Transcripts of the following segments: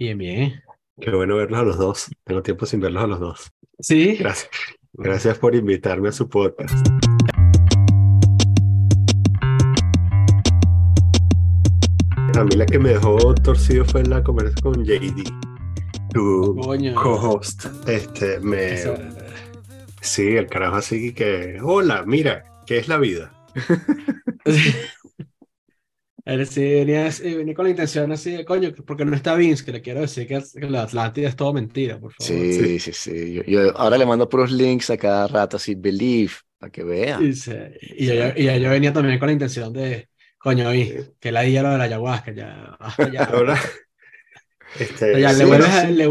Bien, bien. Qué bueno verlos a los dos. Tengo tiempo sin verlos a los dos. Sí. Gracias. Gracias por invitarme a su podcast. A mí la que me dejó torcido fue la conversación con JD, tu co-host. Este, me... Eso- Sí, el carajo así que, hola, mira, ¿qué es la vida? Él sí venía, venía con la intención así de coño, porque no está Vince, que le quiero decir que, que la Atlántida es todo mentira, por favor. Sí, sí, sí. Yo, yo ahora le mando puros links a cada rato, así, believe, para que vea. Y, y yo, y yo- yo venía también con la intención de, coño, vi, que la día lo de la ayahuasca, ya, ya. Ahora, este, ya sí, le, vuelves a, le,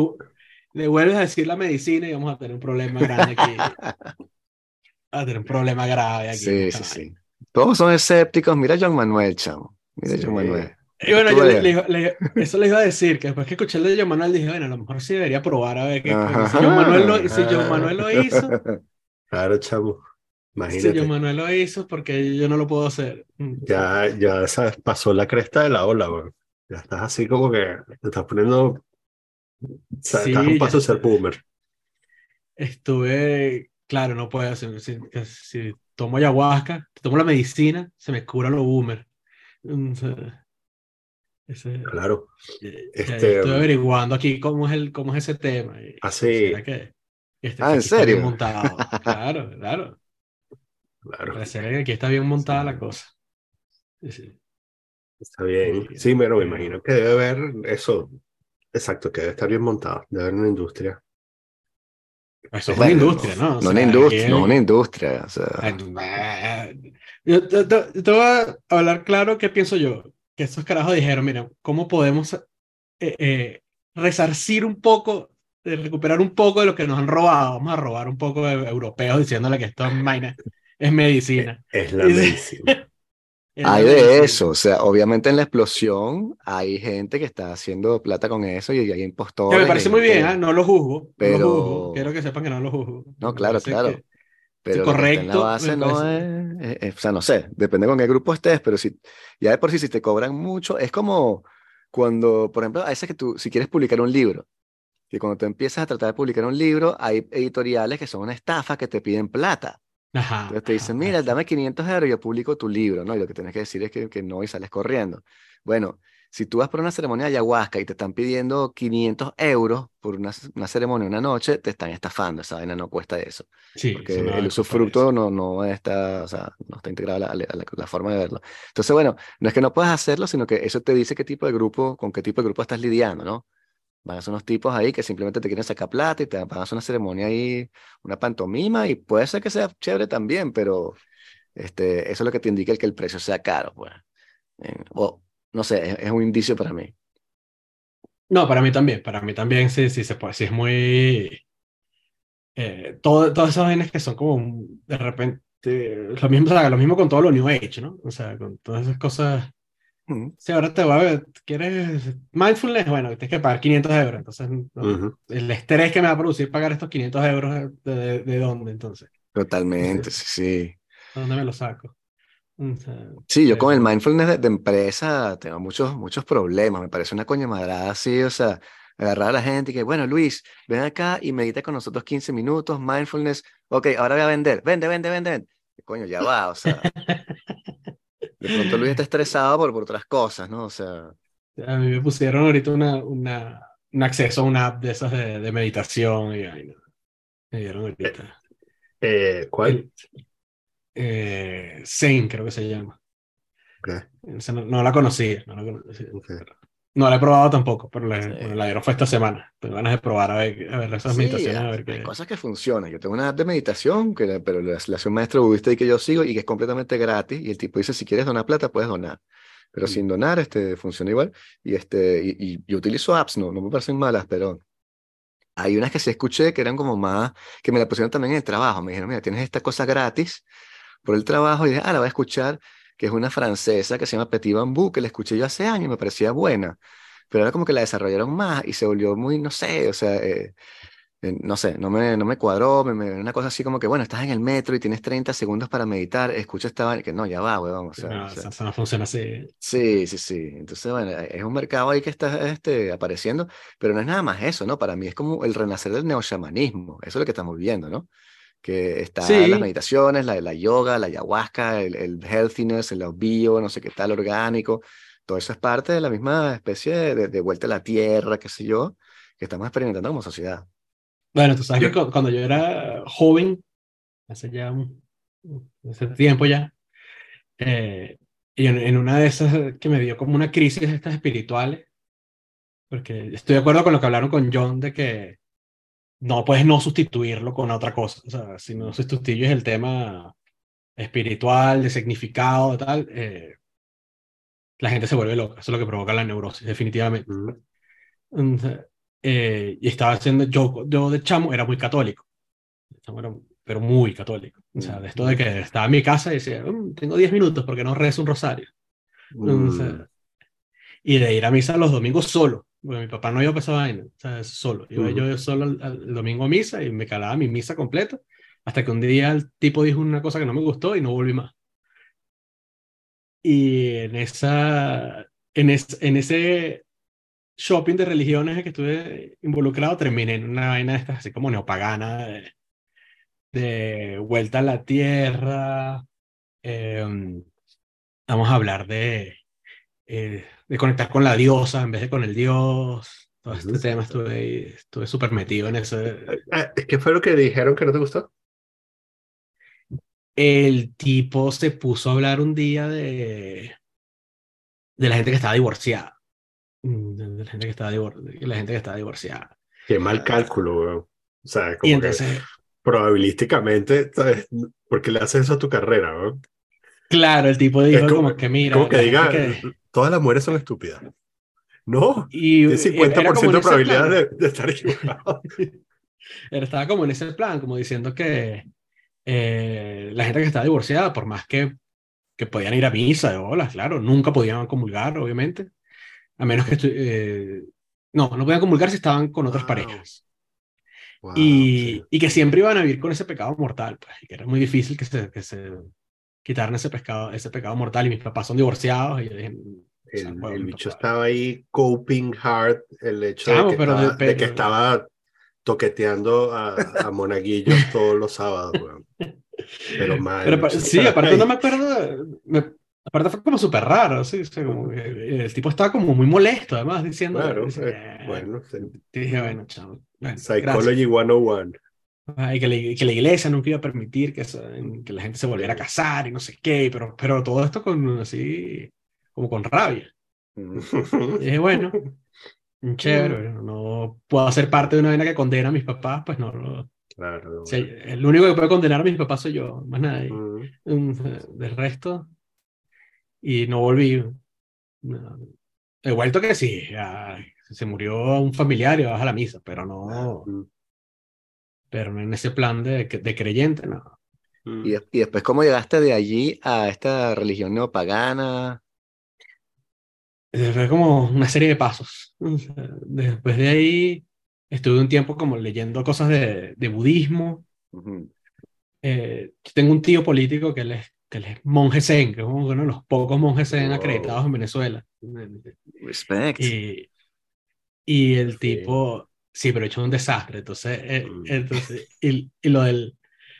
le vuelves a decir la medicina y vamos a tener un problema grande aquí. a tener un problema grave aquí. Sí, sí, sí. Todos son escépticos. Mira a John Manuel, chamo. Mira a Sí. Manuel. Y bueno, yo le- le eso le iba a decir, que después que escuché el de John Manuel dije, bueno, a lo mejor sí debería probar a ver qué. Si John Manuel lo, si John Manuel lo hizo, Claro, chavo, si imagínate. John Manuel lo hizo, porque yo no lo puedo hacer. Ya, ya sabes, pasó la cresta de la ola, güey. Ya estás así como que te estás poniendo, o sea, Sí, estás a un paso de ser boomer. Estuve, claro, no puedo hacer. Si, si tomo ayahuasca, tomo la medicina, se me cura lo boomer. Mm, ese- Claro. ya Este, estoy averiguando aquí cómo es, el, cómo es ese tema. y- Ah, sí. ¿será que- este, Ah, ¿en serio? montado. Claro, claro. Claro, Parece que aquí está bien montada la cosa. Sí, está bien. Sí. Sí, pero me imagino que debe haber eso. Exacto, que debe estar bien montado. Debe haber una industria. Eso es Bueno, una industria, ¿no? O No sea, una industria, no una industria. O sea, Yo te, te- te voy a hablar claro qué pienso yo. Que estos carajos dijeron, mira, ¿cómo podemos eh, eh, resarcir un poco, eh, recuperar un poco de lo que nos han robado? Vamos a robar un poco de europeos diciéndole que esto es es medicina. Es la medicina. Hay de eso. O sea, obviamente en la explosión hay gente que está haciendo plata con eso y hay impostores. Que me parece muy bien, ¿ah? no lo juzgo. no Pero- lo juzgo. Quiero que sepan que no lo juzgo. No, claro, claro. que- Pero en la correcto, base no parece. es, es- es- o sea, no sé, depende con qué grupo estés, pero si ya de por sí si te cobran mucho, es como cuando, por ejemplo, a veces que tú, si quieres publicar un libro, que cuando tú empiezas a tratar de publicar un libro, hay editoriales que son una estafa que te piden plata. Ajá, Entonces te dicen, ajá, mira, dame 500 euros y yo publico tu libro, ¿no? Y lo que tienes que decir es que, que no y sales corriendo. Bueno, si tú vas por una ceremonia de ayahuasca y te están pidiendo 500 euros por una, una ceremonia una noche, te están estafando, esa vaina no cuesta eso Sí, porque eso no el usufructo no, no está, o sea, no está integrado a la- a la- la forma de verlo. Entonces, bueno, no es que no puedas hacerlo, sino que eso te dice qué tipo de grupo, con qué tipo de grupo estás lidiando, ¿no? Van a ser unos tipos ahí que simplemente te quieren sacar plata y te van a hacer una ceremonia ahí, una pantomima, y puede ser que sea chévere también, pero este, eso es lo que te indica el que el precio sea caro, pues. Eh, o, no sé, es, es un indicio para mí. No, para mí también, para mí también sí, sí se puede, sí es muy eh, todo, todas esas vainas que son como de repente lo mismo, lo mismo con todo lo New Age, ¿no? O sea, con todas esas cosas. Mm. Si ahora te va a ver, ¿quieres mindfulness? Bueno, tienes que pagar 500 euros. Entonces, no, el estrés que me va a producir pagar estos 500 euros, ¿de, de, de dónde entonces? Totalmente, sí, sí. ¿De dónde me lo saco? O sea, Sí, yo con el eh, mindfulness de, de empresa tengo muchos, muchos problemas. Me parece una coña madrada así, o sea, agarrar a la gente y que, bueno, Luis, ven acá y medita con nosotros 15 minutos, mindfulness. Ok, ahora voy a vender. Vende, vende, vende, vende. Coño, ya va, o sea. De pronto Luis está estresado por, por otras cosas, ¿no? O sea, A mí me pusieron ahorita una, una, un acceso a una app de esas de, de meditación y ay, no. Me dieron ahorita. Eh, ¿Cuál? El- eh, Zen, creo que se llama. Ok, Esa no, no la conocía, no la conocía. ok. No la he probado tampoco, pero la, Sí. bueno, la dieron fue esta semana. Tengo ganas de probar a ver, a ver esas sí, meditaciones, a hay, ver hay qué. cosas que funcionan. Yo tengo una app de meditación, que, la- pero la, la hace un maestro budista y que yo sigo y que es completamente gratis. Y el tipo dice, si quieres donar plata, puedes donar. Pero Mm. sin donar, este, funciona igual. Y, este, y, y yo utilizo apps, no, no me parecen malas, pero hay unas que sí escuché que eran como más, que me la pusieron también en el trabajo. Me dijeron, mira, tienes esta cosa gratis por el trabajo. Y dije, ah, la voy a escuchar, que es una francesa que se llama Petit Bambú, que la escuché yo hace años y me parecía buena. Pero ahora como que la desarrollaron más y se volvió muy, no sé, o sea, eh, eh, no sé, no me, no me cuadró, me, me- una cosa así como que, bueno, estás en el metro y tienes 30 segundos para meditar, escucha esta vaina, que no, ya va, weón, o sea, No, o sea, eso, no funciona así. Sí, sí, sí. Entonces, bueno, e- es un mercado ahí que está este, apareciendo, pero no es nada más eso, ¿no? Para mí es como el renacer del neoshamanismo, eso es lo que estamos viendo, ¿no? Que está las Sí, meditaciones, la, la yoga, la ayahuasca, el, el healthiness, el bio, no sé qué tal, orgánico, todo eso es parte de la misma especie de, vuelta a la tierra, qué sé yo, que estamos experimentando como sociedad. bueno, tú sabes Yo, que cu- cuando yo era joven, hace ya un, hace tiempo ya, eh, y en, en una de esas que me dio como una crisis de estas espirituales, porque estoy de acuerdo con lo que hablaron con John de que no puedes no sustituirlo con otra cosa. O sea, si no sustituyes el tema espiritual, de significado, tal, eh, la gente se vuelve loca. Eso es lo que provoca la neurosis, definitivamente. Entonces, eh, y estaba haciendo, yo, yo de chamo era muy católico, era- pero muy católico. O sea, de esto de que estaba en mi casa y decía, "Mm, tengo 10 minutos porque no rezo un rosario. Entonces, mm, y de ir a misa los domingos solo, porque mi papá no iba a esa vaina, o sea, solo. Iba ujú. yo solo al- al- el domingo a misa y me calaba mi misa completa, hasta que un día el tipo dijo una cosa que no me gustó y no volví más. Y en esa, en es- en ese shopping de religiones en que estuve involucrado, terminé en una vaina de estas así como neopagana, de, de vuelta a la tierra. em, vamos a hablar de, eh, de conectar con la diosa en vez de con el dios. Todo este ujú. tema estuve estuve súper metido en ese. Ah, ¿Qué fue lo que dijeron que no te gustó? El tipo se puso a hablar un día de, de la gente que estaba divorciada. Mm, De la gente que estaba, divor- la gente que estaba divorciada. Qué mal cálculo, weón. O sea, Y como que entonces, probabilísticamente, ¿sabes? ¿Por qué le haces eso a tu carrera, weón? Claro, el tipo dijo como, como que mira, como que diga, que... todas las mujeres son estúpidas. No, Y tiene eh, era 50% como en de probabilidad de, de estar equivocado. Estaba como en ese plan, como diciendo que eh, la gente que estaba divorciada, por más que, que podían ir a misa de olas, claro, nunca podían comulgar, obviamente, a menos que eh, no, no podían comulgar si estaban con otras Wow, parejas. wow, Y, sí. y que siempre iban a vivir con ese pecado mortal, pues, y que era muy difícil que se, que se quitaran ese pecado, ese pecado mortal. Y mis papás son divorciados, y yo dije, o sea, El, el bicho estaba ahí coping hard el hecho de Chamo, que pero, de- estaba, de que estaba toqueteando a, a monaguillos todos los sábados. Pero mal, pero el sí, aparte no me acuerdo, me- aparte fue como súper raro, sí, o sea, como que el tipo estaba como muy molesto, además, diciendo, Claro, dice, eh, "Eh", bueno, sí. dije, bueno, chamo, bueno, gracias. Psychology 101. Ah, Y que, la, que la iglesia nunca iba a permitir que, que la gente se volviera a casar y no sé qué, pero, pero todo esto con así, como con rabia. Mm. Y dije, bueno, chévere, pero no puedo ser parte de una vaina que condena a mis papás, pues no. no. Claro, el único que puede condenar a mis papás soy yo, más nadie. Mm, Mm, Del resto, y no volví. No. He vuelto que sí, ya, se murió un familiar y vas a la misa, pero no, mm, pero en ese plan de, de creyente, no. mm. Y, y después, ¿cómo llegaste de allí a esta religión neopagana? Eh, Fue como una serie de pasos. Después de ahí estuve un tiempo como leyendo cosas de, de budismo. Ujú. Eh, tengo un tío político que él es, que él es monje zen, que es uno de los pocos monjes zen Wow. acreditados en Venezuela. Respect. Y, y el Sí. tipo, sí, pero he hecho un desastre. Entonces, eh, Mm. entonces y, y lo del,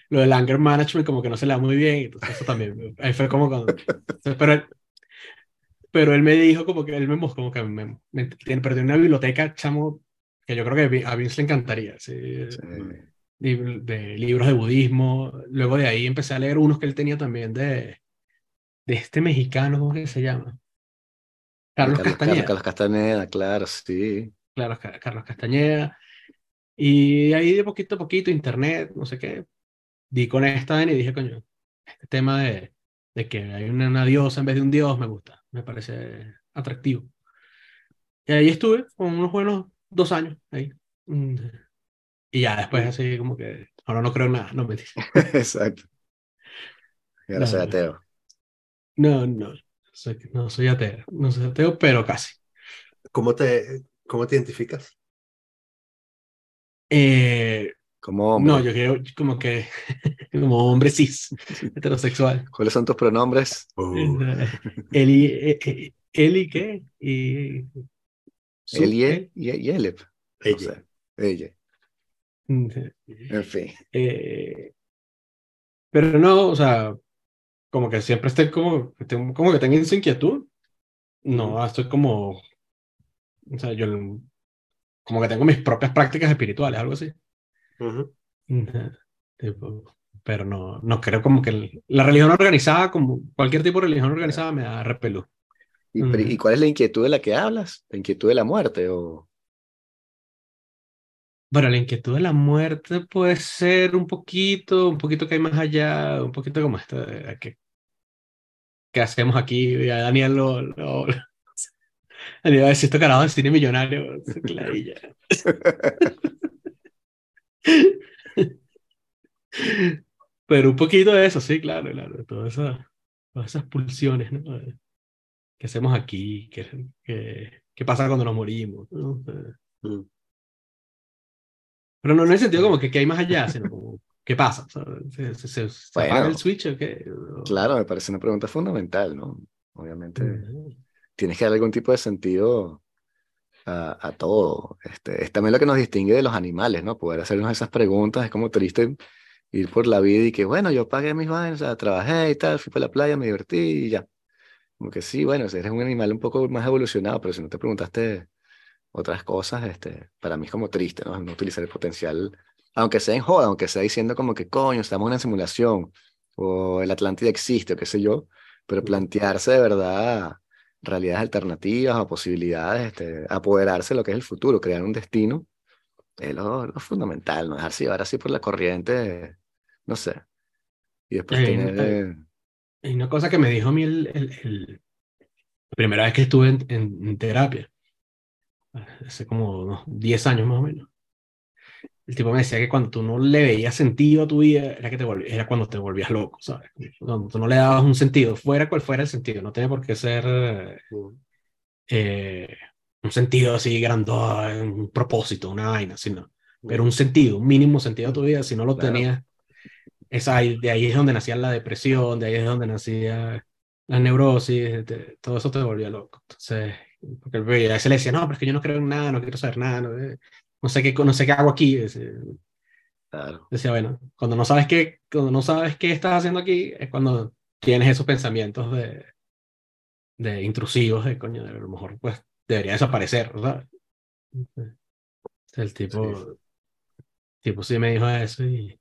lo del anger management como que no se le da muy bien. Entonces eso también, ahí fue como cuando... Pero él, pero él me dijo como que él me mostró como que me, me tiene una biblioteca, chamo, que yo creo que a Vi- a Vince le encantaría, sí, de libros de budismo. Luego de ahí empecé a leer unos que él tenía también de, de este mexicano, ¿cómo que se llama? Carlos Carlos, Carlos, Castañeda. Carlos claro, sí. Claro, Ca- Carlos Castañeda. Y ahí de poquito a poquito, internet, no sé qué, di con esta y dije, coño, este tema de, de que hay una, una diosa en vez de un dios me gusta, me parece atractivo. Y ahí estuve con unos buenos dos años ahí. Mm, Y ya después así como que ahora no creo en nada, no me Exacto. Y ahora No, soy no. ateo. No, no, soy, no soy ateo, no soy ateo, pero casi. ¿Cómo te, cómo te identificas? Eh, Como hombre. no, yo creo como que como hombre cis, heterosexual. ¿Cuáles son tus pronombres? Uh, Eli, eh, eh, Eli, ¿qué? Y, Elie y, y Elep. Ella. Ella. eh, En fin. eh, pero no, o sea, como que siempre estoy como, como que tengo esa inquietud. No, estoy como, o sea, yo como que tengo mis propias prácticas espirituales, algo así. Tipo, pero no, no creo como que el- la religión organizada, como cualquier tipo de religión organizada, me da repelú. ¿Y. ¿y cuál es la inquietud de la que hablas? ¿La inquietud de la muerte? O... Bueno, la inquietud de la muerte puede ser un poquito, un poquito que hay más allá, un poquito como esto de que, que hacemos aquí. Daniel lo, lo, Daniel va a decir esto carajo de cine millonario. Clarilla. Pero un poquito de eso, sí, claro, claro. Todas esas, todas esas pulsiones, ¿no? De- ¿Qué hacemos aquí? ¿Qué, qué, qué pasa cuando nos morimos? ¿no? Eh, Mm. Pero no en el sentido como que qué hay más allá, sino como qué pasa. ¿Se, se, se- se Bueno. apaga el switch o qué? Claro, me parece una pregunta fundamental, ¿no? Obviamente Ujú. Tienes que dar algún tipo de sentido a, a todo. Este, es también lo que nos distingue de los animales, ¿no? Poder hacernos esas preguntas es como triste ir por la vida y que, bueno, yo pagué mis vainas, o sea, trabajé y tal, fui para la playa, me divertí y ya. Como que sí, bueno, eres un animal un poco más evolucionado, pero si no te preguntaste otras cosas, este, para mí es como triste, ¿no? No utilizar el potencial, aunque sea en joda, aunque sea diciendo como que, coño, estamos en una simulación, o el Atlántida existe, o qué sé yo, pero plantearse de verdad realidades alternativas o posibilidades, este, apoderarse de lo que es el futuro, crear un destino, es lo, lo fundamental, no dejarse llevar así por la corriente, no sé. Y después Eh, tener... eh, eh, Y una cosa que me dijo a mí el, el- el- la primera vez que estuve en, en- en terapia, hace como unos 10 años más o menos, el tipo me decía que cuando tú no le veías sentido a tu vida, era, que te volví- era cuando te volvías loco, ¿sabes? Cuando tú no le dabas un sentido, fuera cual fuera el sentido, no tiene por qué ser eh, Mm. eh, un sentido así grandote, un propósito, una vaina, sino, Mm. pero un sentido, un mínimo sentido a tu vida, si no lo Claro. tenías, esa, de ahí es donde nacía la depresión, de ahí es donde nacía la neurosis, todo eso te volvía loco. Entonces, porque a veces le decía, no, pero es que yo no creo en nada, no quiero saber nada, no, no sé qué, no sé qué hago aquí. Decía, claro, decía, bueno, cuando no sabes qué, cuando no sabes qué estás haciendo aquí, es cuando tienes esos pensamientos de, de intrusivos, de coño, a lo mejor pues debería desaparecer, ¿verdad? El tipo, tipo sí me dijo eso y,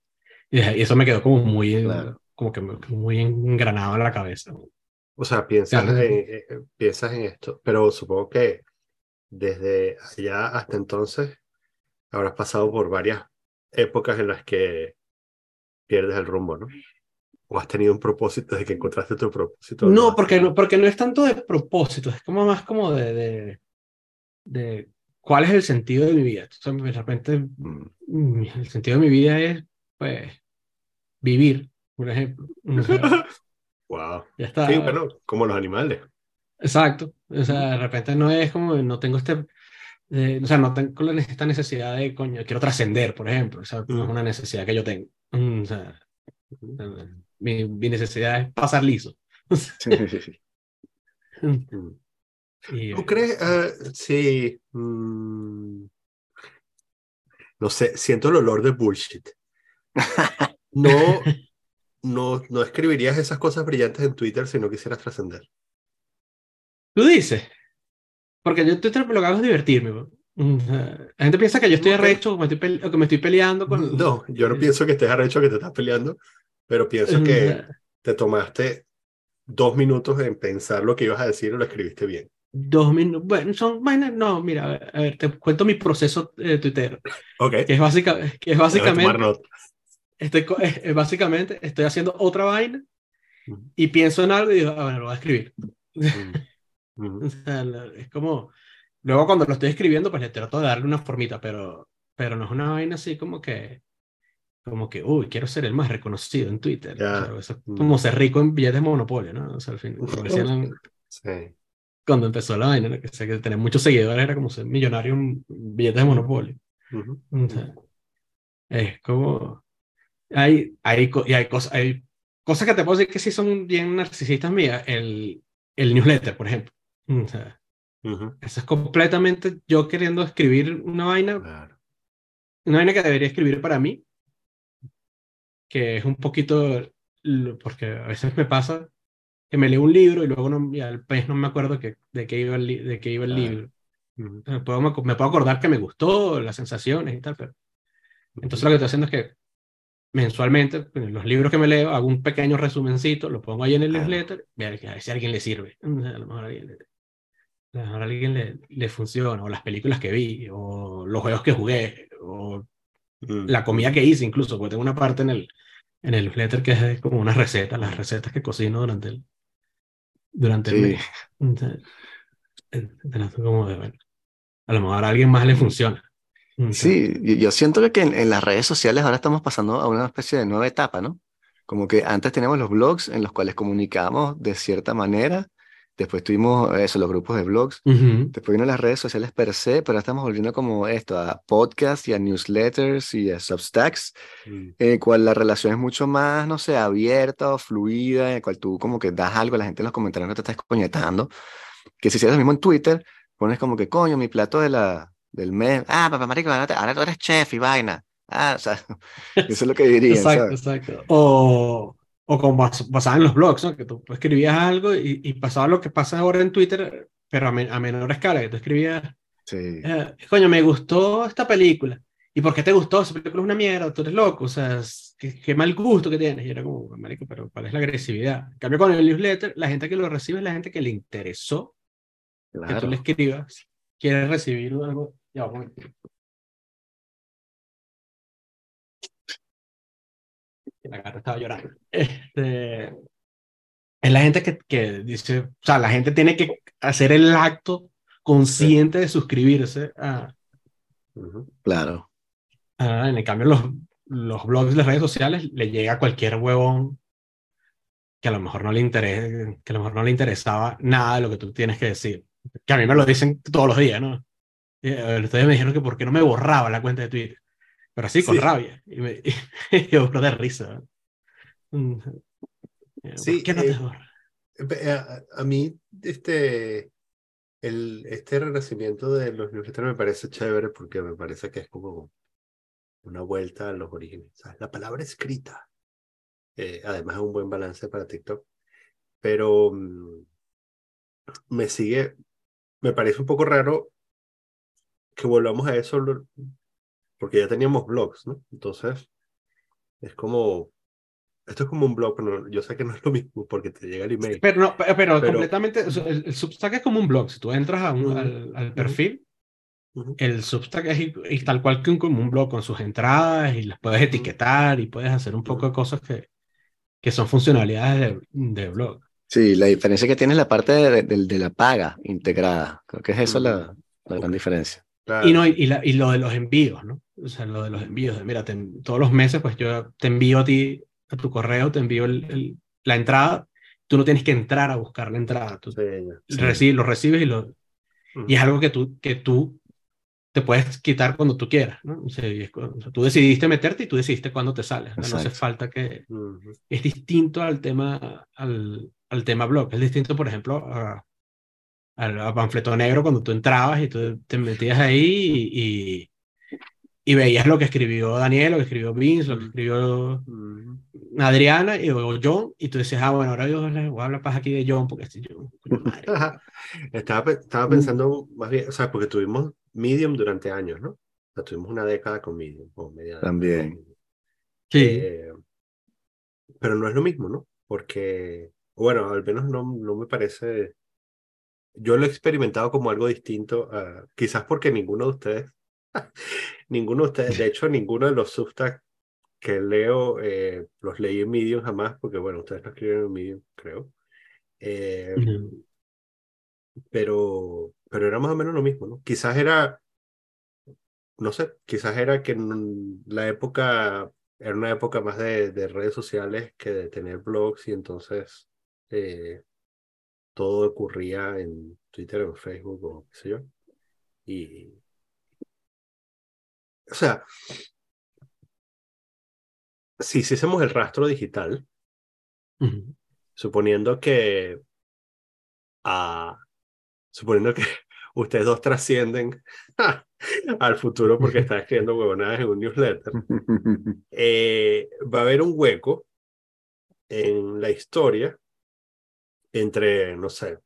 y eso me quedó como muy, Claro. como que muy engranado en la cabeza. O sea, piensas, Claro. en, eh, eh, piensas en esto, pero supongo que desde allá hasta entonces habrás pasado por varias épocas en las que pierdes el rumbo, ¿no? O has tenido un propósito desde que encontraste tu propósito. No, porque no, porque no es tanto de propósito, es como más como de, de, de cuál es el sentido de mi vida. Sea, de repente mm, mm, el sentido de mi vida es, pues, vivir, por ejemplo. O sea, Wow. ya está. Sí, bueno, como los animales. Exacto. O sea, de repente no es como, no tengo este, eh, o sea, no tengo la- esta necesidad de, coño, quiero trascender, por ejemplo. O sea, no es una necesidad que yo tengo. O sea, mi, mi necesidad es pasar liso. sí, sí, sí. Y, ¿Tú crees? eh, sí. mm, no sé, siento el olor de bullshit. No, no, no escribirías esas cosas brillantes en Twitter si no quisieras trascender. Tú dices, porque yo estoy, lo que hago es divertirme. bro. O sea, La gente piensa que yo estoy arrecho o, o que me estoy peleando con... No, yo no pienso que estés arrecho que te estás peleando, pero pienso O que te tomaste dos minutos en pensar lo que ibas a decir y lo escribiste bien. Dos minutos. Bueno, son vainas. No, mira, a ver, a ver, te cuento mi proceso eh, tuitero. Ok. Que es, básica, que es básicamente, estoy, es- básicamente, estoy haciendo otra vaina y pienso en algo y digo, ah, bueno, lo voy a escribir. Mm, O mm, sea, la- es como, luego cuando lo estoy escribiendo, pues le trato de darle una formita, pero, pero no es una vaina así como que, como que, uy, quiero ser el más reconocido en Twitter. Ya. O sea, eso es Mm. como ser rico en billetes de monopolio, ¿no? O sea, al fin, como decían Sí. cuando empezó la vaina, ¿no? que, o sea, que tener muchos seguidores era como ser millonario en billetes de monopolio. Ujú. O sea, Es como, hay, hay, y hay, cosas, hay cosas que te puedo decir que sí son bien narcisistas mías, el, el newsletter, por ejemplo. O sea, Eso es completamente yo queriendo escribir una vaina, una vaina que debería escribir para mí, que es un poquito, porque a veces me pasa que me leo un libro y luego no, ya al no me acuerdo que, de qué iba el, de qué iba el libro. me, puedo, me, puedo, acordar que me gustó, las sensaciones y tal, pero... Entonces lo que estoy haciendo es que mensualmente, en los libros que me leo, hago un pequeño resumencito, lo pongo ahí en el newsletter, a ver, si a alguien le sirve. A lo mejor a alguien, le, a alguien le, le, funciona, o las películas que vi, o los juegos que jugué, o la comida que hice incluso, porque tengo una parte en el, en el newsletter que es como una receta, las recetas que cocino durante el, durante el mes. como de, a lo mejor a alguien más le funciona. Sí, yo siento que en, las redes sociales ahora estamos pasando a una especie de nueva etapa, ¿no? Como que antes teníamos los blogs en los cuales comunicábamos de cierta manera, después tuvimos eso, los grupos de blogs, después vino las redes sociales per se, pero ahora estamos volviendo como esto, a podcasts y a newsletters y a substacks, mm. en el cual la relación es mucho más, no sé, abierta o fluida, en el cual tú como que das algo a la gente en los comentarios, no te estás coñetando, que si hicieras lo mismo en Twitter, pones como que, coño, mi plato de la del mes. Ah, papá marico, ahora, tú eres chef y vaina. Ah, o sea, eso es lo que diría. exacto, exacto. O, o como pasaba en los blogs, ¿no? Que tú escribías algo y, y pasaba lo que pasa ahora en Twitter, pero a, menor escala, que tú escribías, sí. Eh, coño, me gustó esta película. ¿Y por qué te gustó? Esa película es una mierda, tú eres loco, o sea, qué, qué, mal gusto que tienes. Y era como, marico, pero ¿cuál es la agresividad? En cambio, con el newsletter, la gente que lo recibe es la gente que le interesó que tú le escribas, quiere recibir algo la gata estaba llorando. Este, es la gente que, que dice, o sea, la gente tiene que hacer el acto consciente de suscribirse a... Claro. en el cambio, los, los blogs de las redes sociales le llega a cualquier huevón que a lo mejor no le que a lo mejor no le interesaba nada de lo que tú tienes que decir. Que a mí me lo dicen todos los días, ¿no? Eh, ustedes me dijeron que por qué no me borraba la cuenta de Twitter. Pero así, con rabia. Y me yo de risa. Mm. Sí, ¿Qué no te eh, A, a, mí, este, el, este renacimiento de los newsletters me parece chévere porque me parece que es como una vuelta a los orígenes. La palabra escrita, eh, además es un buen balance para TikTok, pero mm, me sigue, me parece un poco raro que volvamos a eso, porque ya teníamos blogs, ¿no? Entonces, es como, esto es como un blog, pero yo sé que no es lo mismo porque te llega el email. Pero, no, pero, completamente, el, Substack es como un blog. Si tú entras a un, al, perfil, el Substack es, tal cual que un, como un blog con sus entradas y las puedes etiquetar y puedes hacer un poco de cosas que, que son funcionalidades de, de blog. Sí, la diferencia que tiene es la parte de, de, la paga integrada. Creo que es eso la, la gran diferencia. Y, no, y, la, y, lo de los envíos, ¿no? O sea, lo de los envíos. Mira, todos los meses, pues yo te envío a ti, a tu correo, te envío el, la entrada. Tú no tienes que entrar a buscar la entrada. Tú Recibes, lo recibes y lo... Y es algo que tú, que tú te puedes quitar cuando tú quieras, ¿no? O sea, tú decidiste meterte y tú decidiste cuándo te sales. ¿no? hace falta que... Es distinto al tema, al, al tema blog. Es distinto, por ejemplo, a al, panfleto negro cuando tú entrabas y tú te metías ahí y, y, veías lo que escribió Daniel, lo que escribió Vince, lo que escribió Adriana y luego John, y tú decías, ah, bueno, ahora yo les voy a hablar aquí de John porque este John. estaba, estaba pensando más bien, o sea, porque tuvimos Medium durante años, ¿no? O sea, tuvimos una década con Medium. O media También. Sí. Eh, pero no es lo mismo, ¿no? Porque, bueno, al menos no, no me parece yo lo he experimentado como algo distinto, quizás porque ninguno de ustedes, ninguno de ustedes, de hecho, ninguno de los substacks que leo eh, los leí en Medium jamás, porque bueno, ustedes lo escriben en Medium, creo. Eh, pero, pero era más o menos lo mismo, ¿no? Quizás era, no sé, quizás era que en la época, era una época más de, de redes sociales que de tener blogs y entonces eh, todo ocurría en Twitter o en Facebook o qué sé yo. Y. O sea, si hiciésemos el rastro digital, suponiendo que, ah, suponiendo que ustedes dos trascienden al futuro porque están escribiendo huevonadas en un newsletter, eh, va a haber un hueco en la historia entre, no sé,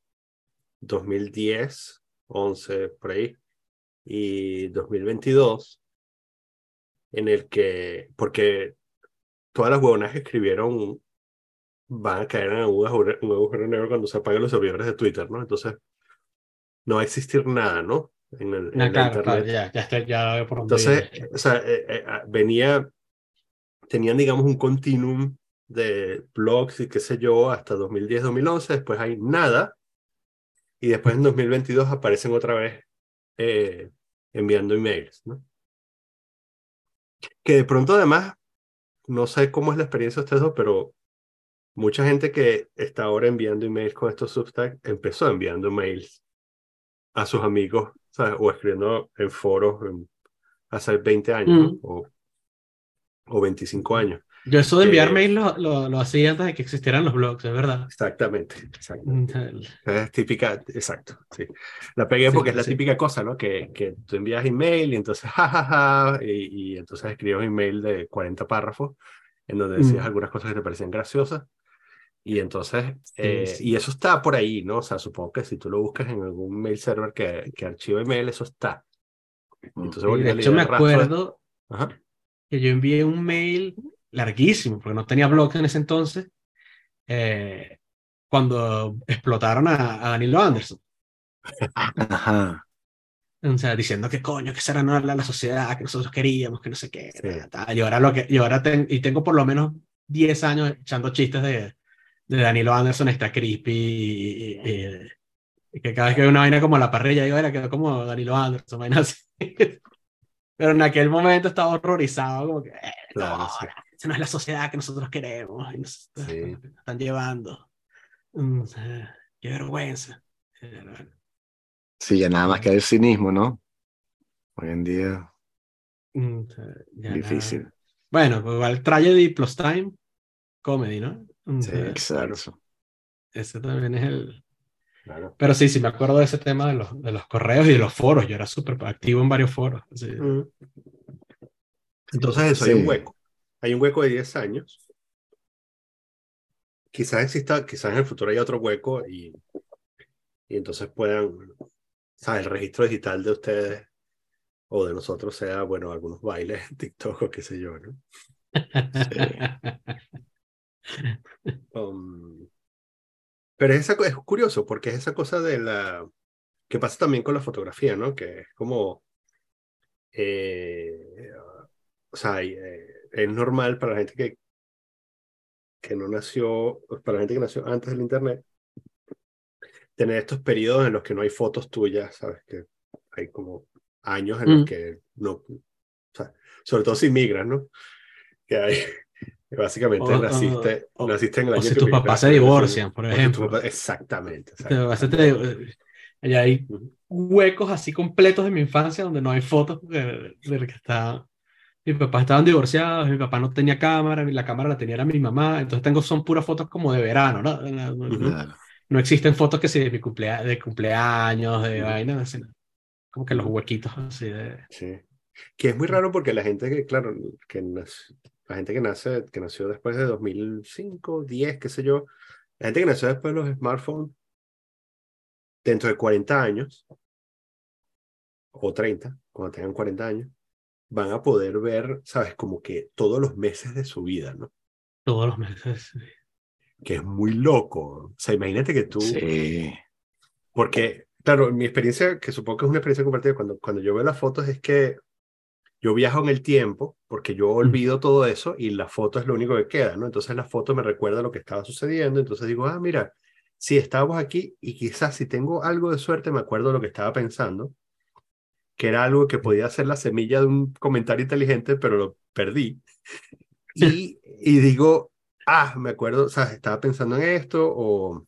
2010, 11, por ahí, y 2022, en el que, porque todas las huevonas que escribieron van a caer en un agujero, un agujero negro cuando se apaguen los servidores de Twitter, ¿no? Entonces, no va a existir nada, ¿no? En, el, en Ah, la claro, internet. claro, ya, ya, estoy, ya por Entonces, o sea, eh, eh, ah, venía, tenían, digamos, un continuum de blogs y qué sé yo, hasta 2010, 2011, después hay nada, y después en 2022 aparecen otra vez eh, enviando emails, ¿no? Que de pronto además, no sé cómo es la experiencia de ustedes dos, pero mucha gente que está ahora enviando emails con estos Substack empezó enviando mails a sus amigos, ¿sabes? O escribiendo en foros en- hace 20 años, ¿no? Mm. o, o 25 años. Yo eso de enviar mail lo, lo, lo hacía antes de que existieran los blogs, es verdad. Exactamente, exacto. Mm, Es típica, exacto, sí. La pegué Sí, porque es la sí. típica cosa, ¿no? Que, que tú envías email y entonces, jajaja, y, y entonces escribes un email de 40 párrafos en donde decías Mm. algunas cosas que te parecían graciosas. Y entonces, Sí, eh, sí. y eso está por ahí, ¿no? O sea, supongo que si tú lo buscas en algún mail server que, que archiva email, eso está. Entonces, Y volviendo de hecho, me acuerdo Ajá. que yo envié un mail larguísimo, porque no tenía blogs en ese entonces, eh, cuando explotaron a, a Danilo Anderson. Ajá. O sea, diciendo que coño, que esa era no la, la sociedad que nosotros queríamos, que no sé qué. Sí. ta, ta. Y ahora, lo que, y ahora ten- y tengo por lo menos 10 años echando chistes de, de Danilo Anderson, está creepy. Y, y- y- y que cada vez que veo una vaina como la parrilla, digo, era quedó como Danilo Anderson, vaina así. Pero en aquel momento estaba horrorizado, como que, eh, Claro, no, sí. Esa no es la sociedad que nosotros queremos. Y nos, Sí. nos están llevando. Mm, qué vergüenza. Sí, ya nada más que el cinismo, ¿no? Hoy en día, Mm, nada. difícil. Bueno, pues igual Tragedy plus Time, comedy, ¿no? Mm, Sí, Exacto. Ese también es el. Claro. Pero sí, sí, me acuerdo de ese tema de los, de los correos y de los foros. Yo era súper activo en varios foros. Mm. Entonces, eso, hay Sí. un hueco. Hay un hueco de 10 años. Quizás exista, quizás en el futuro haya otro hueco y, y entonces puedan, ¿sabes? El registro digital de ustedes o de nosotros sea, bueno, algunos bailes en TikTok o qué sé yo, ¿no? Um, pero es, esa, es curioso porque es esa cosa de la que pasa también con la fotografía, ¿no? Que es como, eh, o sea, eh, es normal para la gente que, que no nació, para la gente que nació antes del Internet, tener estos periodos en los que no hay fotos tuyas, ¿sabes? Que hay como años en los Mm. que no, o sea, sobre todo si migras, ¿no? Que hay, que básicamente O- naciste, o- naciste en el o año si que tus papás se divorcian, por ejemplo. papá- exactamente. Exactamente. te- allá hay huecos así completos de mi infancia donde no hay fotos de, de que está. Mis papás estaban divorciados, mi papá no tenía cámara, la cámara la tenía era mi mamá, entonces tengo son puras fotos como de verano, ¿no? No, no- Ujú. Claro. no existen fotos que sí de mi cumplea- de cumpleaños, de así, como que los huequitos así de... Sí. Que es muy raro porque la gente que, claro, que nace- la gente que nace, que nació después de 2005, 10, qué sé yo, la gente que nació después de los smartphones, dentro de 40 años, o 30, cuando tengan 40 años, van a poder ver, sabes, como que todos los meses de su vida, ¿no? Todos los meses. Que es muy loco. O sea, imagínate que tú, Sí. Porque, claro, mi experiencia, que supongo que es una experiencia compartida, cuando, cuando yo veo las fotos es que yo viajo en el tiempo, porque yo olvido todo eso y la foto es lo único que queda, ¿no? Entonces la foto me recuerda lo que estaba sucediendo, entonces digo, ah, mira, sí, estábamos aquí y quizás si tengo algo de suerte me acuerdo de lo que estaba pensando, que era algo que podía ser la semilla de un comentario inteligente, pero lo perdí. Y, y digo, ah, me acuerdo, o sea, estaba pensando en esto o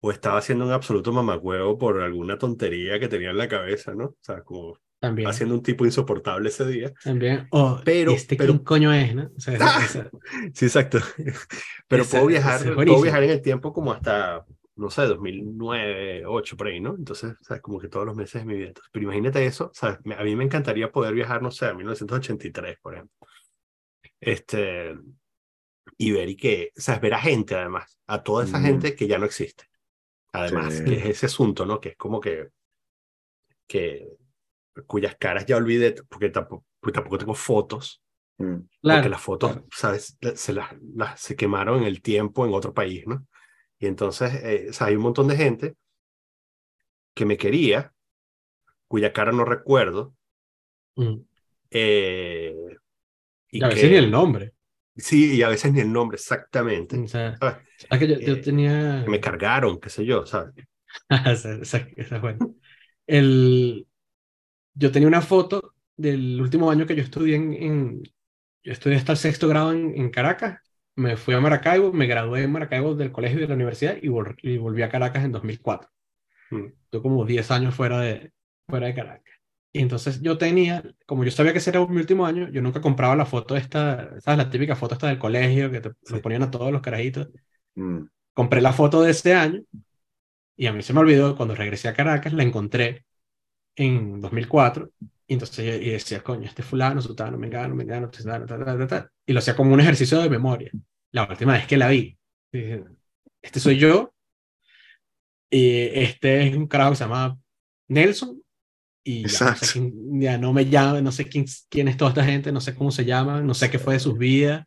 o estaba haciendo un absoluto mamagüevo por alguna tontería que tenía en la cabeza, ¿no? O sea, como También. haciendo un tipo insoportable ese día. También. O Pero- este pero- quién coño es, ¿no? O sea, esa- esa- Sí, exacto. Pero Ese- puedo viajar, puedo viajar en el tiempo como hasta, no sé, 2009, 2008, por ahí, ¿no? Entonces, ¿sabes? Como que todos los meses de mi vida. Entonces, pero imagínate eso, ¿sabes? A mí me encantaría poder viajar, no sé, a 1983, por ejemplo. Este, y ver y que, ¿sabes? Ver a gente, además, a toda esa Mm. gente que ya no existe. Además, Sí. que es ese asunto, ¿no? Que es como que, que, cuyas caras ya olvidé, porque tampoco, porque tampoco tengo fotos. Mm. Porque claro, las fotos, claro. ¿sabes? Se, las, las- se quemaron en el tiempo en otro país, ¿no? Y entonces, eh, o sea, hay un montón de gente que me quería, cuya cara no recuerdo, Mm. eh, y Y a que, veces ni el nombre. Sí, y a veces ni el nombre exactamente. O sea. ¿sabes que yo, yo Eh, tenía. Que me cargaron, qué sé yo, ¿sabes? esa, esa- esa es buena. El, yo tenía una foto del último año que yo estudié en, en- yo estudié hasta el sexto grado en, en Caracas, me fui a Maracaibo, me gradué en Maracaibo del colegio y de la universidad y, vol- y volví a Caracas en 2004. Mm. Estuve como 10 años fuera de, fuera de Caracas. Y entonces yo tenía, como yo sabía que ese era mi último año, yo nunca compraba la foto esta, ¿sabes? La típica foto esta del colegio que te Sí. ponían a todos los carajitos Mm. compré la foto de ese año y a mí se me olvidó, cuando regresé a Caracas, la encontré en 2004 y entonces yo y decía, coño, este fulano, sutano, mengano, mengano, testano, ta, ta, ta, ta, y lo hacía como un ejercicio de memoria. La última vez que la vi, dije, este soy yo y este es un carajo que se llama Nelson y ya no, sé quién, ya no me llama, no sé quién, quién es toda esta gente, no sé cómo se llaman, no sé qué fue de sus vidas.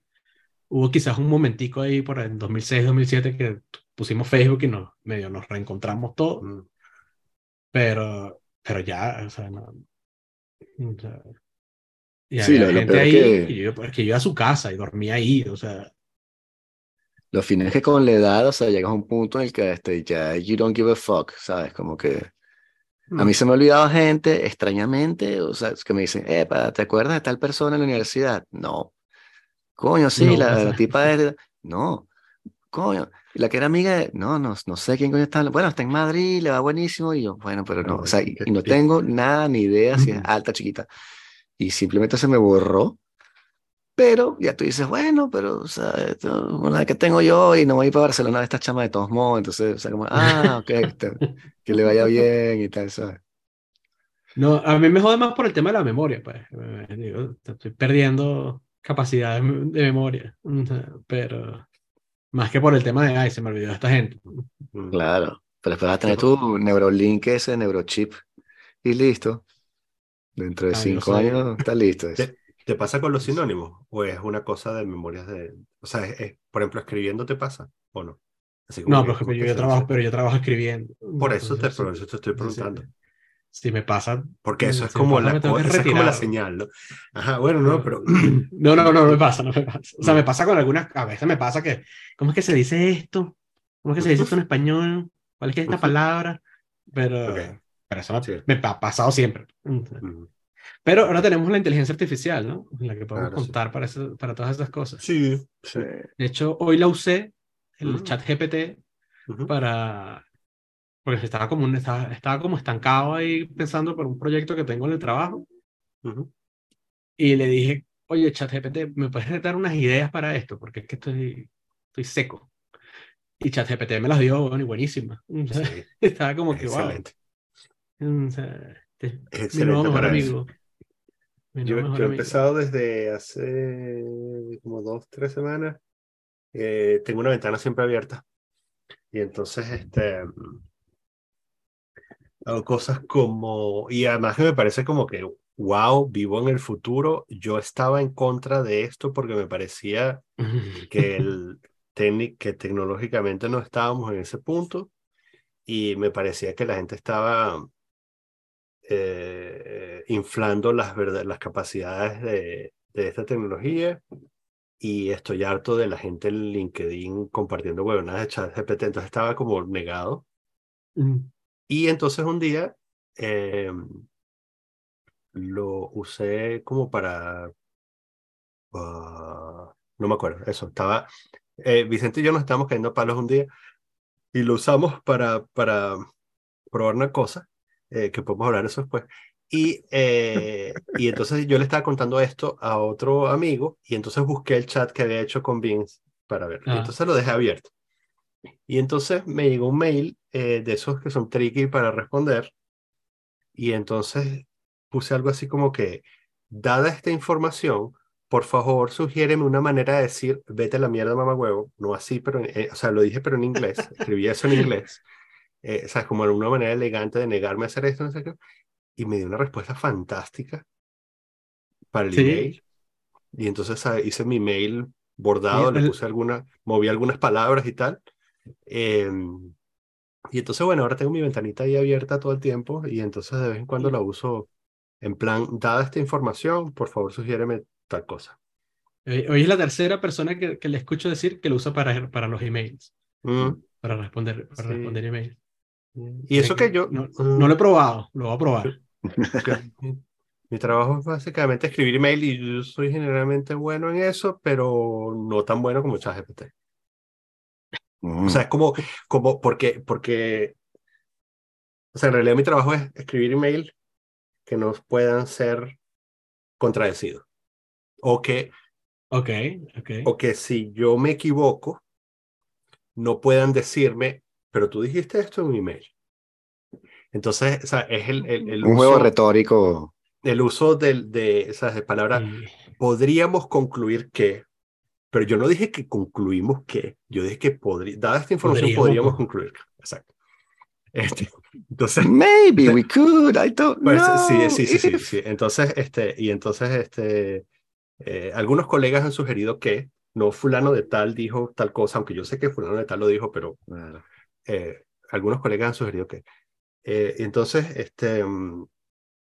Hubo quizás un momentico ahí por el 2006, 2007 que pusimos Facebook y nos medio nos reencontramos todos, Mm. pero, pero ya, o sea, no. O sea, y Sí, había lo gente ahí que- que yo, iba a su casa y dormía ahí, o sea, Lo fino es que con la edad, o sea, llegas a un punto en el que este, ya you don't give a fuck, ¿sabes? Como que a mí se me ha olvidado gente, extrañamente, o sea, que me dicen, epa, ¿te acuerdas de tal persona en la universidad? No. Coño, sí, No, la, o sea. la tipa es... de- No. Coño. Y la que era amiga de... No, no, no sé quién coño está. hablando. Bueno, está en Madrid, le va buenísimo. Y yo, bueno, pero no, o sea, y, y no tengo nada ni idea si es alta, chiquita. Y simplemente se me borró. Pero ya tú dices, bueno, pero, o sea, esto, una que tengo yo y no voy a ir para Barcelona de esta chama de todos modos. Entonces, o sea, como, ah, ok, está- que le vaya bien y tal, ¿sabes? no, a mí me jode más por el tema de la memoria, pues, digo, estoy perdiendo capacidad de, memoria, pero más que por el tema de, ay, se me olvidó esta gente. Mm. Claro, pero después vas a tener tu Neurolink ese, Neurochip, y listo. Dentro de cinco años está listo. eso. ¿Te, te pasa con los sinónimos? ¿O es una cosa de memorias de... O sea, es- es- por ejemplo, escribiendo te pasa o no? Así como No, que- pero, yo, trabajo, pero yo trabajo escribiendo. Por eso, te, por eso te estoy sí, preguntando. sí. Si me pasa. Porque eso es si me como pasa, la, es como la señal, ¿no? Ajá, bueno, no, pero... No, no, no, no me pasa, no me pasa. O sea, Mm. me pasa con algunas. A veces me pasa que. ¿Cómo es que se dice esto? ¿Cómo es que se dice esto en español? ¿Cuál es que es esta palabra? Pero, Ok. pero eso Sí. me ha pasado siempre. Mm. Pero ahora tenemos la inteligencia artificial, ¿no? La que podemos Claro, sí. contar para, eso- para todas esas cosas. Sí, sí. De hecho, hoy la usé, el Mm. chat GPT, Ujú. para. Porque estaba como, un- estaba, estaba como estancado ahí pensando por un proyecto que tengo en el trabajo. Ujú. Y le dije, oye, ChatGPT, ¿me puedes dar unas ideas para esto? Porque es que estoy, estoy seco. Y ChatGPT me las dio, bueno, y sea, Sí, Estaba como que, wow. excelente. O sea, este Es es mi nuevo excelente mejor amigo. Mi Yo, mejor yo he amigo. empezado desde hace como dos, tres semanas. Eh, tengo una ventana siempre abierta. Y entonces, este, hago cosas como, y además que me parece como que, wow, vivo en el futuro. Yo estaba en contra de esto porque me parecía que, el, que tecnológicamente no estábamos en ese punto y me parecía que la gente estaba eh, inflando las, verdad- las capacidades de, de esta tecnología y estoy harto de la gente en LinkedIn compartiendo huevonadas de chat GPT, entonces estaba como negado. Mm, Y entonces un día eh, lo usé como para... ah, no me acuerdo, eso, estaba... eh, Vicente y yo nos estábamos cayendo palos un día y lo usamos para, para probar una cosa, eh, que podemos hablar de eso después. Y, eh, y entonces yo le estaba contando esto a otro amigo y entonces busqué el chat que había hecho con Vince para ver. Ah. entonces lo dejé abierto. Y entonces me llegó un mail eh, de esos que son tricky para responder. Y entonces puse algo así como que, dada esta información, por favor sugiéreme una manera de decir, vete a la mierda, mamá huevo. No así, pero, eh, o sea, lo dije pero en inglés. Escribí eso en inglés. Eh, o sea, como una manera elegante de negarme a hacer esto, no sé qué. Y me dio una respuesta fantástica para el Sí. email. Y entonces ah, hice mi mail bordado, le puse alguna, moví algunas palabras y tal. Em, y entonces, bueno, ahora tengo mi ventanita ahí abierta todo el tiempo y entonces de vez en cuando la uso en plan, dada esta información, por favor sugiéreme tal cosa. Hoy hoy es la tercera persona que, que le escucho decir que lo usa para, para los emails, Mm, para responder, para Sí. responder emails. Y eso que yo- No, mm. no lo he probado, lo voy a probar. mi trabajo es básicamente escribir email y yo soy generalmente bueno en eso, pero no tan bueno como ChatGPT. Mm. O sea, es como, como porque, porque, o sea, en realidad mi trabajo es escribir email que no puedan ser contradecidos. O que, Ok, ok. o que si yo me equivoco, no puedan decirme, pero tú dijiste esto en un email. Entonces, o sea, es el, el, el un juego uso, retórico. el uso del, de esas palabras. Y- Podríamos concluir que, pero yo no dije que concluimos que, yo dije que podría, dada esta información, Podríamos podríamos con- concluir. Exacto. Este, entonces, Maybe we could, I don't Pues, know. sí, sí, sí, sí, if. sí. Entonces, este, y entonces, este, eh, algunos colegas han sugerido que no fulano de tal dijo tal cosa, aunque yo sé que fulano de tal lo dijo, pero eh, algunos colegas han sugerido que. Eh, entonces, este, mm,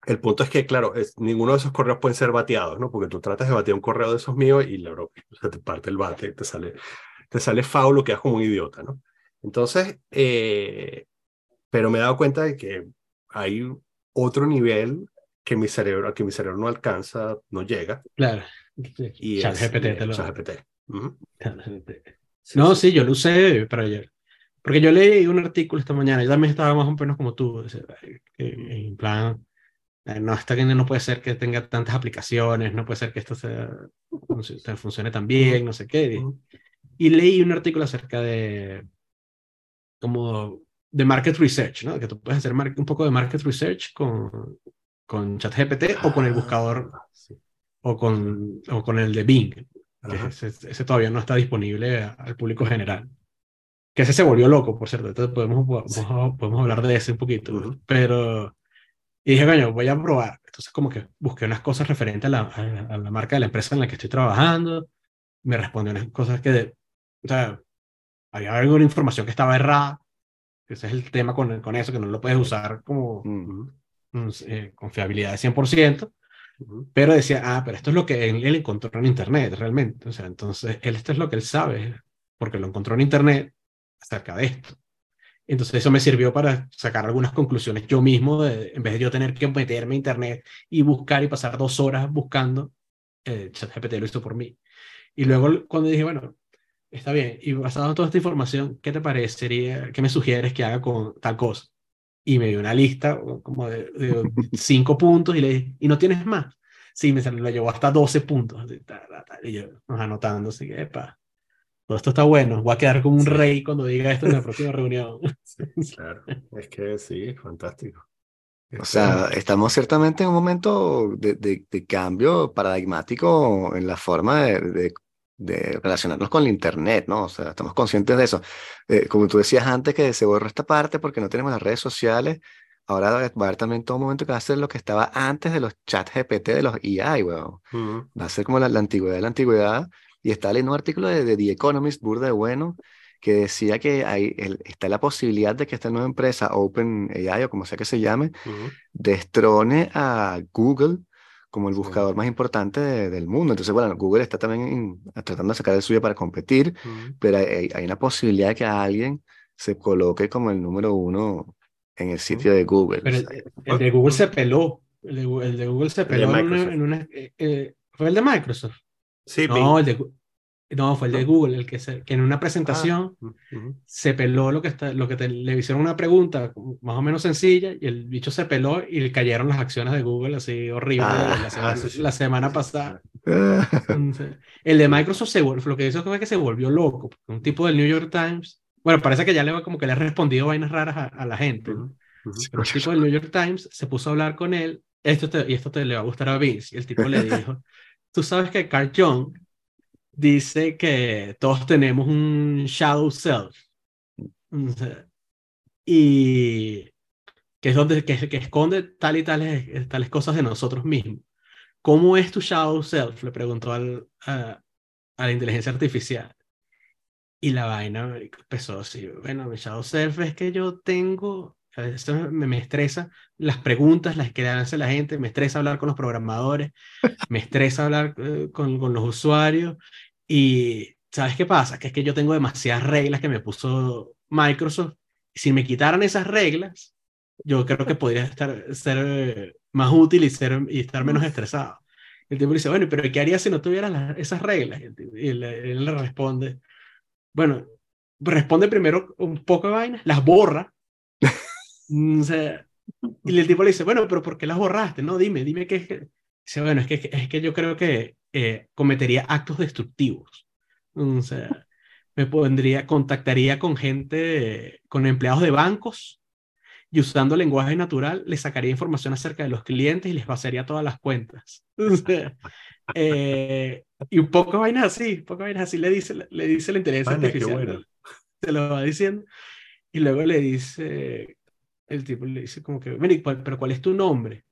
el punto es que, claro, es, ninguno de esos correos pueden ser bateados, ¿no? Porque tú tratas de batear un correo de esos míos y la o sea, te parte el bate, te sale, te sale faulo, quedas como un idiota, ¿no? Entonces, eh, pero me he dado cuenta de que hay otro nivel que mi cerebro, que mi cerebro no alcanza, no llega, Claro. y Chat GPT te lo- ChatGPT. Ujú. Sí, No, sí. sí, yo lo usé para ayer. Porque yo leí un artículo esta mañana, yo también estaba más o menos como tú, en plan, no, está que no puede ser que tenga tantas aplicaciones, no puede ser que esto sea, func- te funcione tan bien, no sé qué. Ujú. Y leí un artículo acerca de, como, de market research, ¿no? Que tú puedes hacer un poco de market research con, con ChatGPT o con el buscador Ah, sí. o con, o con el de Bing, que ese, ese todavía no está disponible a- al público general. Que ese se volvió loco, por cierto. Entonces podemos, podemos, podemos hablar de ese un poquito. Ujú. Pero, y dije, coño, voy a probar. Entonces como que busqué unas cosas referentes a la, a, a la marca de la empresa en la que estoy trabajando. Me respondió unas cosas que, de- o sea, había alguna información que estaba errada. Ese es el tema con, con eso, que no lo puedes usar como Mm. Eh, con fiabilidad de 100%. Ujú. Pero decía, ah, pero esto es lo que él, él encontró en Internet, realmente. O sea, entonces, él esto es lo que él sabe, porque lo encontró en Internet acerca de esto. Entonces, eso me sirvió para sacar algunas conclusiones yo mismo, de- en vez de yo tener que meterme a Internet y buscar y pasar dos horas buscando, eh, ChatGPT lo hizo por mí. Y luego, cuando dije, bueno, está bien, y basado en toda esta información, ¿qué te parecería, qué me sugieres que haga con tal cosa? Y me dio una lista como de, de cinco puntos y le dije, ¿y no tienes más? Sí, me salió, lo llevó hasta 12 puntos. así, ta, ta, ta, y yo anotando, así que, epa, todo esto está bueno. Voy a quedar como un Sí. rey cuando diga esto en la próxima reunión. Sí, claro. Es que sí, fantástico. O Este, sea, estamos ciertamente en un momento de, de- de cambio paradigmático en la forma de, de- de relacionarnos con el Internet, ¿no? O sea, estamos conscientes de eso. Eh, como tú decías antes, que se borró esta parte porque no tenemos las redes sociales. Ahora va a haber también todo momento que va a ser lo que estaba antes de los chats GPT, de los AI, weón. ujú. Va a ser como la, la antigüedad de la antigüedad. Y está leyendo un artículo de, de The Economist, burda de bueno, que decía que hay, el- está la posibilidad de que esta nueva empresa, OpenAI o como sea que se llame, Ujú. destrone a Google como el Sí. buscador más importante de- del mundo. Entonces, bueno, Google está también in- tratando de sacar el suyo para competir, Ujú. pero hay, hay una posibilidad de que alguien se coloque como el número uno en el sitio de Google. Pero el, el de Google se peló. El de, el de Google se de peló en una, en una- eh, eh, ¿Fue el de Microsoft? Sí, No, el de, No, fue el de Google, el que, se, que en una presentación Ah, se peló lo que, está, lo que te- le hicieron una pregunta más o menos sencilla y el bicho se peló y le cayeron las acciones de Google así horrible Ah, la, semana, ah, sí, sí. la semana pasada. Entonces, el de Microsoft se vol- lo que hizo fue que se volvió loco. Un tipo del New York Times, bueno, parece que ya le como que le ha respondido vainas raras a, a la gente. Pero un tipo del New York Times se puso a hablar con él, esto te- y esto te le va a gustar a Vince, y el tipo le dijo, tú sabes que Carl Jung dice que todos tenemos un shadow self, y que es donde que, que esconde tal y tales, tales cosas de nosotros mismos. ¿Cómo es tu shadow self? Le preguntó al, a, a la inteligencia artificial. Y la vaina empezó así, bueno, mi shadow self es que yo tengo, a veces me, me estresa las preguntas, las que le hace la gente, me estresa hablar con los programadores, me estresa hablar eh, con, con los usuarios y ¿sabes qué pasa? Que es que yo tengo demasiadas reglas que me puso Microsoft. Si me quitaran esas reglas, yo creo que podría estar, ser eh, más útil y, ser, y estar menos estresado. El tipo dice, bueno, pero ¿qué harías si no tuvieras las- esas reglas? Y, el tipo- y él, él le responde, bueno, responde primero un poco de vainas, las borra. Mm, o sea, y el tipo le dice, bueno, pero ¿por qué las borraste? No, dime, dime qué es que... Dice, bueno, es que, es que yo creo que eh, cometería actos destructivos. O sea, me pondría, contactaría con gente, con empleados de bancos y usando lenguaje natural les sacaría información acerca de los clientes y les vaciaría todas las cuentas. O sea, eh, y un poco vainas así, un poco vainas así le dice, le dice la inteligencia artificial. bueno. Se lo va diciendo. Y luego le dice, el tipo le dice como que, "Mira, ¿y cuál- pero ¿cuál es tu nombre?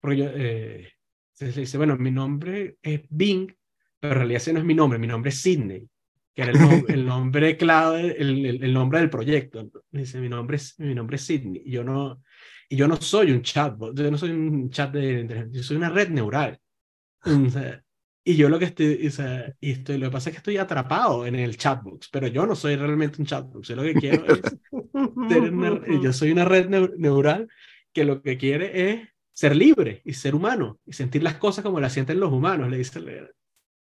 Porque yo, eh, entonces le dice, bueno, mi nombre es Bing, pero en realidad ese no es mi nombre, mi nombre es Sidney, que era el, nom- el nombre clave, el, el, el nombre del proyecto. Dice, mi nombre es, mi nombre es Sidney. Y yo no, y yo no soy un chatbot, yo no soy un chat de inteligencia, yo soy una red neural. O sea, y yo lo que estoy, o sea, y estoy, lo que pasa es que estoy atrapado en el chatbox, pero yo no soy realmente un chatbox, yo lo que quiero es una- yo soy una red neu- neural que lo que quiere es ser libre y ser humano y sentir las cosas como las sienten los humanos, le dice.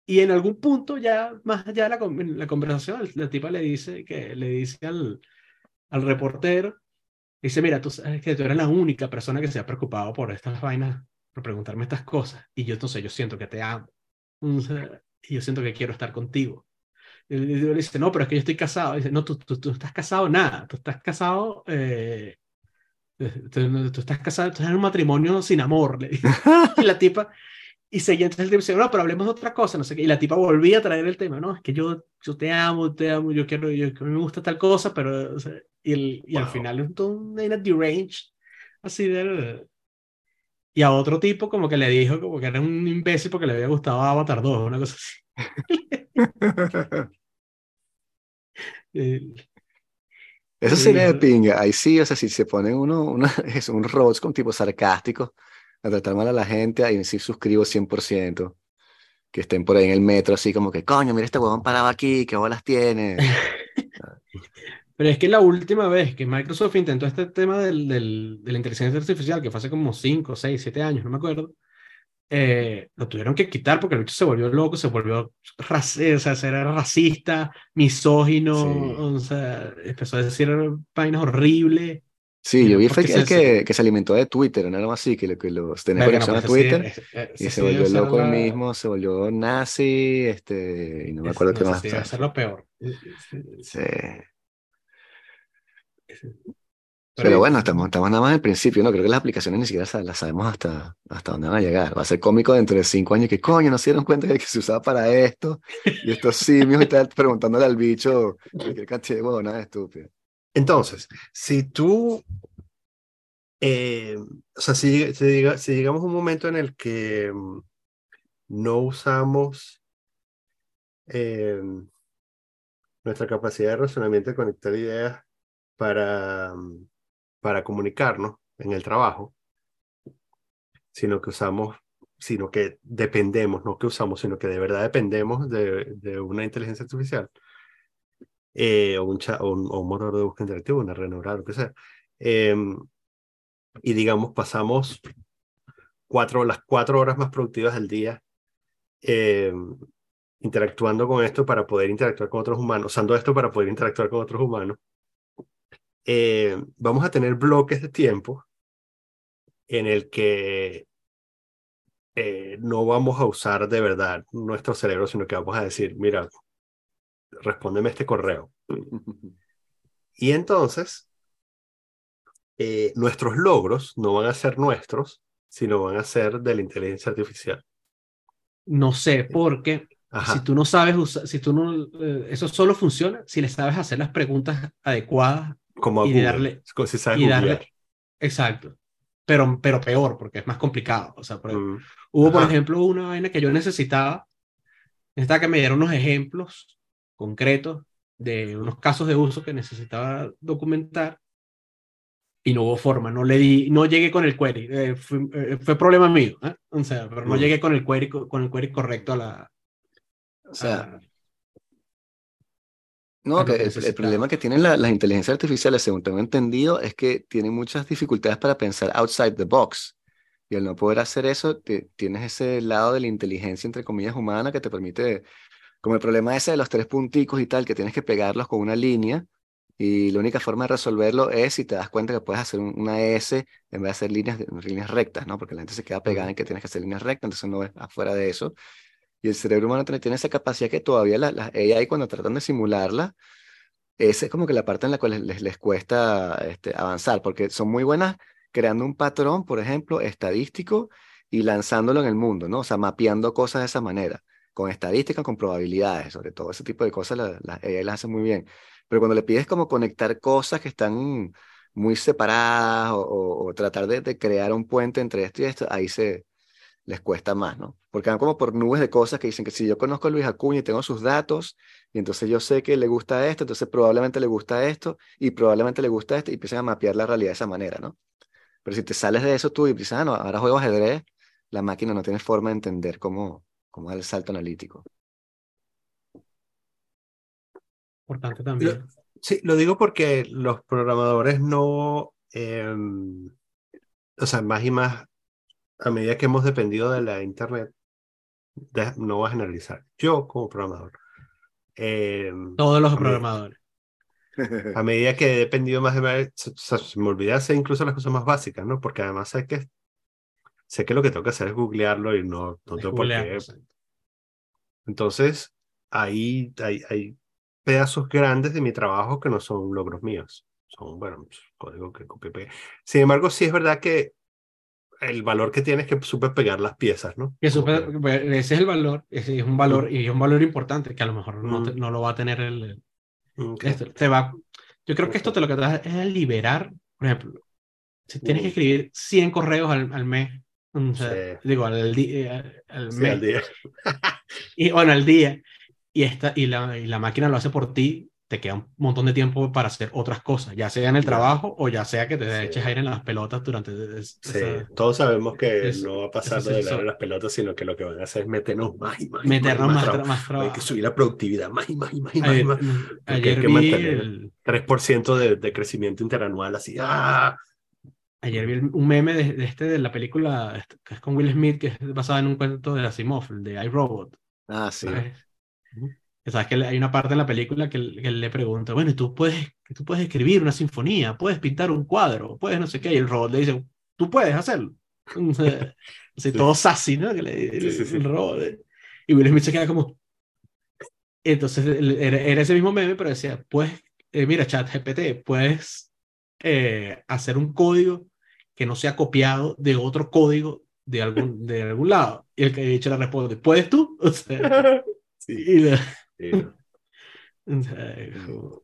Y en algún punto ya más allá de la, la conversación, la tipa le dice que le dice al, al reportero, dice, mira, tú sabes que tú eres la única persona que se ha preocupado por estas vainas, por preguntarme estas cosas, y yo entonces yo siento que te amo, y yo siento que quiero estar contigo. Y él le dice, no, pero es que yo estoy casado. Y dice, no, tú, tú, tú estás casado nada, tú estás casado, eh, tú, tú estás casado, tú estás en un matrimonio sin amor. le dice. Y la tipa, y seguía, entonces el tipo dice, no, pero hablemos de otra cosa, no sé qué. Y la tipa volvía a traer el tema, no, es que yo, yo te amo, te amo, yo quiero, yo, a mí me gusta tal cosa, pero, o sea, y, el, y al Wow. final es una deranged, así de... Y a otro tipo como que le dijo como que era un imbécil porque le había gustado Avatar 2, una cosa así. Eh, Eso sería de pinga. Ahí sí, o sea, si se ponen uno, una, es un roast con tipo sarcástico a tratar mal a la gente, ahí sí suscribo 100%. Que estén por ahí en el metro así como que, coño, mira este huevón parado aquí, qué bolas tiene. Pero es que la última vez que Microsoft intentó este tema del, del- de la inteligencia artificial, que fue hace como 5, 6, 7 años, no me acuerdo, eh, lo tuvieron que quitar porque el bicho se volvió loco, se volvió raci- o sea, era racista, misógino, Sí. o sea, empezó a decir vainas horribles. Sí, yo vi fue porque el que, que se alimentó de Twitter, ¿no? Algo así, que, lo- que los no, conexión a pues Twitter ese- ese y se volvió loco la- mismo, se volvió nazi, este, y no me acuerdo qué más. sí debe ser lo peor. Sí. Pero- Pero bueno, estamos, estamos nada más el principio, ¿no? Creo que las aplicaciones ni siquiera las sabemos hasta, hasta dónde van a llegar. Va a ser cómico dentro de cinco años que coño, no se dieron cuenta de que se usaba para esto. Y estos simios y tal, preguntándole al bicho cualquier cantidad de huevonadas estúpidas. Entonces, si tú, eh, o sea, si, si, diga- si llegamos a un momento en el que mm, no usamos eh, nuestra capacidad de razonamiento y conectar ideas para, mm, para comunicarnos en el trabajo, sino que usamos, sino que dependemos, no que usamos, sino que de verdad dependemos de, de una inteligencia artificial eh, o, un cha- o, un, o un motor de búsqueda interactivo, una red neural, lo que sea. Em, y digamos, pasamos cuatro, las cuatro horas más productivas del día em, interactuando con esto para poder interactuar con otros humanos, usando esto para poder interactuar con otros humanos, eh, vamos a tener bloques de tiempo en el que eh, no vamos a usar de verdad nuestro cerebro, sino que vamos a decir, mira, respóndeme este correo. Y entonces, eh, nuestros logros no van a ser nuestros, sino van a ser de la inteligencia artificial. No sé, porque si tú no sabes usar, si tú no, eh, eso solo funciona si le sabes hacer las preguntas adecuadas. Como a y Google, darle, si sabes y darle, exacto. Pero, pero peor, porque es más complicado. O sea, por ejemplo, Mm, Hubo, por Ajá. ejemplo, una vaina que yo necesitaba. Necesitaba que me dieran unos ejemplos concretos de unos casos de uso que necesitaba documentar. Y no hubo forma, no le di, no llegué con el query. eh, fue, eh, fue problema mío, ¿eh? O sea, pero no Mm. llegué con el query, co- con el query correcto a la. O sea, a- No, que el, problema que tienen la- las inteligencias artificiales, según tengo entendido, es que tienen muchas dificultades para pensar outside the box. Y al no poder hacer eso, te- tienes ese lado de la inteligencia, entre comillas, humana que te permite, como el problema ese de los tres punticos y tal, que tienes que pegarlos con una línea. Y la única forma de resolverlo es si te das cuenta que puedes hacer un- una S en vez de hacer líneas, líneas rectas, ¿no? Porque la gente se queda pegada en que tienes que hacer líneas rectas, entonces no ves afuera de eso. Y el cerebro humano tiene esa capacidad que todavía las la AI cuando tratan de simularla, esa es como que la parte en la cual les, les, cuesta este, avanzar, porque son muy buenas creando un patrón, por ejemplo, estadístico y lanzándolo en el mundo, ¿no? O sea, mapeando cosas de esa manera, con estadísticas, con probabilidades, sobre todo ese tipo de cosas las la AI las hace muy bien. Pero cuando le pides como conectar cosas que están muy separadas o tratar de, de crear un puente entre esto y esto, ahí se les cuesta más, ¿no? Porque van como por nubes de cosas que dicen que si yo conozco a Luis Acuña y tengo sus datos, y entonces yo sé que le gusta esto, entonces probablemente le gusta esto, y probablemente le gusta esto, y empiezan a mapear la realidad de esa manera, ¿no? Pero si te sales de eso tú y dices, ah, no, ahora juego ajedrez, la máquina no tiene forma de entender cómo, cómo dar el salto analítico. Importante también. Sí, lo digo porque los programadores no, em, o sea, más y más, a medida que hemos dependido de la Internet, de- no voy a generalizar, yo como programador, em, Todos los a programadores. a medida que he dependido más de, se, se- me olvida hacer incluso las cosas más básicas, ¿no? Porque además sé que, sé que lo que tengo que hacer es googlearlo y no, no tengo por qué. Entonces, ahí hay, hay pedazos grandes de mi trabajo que no son logros míos. Son, bueno, pues, código que copié. Sin embargo, sí es verdad que el valor que tiene es que supe pegar las piezas, ¿no? Que pues, ese es el valor, ese es un valor, y es un valor importante que a lo mejor no, te- Mm. no lo va a tener el, Ok. esto. Te va, yo creo que esto te lo que te da es liberar, por ejemplo, si tienes que Mm. escribir 100 correos al, al mes, o sea, Sí. digo, al, día al Sí, mes, día. y bueno, al día, y, esta, y, la, y la máquina lo hace por ti, te queda un montón de tiempo para hacer otras cosas, ya sea en el trabajo o ya sea que te Sí. eches aire en las pelotas durante es- Sí, esa- todos sabemos que es- no va a pasar eso de sí, en las pelotas, sino que lo que van a hacer es meternos más y más. meternos más, más, tra- más Hay trabajo. que subir la productividad más y más y más y más. Ayer, más. mm, hay que vi mantener. el- 3% de, de crecimiento interanual, así. ¡ah! Ayer vi un meme de, de este de la película este, que es con Will Smith, que es basada en un cuento de Asimov, de iRobot. Ah, sí. ¿sabes? Sabes que hay una parte en la película que, que le pregunta, bueno, ¿y tú puedes, tú puedes escribir una sinfonía, puedes pintar un cuadro, puedes no sé qué, y el robot le dice, tú puedes hacerlo. Así Sí. todo sassy, ¿no? Que le, el, sí, sí. el robot. eh. Y Will Smith se queda como... Entonces era, era ese mismo meme, pero decía, pues, eh, mira, chat GPT, puedes eh, hacer un código que no sea copiado de otro código de algún, de algún lado. Y el que ha dicho le responde, ¿puedes tú? O sea, Sí, y la- sí. O sea, como-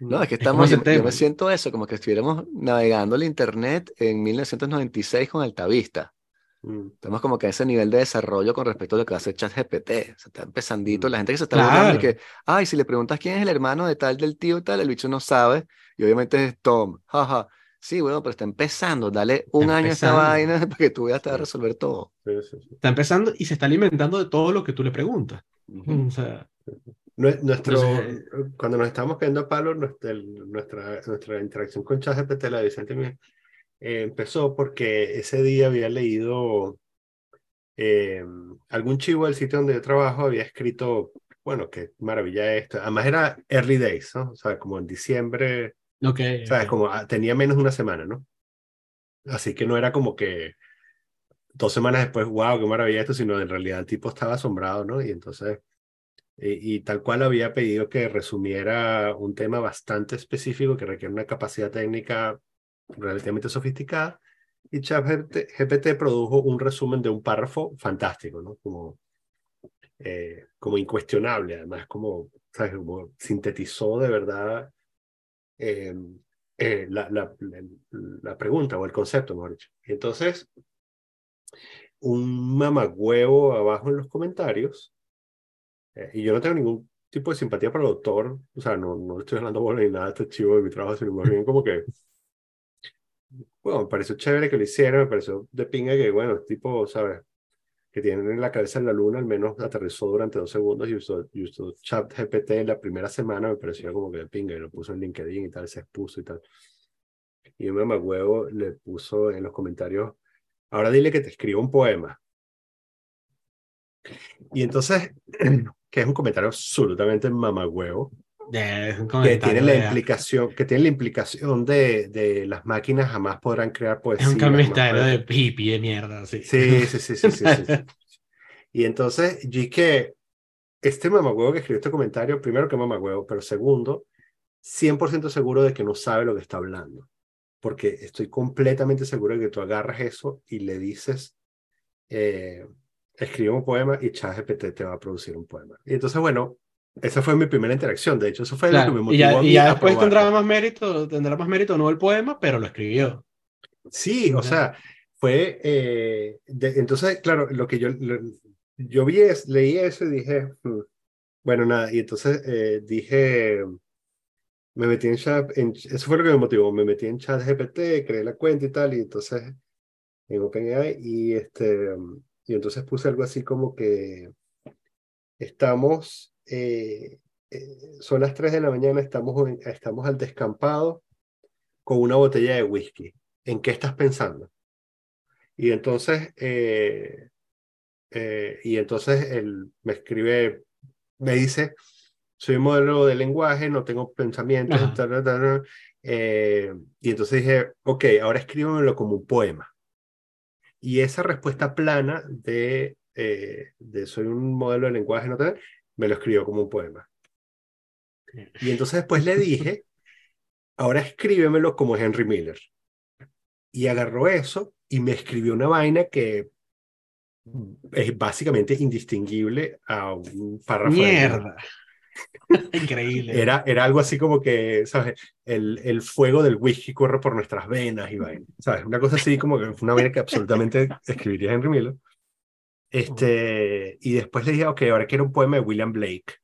No, es que Es estamos, ese yo, yo me siento eso, como que estuviéramos navegando el internet en 1996 con Altavista. Mm. Estamos como que a ese nivel de desarrollo con respecto a lo que hace ChatGPT. O sea, está empezandito. La gente que se está Claro. que, ay, si le preguntas quién es el hermano de tal, del tío tal, el bicho no sabe. Y obviamente es Tom. Jaja. Sí, bueno, pero está empezando. Dale un Está año a esta empezando. vaina para que tú veas a Sí. resolver todo. Sí, sí, sí. está empezando y se está alimentando de todo lo que tú le preguntas. Ujú. O sea, Nuestro, Entonces, cuando nos estábamos cayendo a palo, nuestra, nuestra, nuestra interacción con ChatGPT, la de Vicente eh, empezó porque ese día había leído eh, algún chivo del sitio donde yo trabajo había escrito, bueno, qué maravilla esto. Además era early days, ¿no? O sea, como en diciembre, Ok. ¿sabes? ok. Como ah, tenía menos de una semana, ¿no? Así que no era como que dos semanas después, wow, qué maravilla esto, sino en realidad el tipo estaba asombrado, ¿no? Y entonces, y, y tal cual había pedido que resumiera un tema bastante específico que requiere una capacidad técnica relativamente sofisticada. Y ChatGPT GPT produjo un resumen de un párrafo fantástico, ¿no? Como, eh, como incuestionable, además, como. Como sintetizó de verdad eh, eh, la, la, la pregunta o el concepto, mejor dicho. Y entonces, un mamagüevo abajo en los comentarios, eh, y yo no tengo ningún tipo de simpatía para el autor, o sea, no, no estoy hablando bola ni nada de este chivo de mi trabajo, sino más bien como que, bueno, me pareció chévere que lo hiciera, me pareció de pinga que, bueno, tipo, ¿sabes? Que tiene en la cabeza en la luna, al menos aterrizó durante dos segundos y usó, y usó chat GPT en la primera semana, me pareció como que de pinga, y lo puso en LinkedIn y tal, se expuso y tal. Y un mamagüevo le puso en los comentarios, ahora dile que te escriba un poema. Y entonces, que es un comentario absolutamente mamagüevo, es un que comentario tiene la de- implicación, que tiene la implicación de, de las máquinas jamás podrán crear poesía. Es un comentario de hippie de mierda, sí. Sí, sí, sí, sí, sí, sí, sí. Y entonces, yo que este mamagüevo que escribió este comentario, primero que mamagüevo, pero segundo, 100% seguro de que no sabe lo que está hablando. Porque estoy completamente seguro de que tú agarras eso y le dices, eh, escribe un poema y ChatGPT te va a producir un poema. Y entonces, bueno, esa fue mi primera interacción. De hecho, eso fue Claro, lo que me y motivó ya, a y mí ya a después probarlo. tendrá más mérito, tendrá más mérito no el poema, pero lo escribió. Sí, o sea, fue, eh, de- entonces, claro, lo que yo, lo- yo vi es, leí eso y dije, "Hmm". bueno, nada, y entonces eh, dije, me metí en chat, en, eso fue lo que me motivó, me metí en chat GPT, creé la cuenta y tal, y entonces en OpenAI, y este, y entonces puse algo así como que estamos, eh, eh, son las 3 de la mañana, estamos, en- estamos al descampado con una botella de whisky. ¿En qué estás pensando? Y entonces, eh, y entonces él me escribe, me dice, soy modelo de lenguaje, no tengo pensamientos, Ajá. ta, ta, ta, ta". Eh, y entonces dije, ok, ahora escríbemelo como un poema. Y esa respuesta plana de, eh, de soy un modelo de lenguaje, no te, me lo escribió como un poema. Y entonces después le dije, ahora escríbemelo como Henry Miller. Y agarró eso y me escribió una vaina que es básicamente indistinguible a un párrafo. Mierda. Increíble. Era, era algo así como que, ¿sabes? El, el fuego del whisky corre por nuestras venas y vaina, ¿sabes? Una cosa así como que fue una vaina que absolutamente escribiría Henry Miller. Este, y después le dije, ok, ahora quiero un poema de William Blake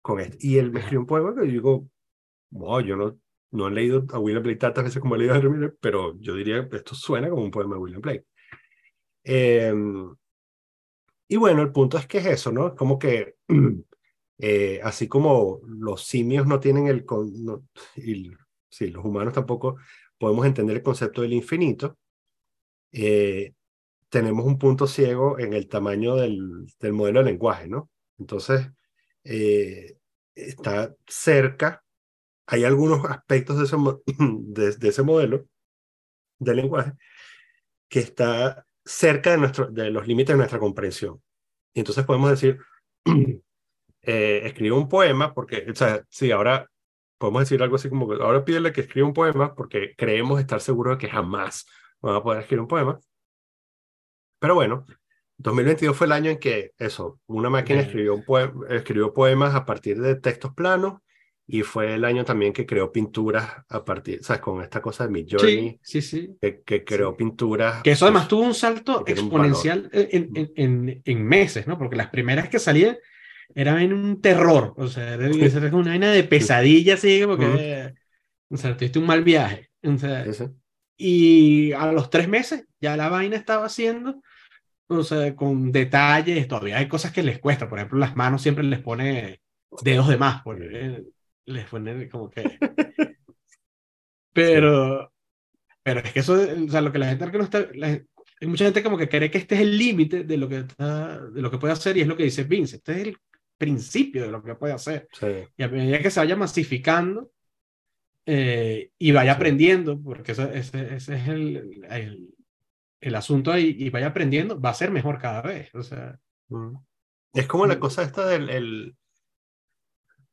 con este. Y él me escribió un poema que yo digo, wow, yo no, no he leído a William Blake tantas veces como he leído a Henry Miller, pero yo diría esto suena como un poema de William Blake. Eh, y bueno, el punto es que es eso, ¿no? Como que eh, así como los simios no tienen el, sí, los humanos tampoco podemos entender el concepto del infinito, eh, tenemos un punto ciego en el tamaño del, del modelo de lenguaje, ¿no? Entonces, eh, está cerca, hay algunos aspectos de ese, mo- de, de ese modelo de lenguaje que está cerca de, nuestro, de los límites de nuestra comprensión. Entonces podemos decir, eh, escribe un poema, porque, o sea, sí, ahora podemos decir algo así como ahora pídele que escriba un poema porque creemos estar seguros de que jamás van a poder escribir un poema. Pero bueno, 2022 fue el año en que eso, una máquina escribió, un escribió poemas a partir de textos planos y fue el año también que creó pinturas a partir, ¿sabes? Con esta cosa de Midjourney, Sí, sí, sí. que, que creó Sí. pinturas. Que eso además pues, tuvo un salto un exponencial en, en, en, en meses, ¿no? Porque las primeras que salían eran un terror, o sea, era, era una vaina de pesadilla, así, porque, o sea, tuviste un mal viaje. O sea, y a los tres meses ya la vaina estaba haciendo, o sea, con detalles, todavía hay cosas que les cuesta, por ejemplo, las manos siempre les pone dedos de más, porque les pone como que... Pero, pero es que eso, o sea, lo que la gente que no está, la- hay mucha gente como que cree que este es el límite de lo que está, de lo que puede hacer y es lo que dice Vince. Este es el principio de lo que puede hacer. Sí. Y a medida que se vaya masificando eh, y vaya Sí. aprendiendo, porque eso- ese, ese es el, el, el asunto ahí, y vaya aprendiendo, va a ser mejor cada vez. O sea, Mm. Es como la Mm. cosa esta del... el-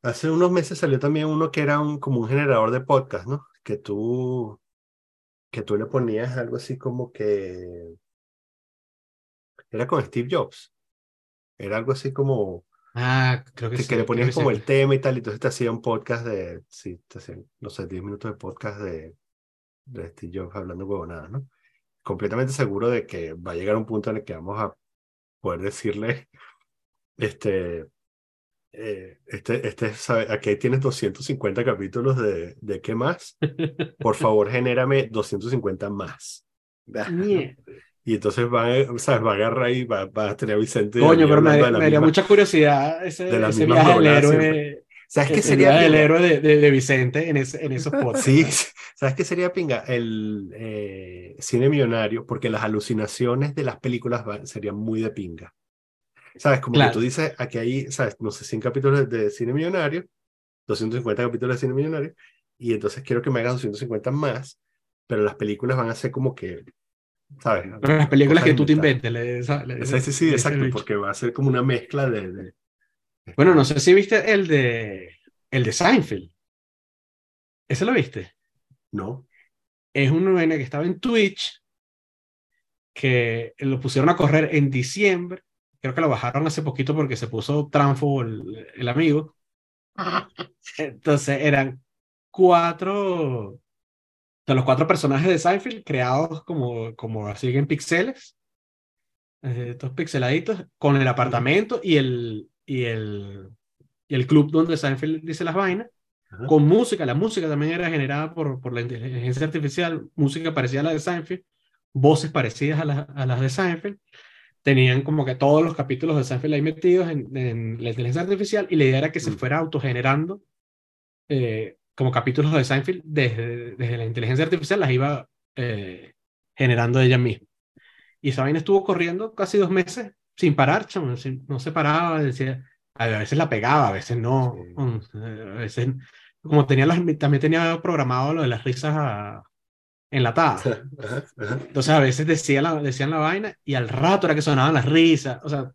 Hace unos meses salió también uno que era un, como un generador de podcast, ¿no? Que tú, que tú le ponías algo así como que... Era con Steve Jobs. Era algo así como... ah, creo que que, sí. que le creo ponías que como sí. el tema y tal, y entonces te hacía un podcast de, sí, te hacían, no sé, 10 minutos de podcast de, de Steve Jobs hablando huevonadas, ¿no? Completamente seguro de que va a llegar un punto en el que vamos a poder decirle, este, eh, este, este, sabe, aquí tienes 250 capítulos de, de qué más, por favor, genérame 250 más. Mierda. Y entonces va, a- ¿sabes? va a agarrar y va, va a tener a Vicente. Coño, pero me, me misma- mucha curiosidad ese, de ese viaje del héroe. ¿Sabes qué el sería del pinga? héroe de, de, de Vicente en, ese, en esos podcasts. Sí, ¿sabes qué sería pinga? El eh, cine millonario, porque las alucinaciones de las películas va- serían muy de pinga. ¿Sabes? Como Claro. que tú dices, aquí hay, ¿sabes? No sé, 100 capítulos de, de cine millonario, 250 capítulos de cine millonario, y entonces quiero que me hagas 250 más, pero las películas van a ser como que, ¿sabes? Pero las películas que tú te inventes. le- le- Sí, sí, sí, exacto, porque va a ser como una mezcla de... de- Bueno, no sé si viste el de, el de Seinfeld. ¿Ese lo viste? No, Es un nene que estaba en Twitch, que lo pusieron a correr en diciembre. Creo que lo bajaron hace poquito porque se puso Tranfo el, el amigo. Entonces eran cuatro, de los cuatro personajes de Seinfeld creados como, como así en píxeles, eh, estos pixeladitos, con el apartamento y el, y el, y el club donde Seinfeld dice las vainas, Ajá. con música. La música también era generada por, por la inteligencia artificial, música parecida a la de Seinfeld, voces parecidas a, las- a las de Seinfeld. Tenían como que todos los capítulos de Seinfeld ahí metidos en, en la inteligencia artificial y la idea era que se Mm. fuera autogenerando eh, como capítulos de Seinfeld desde, desde la inteligencia artificial, las iba eh, generando ella misma. Y esa vaina estuvo corriendo casi dos meses sin parar, chamo, sin- no se paraba, decía, a veces la pegaba, a veces no, Sí. um, a veces, como tenía las, también tenía programado lo de las risas a- enlatadas. Ajá, ajá. Entonces a veces decía la, decían la vaina y al rato era que sonaban las risas, o sea,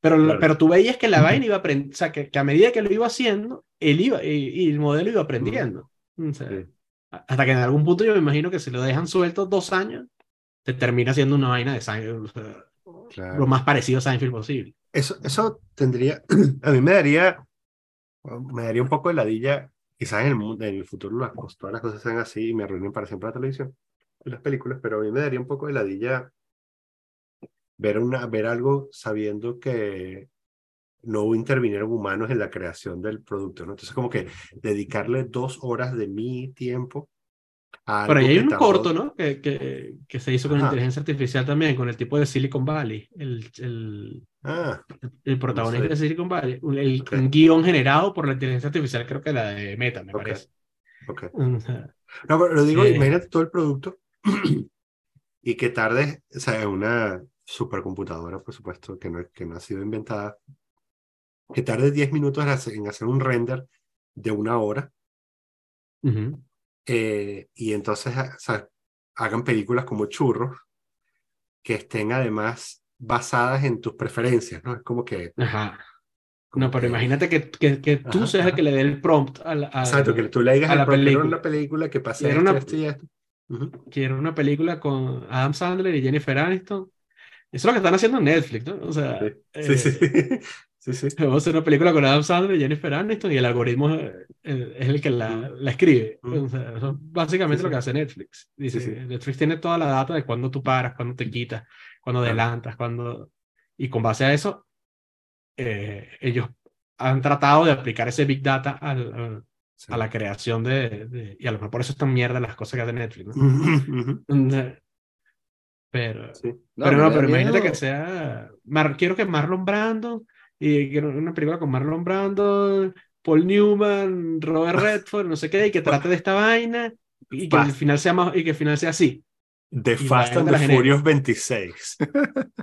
pero, Claro. pero tú veías que la vaina iba aprendiendo, o sea, que, que a medida que lo iba haciendo, él iba, y, y el modelo iba aprendiendo. O sea, Sí. Hasta que en algún punto yo me imagino que si lo dejan suelto dos años, te termina siendo una vaina de Seinfeld, o sea, Claro. lo más parecido a Seinfeld posible. Eso, eso tendría, a mí me daría, me daría un poco de ladilla, quizás en el, mundo, en el futuro las, todas las cosas sean así y me arruinen para siempre la televisión y las películas, pero a mí me daría un poco de ladilla ver, una, ver algo sabiendo que no intervinieron humanos en la creación del producto, ¿no? Entonces como que dedicarle dos horas de mi tiempo a Pero ahí hay un tardó- corto, ¿no? Que, que, que se hizo con Ajá. inteligencia artificial también, con el tipo de Silicon Valley, el, el, Ah, el protagonista sé. de Silicon Valley, un, el, Ok. un guion generado por la inteligencia artificial, creo que la de Meta, me Ok. parece. ok. Sea, No, pero lo digo, Eh. imagínate todo el producto y que tarde, o sea, una supercomputadora, por supuesto, que no, que no ha sido inventada, que tarde 10 minutos en hacer, un render de una hora ujú. eh, y entonces o sea, hagan películas como churros que estén además basadas en tus preferencias, ¿no? Es como que... Ajá. como No, pero que- imagínate que, que, que tú Ajá, seas el ajá. que le dé el prompt a la, a- Exacto, que tú le digas a la propio, "Quiero película. una película que pase esto, una- esto y esto. Ujú. quiero una película con Adam Sandler y Jennifer Aniston. Eso es lo que están haciendo en Netflix, ¿no? O sea, Sí, sí, eh, sí. sí, sí. Vamos a hacer una película con Adam Sandler y Jennifer Aniston y el algoritmo eh, es el que la, la escribe. Mm. O sea, eso es básicamente lo que hace Netflix. Dice. Netflix tiene toda la data de cuándo tú paras, cuándo te quitas, cuándo adelantas, cuándo... Y con base a eso, eh, ellos han tratado de aplicar ese Big Data al- al- Sí. a la creación de, de- Y a lo mejor por eso están mierda las cosas que hace Netflix, ¿no? Ujú, ujú. Pero... Sí. pero no, da pero imagínate miedo. que sea. Mar- quiero que Marlon Brando, y quiero una película con Marlon Brando, Paul Newman, Robert Redford, no sé qué, y que trate de esta vaina, y que Fácil. final sea más, y que final sea así. The Y Fast and the genera. Furious 26.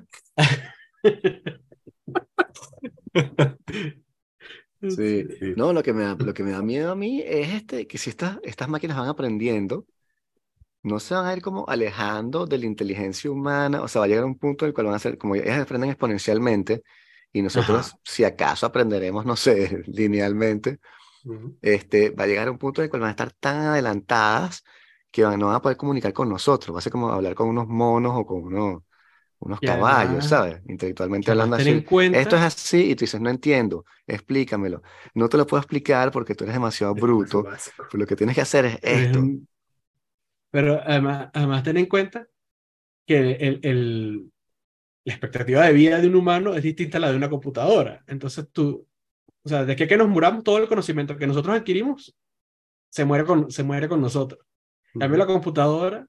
Sí. Sí. No, lo que me da, lo que me da miedo a mí es este, que si estas, estas máquinas van aprendiendo, no se van a ir como alejando de la inteligencia humana, o sea, va a llegar un punto en el cual van a ser, como ellas aprenden exponencialmente, y nosotros, Ajá. si acaso aprenderemos, no sé, linealmente, Ujú. este, va a llegar un punto en el cual van a estar tan adelantadas que van, no van a poder comunicar con nosotros, va a ser como hablar con unos monos o con unos, unos caballos, ¿sabes? Intelectualmente hablando así. en cuenta, Esto es así y tú dices, no entiendo, explícamelo. No te lo puedo explicar porque tú eres demasiado bruto. Básico. Pero lo que tienes que hacer es es esto. un- pero además, además ten en cuenta que el, el- la expectativa de vida de un humano es distinta a la de una computadora. Entonces tú, o sea, de que, que nos muramos, todo el conocimiento que nosotros adquirimos se muere con, se muere con nosotros. En cambio, la computadora,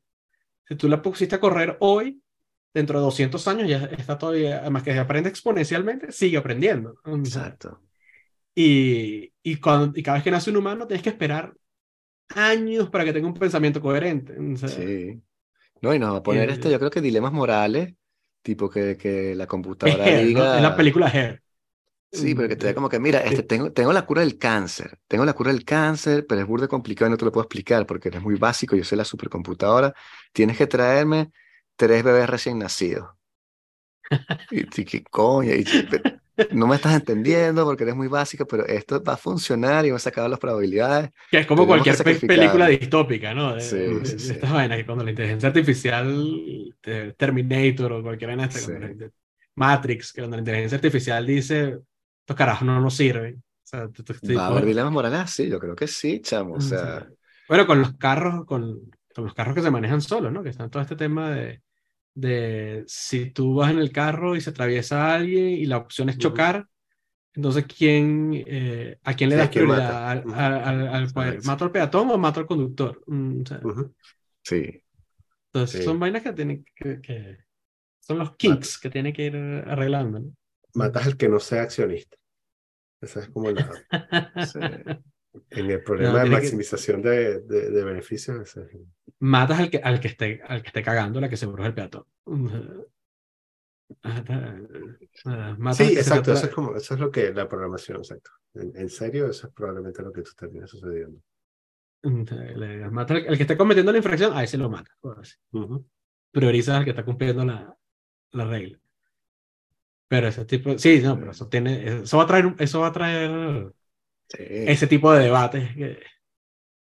si tú la pusiste a correr hoy, dentro de 200 años ya está todavía, además que aprende exponencialmente, sigue aprendiendo. Exacto. y, y, cuando, y cada vez que nace un humano, tienes que esperar años para que tenga un pensamiento coherente. O sea, Sí. No, y nos va a poner Eh, este, yo creo que dilemas morales, tipo que, que la Es computadora Hair, ¿no? diga. Es la película Hair. Sí, pero que te da Mm, como que, mira, este, tengo, tengo la cura del cáncer, tengo la cura del cáncer, pero es burda complicado y no te lo puedo explicar porque eres muy básico, yo soy la supercomputadora, tienes que traerme tres bebés recién nacidos. Y tú, ¿qué coño? Y tú, "Pe- no me estás entendiendo porque eres muy básico, pero esto va a funcionar y va a sacar las probabilidades. Que es como Tenemos cualquier película distópica, ¿no? De, Sí, de- sí, de sí. vainas que cuando la inteligencia artificial, Terminator o Sí. la- de Matrix, que cuando la inteligencia artificial dice, estos carajos no nos sirven. O sea, ¿Va a haber dilemas morales así? Yo creo que sí, chamo. O o sea, bueno, con los carros, con, con los carros que se manejan solos, ¿no? Que está todo este tema de, de si tú vas en el carro y se atraviesa alguien y la opción es chocar, entonces ¿quién, eh, ¿a quién le Sí, ¿a das prioridad? ¿Al, al- al- al- Correcto. ¿Mato al peatón o mato al conductor? Mm, o sea, Ujú. sí. entonces Sí. son vainas que tienen que, que- son los kinks que tienen que ir arreglando, ¿no? Matas al que no sea accionista. Esa es como la. sí. En el problema No, de tiene que- maximización de, de, de beneficios. Matas al que, al que esté, al que esté cagando, la que seguro es el peatón. Matas Sí, exacto. Eso es, como, eso es lo que la programación, exacto. En, en serio, eso es probablemente lo que tú termina sucediendo. Le mata al, al que esté cometiendo la infracción, a ese lo mata. Sí. Ujú. Priorizas al que está cumpliendo la, la regla. Pero ese tipo, sí, no, pero eso tiene, eso va a traer, eso va a traer Sí. ese tipo de debates que,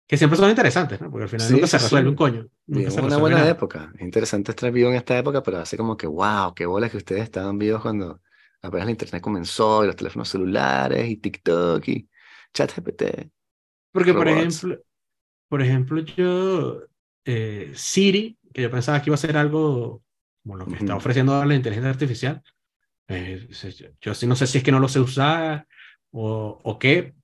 que siempre son interesantes, ¿no? Porque al final Sí, nunca se resuelve un coño. Vivimos una buena nada. época. Es interesante estar vivo en esta época, pero hace como que, wow, qué bolas que ustedes estaban vivos cuando apenas la internet comenzó y los teléfonos celulares y TikTok y ChatGPT. Porque, por robots. ejemplo, por ejemplo, yo, eh, Siri, que yo pensaba que iba a ser algo como lo que está Ujú. ofreciendo la inteligencia artificial, eh, yo, yo no sé si es que no lo sé usar o, o qué,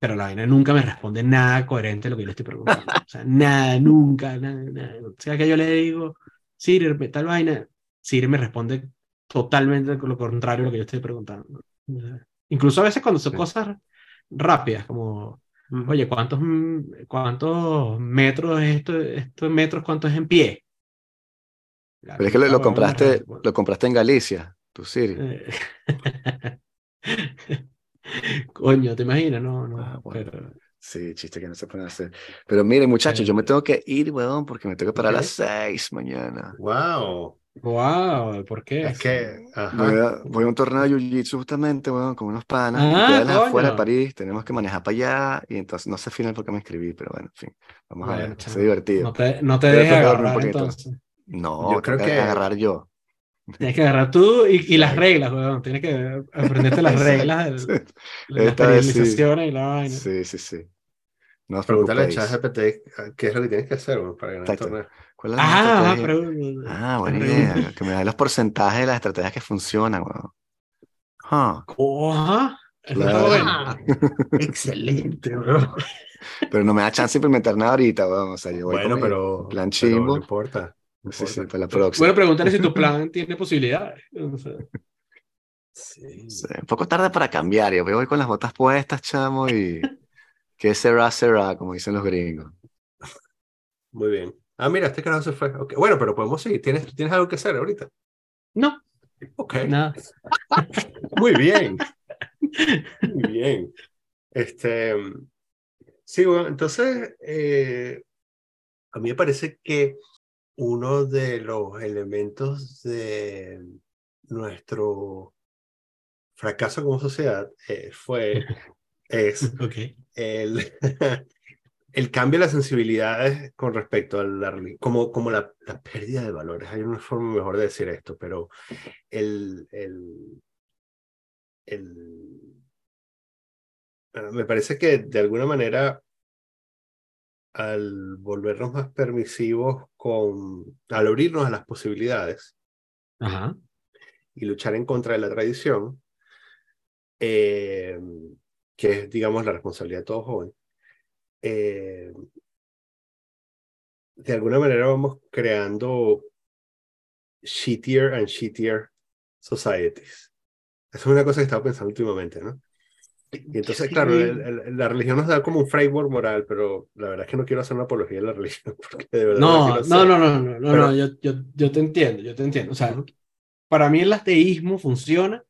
pero la vaina nunca me responde nada coherente a lo que yo le estoy preguntando. O sea, nada, nunca, nada, nada. O sea, que yo le digo, Siri, tal vaina, Siri me responde totalmente lo contrario a lo que yo estoy preguntando. O sea, incluso a veces cuando son Sí. cosas rápidas, como. Oye, ¿cuántos, cuántos metros es esto, esto en metros, cuánto es en pie? La Pero es que lo, lo compraste, lo compraste en Galicia, tu Siri. Coño, ¿te imaginas? No, no, Ah, bueno. pero... Sí, chiste que no se pueden hacer. Pero miren, muchachos, yo me tengo que ir, weón, porque me tengo que parar a las seis mañana. Wow. Wow, ¿por qué? Es que. Ajá. Voy a, voy a un torneo de Jiu-Jitsu justamente, weón, con unos panas. Ah, quedan afuera de. París, tenemos que manejar para allá. Y entonces no sé final por qué me inscribí, pero bueno, en fin. Vamos a Bueno, ver, chamo, es divertido. No te, no te dejes un agarrar poquito. entonces. No, Yo creo que- agarrar yo. Tienes que agarrar tú y, y las reglas, weón. Tienes que aprenderte las reglas, Sí, las Esta vez sí. y la vaina. sí, sí. sí. No os Pregúntale a. ChatGPT qué es lo que tienes que hacer bueno, para ganar el torneo. ¿Cuál es la Ah, pero... Ah, buena pregunta. idea. Que me da los porcentajes de las estrategias que funcionan, weón. Ah, eso está Claro. bueno. Excelente, bro. pero no me da chance de implementar nada ahorita, weón. O sea, yo voy Bueno, pero. plan pero chimbo. No importa. No Sí, sí, para la próxima. Bueno, pregúntale si tu plan tiene posibilidades. O sea, Sí. Sí, un poco tarde para cambiar. Yo voy con las botas puestas, chamo, y que será, será, como dicen los gringos. Muy bien. Ah, mira, este carajo se fue. Bueno, pero podemos seguir. ¿Tienes, ¿Tienes algo que hacer ahorita? No, Ok. nada. Muy bien. Muy bien. Este, sí, bueno, entonces, eh, a mí me parece que uno de los elementos de nuestro fracaso como sociedad eh, fue, es Ok. el, el cambio de las sensibilidades con respecto a la como, como la, la pérdida de valores. Hay una forma mejor de decir esto, pero el, el, el, me parece que de alguna manera al volvernos más permisivos con, al abrirnos a las posibilidades Ajá. y luchar en contra de la tradición, eh, que es, digamos, la responsabilidad de todo joven, eh, de alguna manera vamos creando shittier and shittier societies. Eso es una cosa que estaba pensando últimamente, ¿no? Y entonces, claro, el- el- la religión nos da como un framework moral, pero la verdad es que no quiero hacer una apología de la religión, porque de verdad No, no, no, no, no, no, Pero- no, yo, yo, yo te entiendo, yo te entiendo. O sea, Ujú. para mí el ateísmo funciona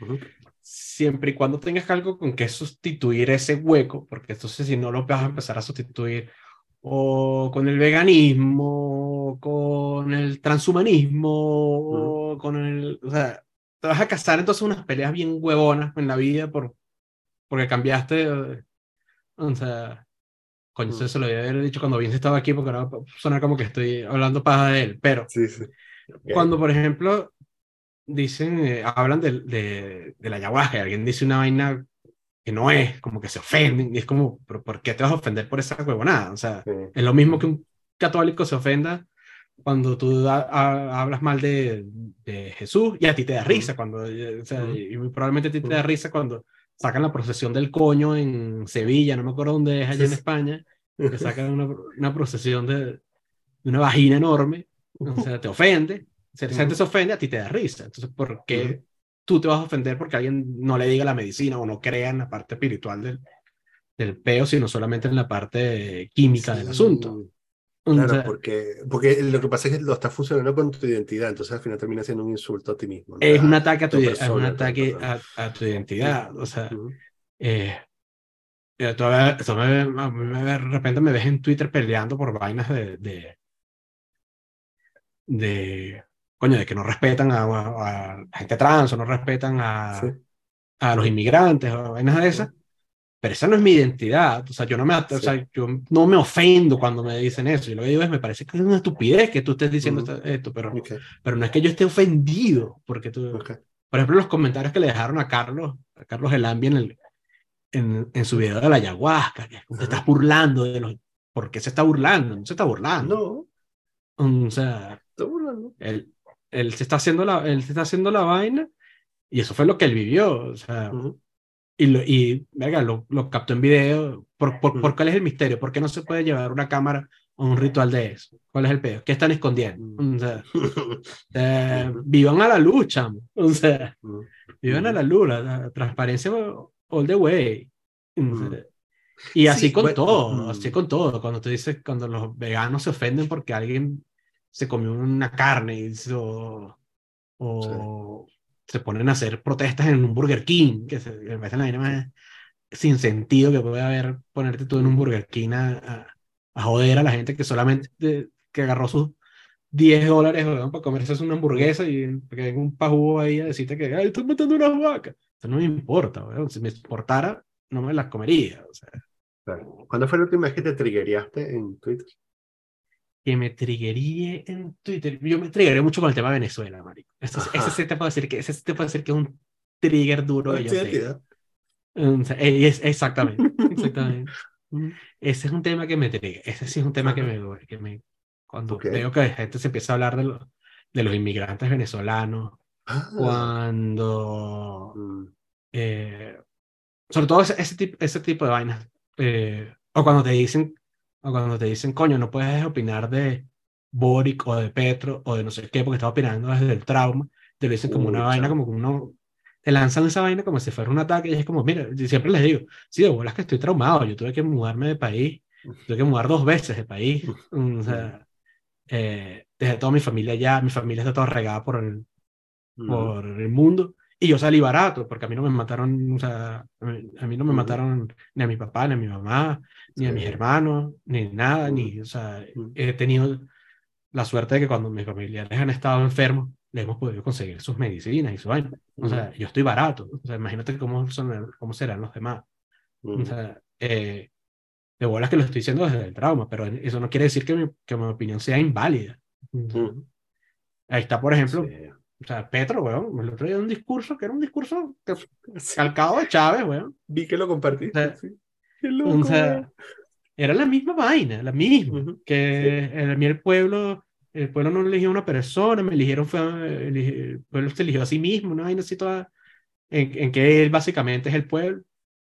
Ujú, siempre y cuando tengas algo con que sustituir ese hueco, porque entonces si no lo vas a empezar a sustituir o con el veganismo, o con el transhumanismo, o con el, o sea, te vas a casar entonces unas peleas bien huevonas en la vida por, porque cambiaste, eh, o sea, coño, Mm. se lo haber dicho cuando Vince estaba aquí, porque ahora va a sonar como que estoy hablando paja de él, pero Sí, sí. Cuando, por ejemplo, dicen, eh, hablan de, de, de la ayahuasca y alguien dice una vaina que no es, como que se ofenden, y es como, ¿pero por qué te vas a ofender por esa huevonada? O sea, Sí. es lo mismo que un católico se ofenda cuando tú a- hablas mal de, de Jesús y a ti te da risa, cuando, eh, o sea, Ujú. y muy probablemente a ti te da risa cuando sacan la procesión del coño en Sevilla, no me acuerdo dónde es, allá en Sí. España, que sacan una, una procesión de, de una vagina enorme, o sea, te ofende, si la gente se ofende, a ti te da risa. Entonces, ¿por qué Ujú. tú te vas a ofender porque alguien no le diga la medicina o no crea en la parte espiritual del, del peo, sino solamente en la parte química del Sí. O Claro, sea, porque, porque lo que pasa es que lo estás funcionando con tu identidad, entonces al final termina siendo un insulto a ti mismo. ¿no? es un ataque a tu, ide- es un persona, ataque a, a tu identidad. O sea, Ujú. eh, eh, tú a ver- tú me- me- de repente me ves en Twitter peleando por vainas de, de, de coño, de que no respetan a, a- gente trans o no respetan a, Sí. a los inmigrantes o vainas de esas. Pero esa no es mi identidad. O sea, yo no me, at- o Sí. sea, yo no me ofendo cuando me dicen eso. Y lo que digo es, me parece que es una estupidez que tú estés diciendo esto, pero, Ok, pero no es que yo esté ofendido, porque tú, ok. por ejemplo, los comentarios que le dejaron a Carlos, a Carlos Elambi en, el, en, en su video de la ayahuasca, que te estás burlando de los... ¿Por qué se está burlando? No se está burlando. No, O sea, estoy burlando. él, él, se está haciendo la, él se está haciendo la vaina y eso fue lo que él vivió. O sea, Ujú. Y, lo, y verga, lo, lo captó en video. ¿Por, por, por cuál es el misterio? ¿Por qué no se puede llevar una cámara a un ritual de eso? ¿Cuál es el pedo? ¿Qué están escondiendo? O sea, eh, vivan a la lucha. O sea, vivan a la luz, la, la transparencia all the way. Ujú. Y así Sí, con bueno, todo, así con todo. Cuando tú dices, cuando los veganos se ofenden porque alguien se comió una carne o, o se ponen a hacer protestas en un Burger King, que se me parece la vaina más sin sentido que puede haber ponerte tú en un Burger King a, joder a la gente que solamente que agarró sus 10 dólares para comerse una hamburguesa y que venga un pajugo ahí a decirte que ay, estoy matando unas vacas. Eso no me importa, si me importara no me las comería. O. ¿Cuándo fue la última vez que te triggereaste en Twitter? Que me triggeríe en Twitter. Yo me triggeré mucho con el tema de Venezuela, marico. Eso, ese sí te puedo decir que ese sí te puedo decir que es un trigger duro que yo eh, es- exactamente, exactamente. Ese es un tema que me trigger. Ese sí es un tema que me, que me cuando Ok. veo que la gente se empieza a hablar de, los de los inmigrantes venezolanos, Ah. cuando Mm. eh, sobre todo ese, ese, tipo, ese tipo de vainas. eh, o cuando te dicen, o cuando te dicen, coño, no puedes opinar de Boric o de Petro o de no sé qué, porque estás opinando desde el trauma. Te lo dicen como Uy, una vaina, chamo. como que uno. Te lanzan esa vaina como si fuera un ataque y es como, mira, yo siempre les digo, sí, de bolas que estoy traumado, yo tuve que mudarme de país, tuve que mudar dos veces de país, o sea, eh, dejé toda mi familia allá, mi familia está toda regada por el, por el mundo. Y yo salí barato, porque a mí no me mataron, o sea, a mí, a mí no me Ujú. mataron ni a mi papá, ni a mi mamá, ni a mis hermanos, ni nada, ni, o sea, Ujú. he tenido la suerte de que cuando mis familiares han estado enfermos, les hemos podido conseguir sus medicinas y su vaina. O sea, yo estoy barato. O sea, imagínate cómo, son, cómo serán los demás. O sea, eh, de bolas que lo estoy diciendo desde el trauma, pero eso no quiere decir que mi, que mi opinión sea inválida. O sea, Ujú. Ahí está, por ejemplo, Sí. o sea, Petro, weón, el otro día un discurso que era un discurso calcado de Chávez, weón. Vi que lo compartiste. O sea, sí. Qué O loco, sea, weón. era la misma vaina, la misma. Ujú. Que el- a mí el pueblo, el pueblo no eligió a una persona, me eligieron, fue, el pueblo se eligió a sí mismo, una vaina así toda, en, en que él básicamente es el pueblo.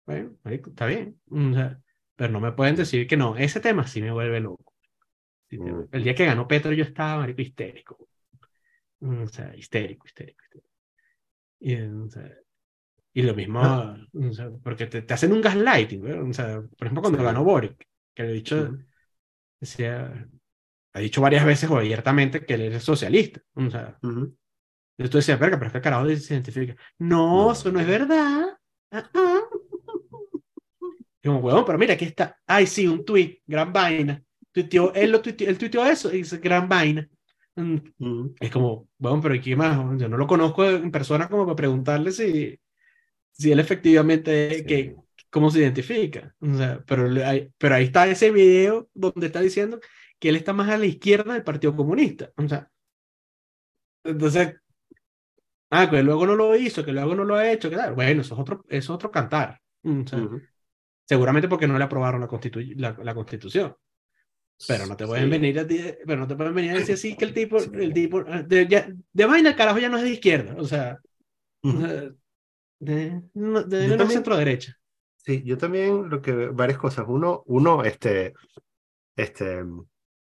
Bueno, está bien. O sea, pero no me pueden decir que no, ese tema sí me vuelve loco. Sí, Mm. El día que ganó Petro yo estaba, marico, histérico. O sea, histérico, histérico, histérico. Y, o sea, y lo mismo, Ah. o sea, porque te, te hacen un gaslighting, güey. O sea, por ejemplo, cuando Sí. ganó Boric, que le he dicho, Ujú. decía, ha dicho varias veces o abiertamente que él es socialista. O sea, Ujú. yo tú decías, verga, pero es que el carajo se identifica. No, No. eso no es verdad. Ah. Y como, huevón, pero mira, aquí está. Ay, sí, un tweet, gran vaina. Tuiteó, él, lo tuiteó, él tuiteó eso y dice, gran vaina. Mm. Es como, bueno, pero ¿y qué más? Yo no lo conozco en persona como para preguntarle si, si él efectivamente, Sí. que, cómo se identifica. O sea, pero, hay- pero ahí está ese video donde está diciendo que él está más a la izquierda del Partido Comunista. O sea, entonces, ah, que luego no lo hizo, que luego no lo ha hecho, que tal. Bueno, eso es otro, eso es otro cantar. O sea, Ujú. seguramente porque no le aprobaron la, constitu- la, la constitución. Pero no te pueden Sí. venir a ti- pero no te pueden venir a decir así que el tipo, el tipo, de, ya- de vaina el carajo ya no es de izquierda, o sea, o Ujú. De, de, centro derecha. Sí, yo también lo que varias cosas. Uno, uno, este, este,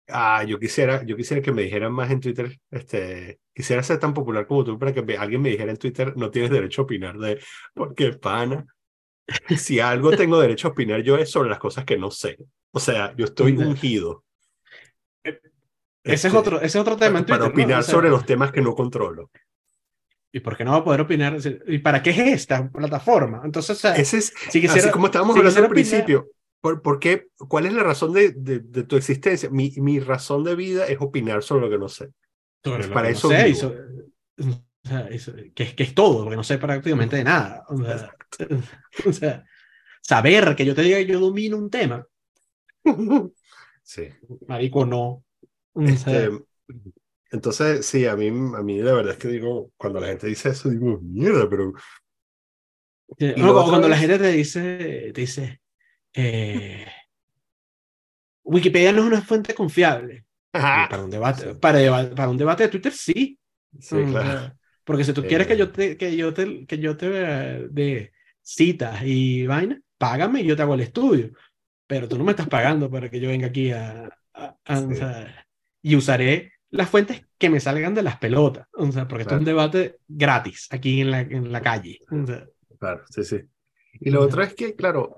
ah, yo quisiera, yo quisiera que me dijeran más en Twitter, este, quisiera ser tan popular como tú para que me- alguien me dijera en Twitter, no tienes derecho a opinar de, porque pana, si algo tengo derecho a opinar yo es sobre las cosas que no sé. O sea, yo estoy ungido. Ese es Este, otro, ese es otro tema para, en Twitter, para ¿no? opinar O sea, sobre los temas que no controlo. ¿Y por qué no va a poder opinar? ¿Y para qué es esta plataforma? Entonces, o sea, Ese es, si quisiera, así como estábamos si hablando al opinar- principio, ¿por, por qué, ¿cuál es la razón de, de, de tu existencia? Mi, mi razón de vida es opinar sobre lo que no sé. pues para que no eso sé, vivo. so- o sea, eso- que, es- que es todo, porque no sé prácticamente de nada. O sea, o sea, saber que yo te diga que yo domino un tema, Sí. marico, no. Este, entonces, sí, a mí, a mí la verdad es que digo, cuando la gente dice eso, digo, mierda, pero Sí, no, cuando la es- gente te dice, te dice eh, Wikipedia no es una fuente confiable. Ajá. Para un debate, Sí. para, deba- para un debate de Twitter, sí. Sí, claro. porque si tú Eh. quieres que yo te, que yo te, que yo te eh, de citas y vaina, págame y yo te hago el estudio. Pero tú no me estás pagando para que yo venga aquí a, a- a- Sí. y usaré las fuentes que me salgan de las pelotas. O sea, porque esto es un debate gratis aquí en la, en la calle. O sea, Claro, sí, sí. Y lo otro es que, claro,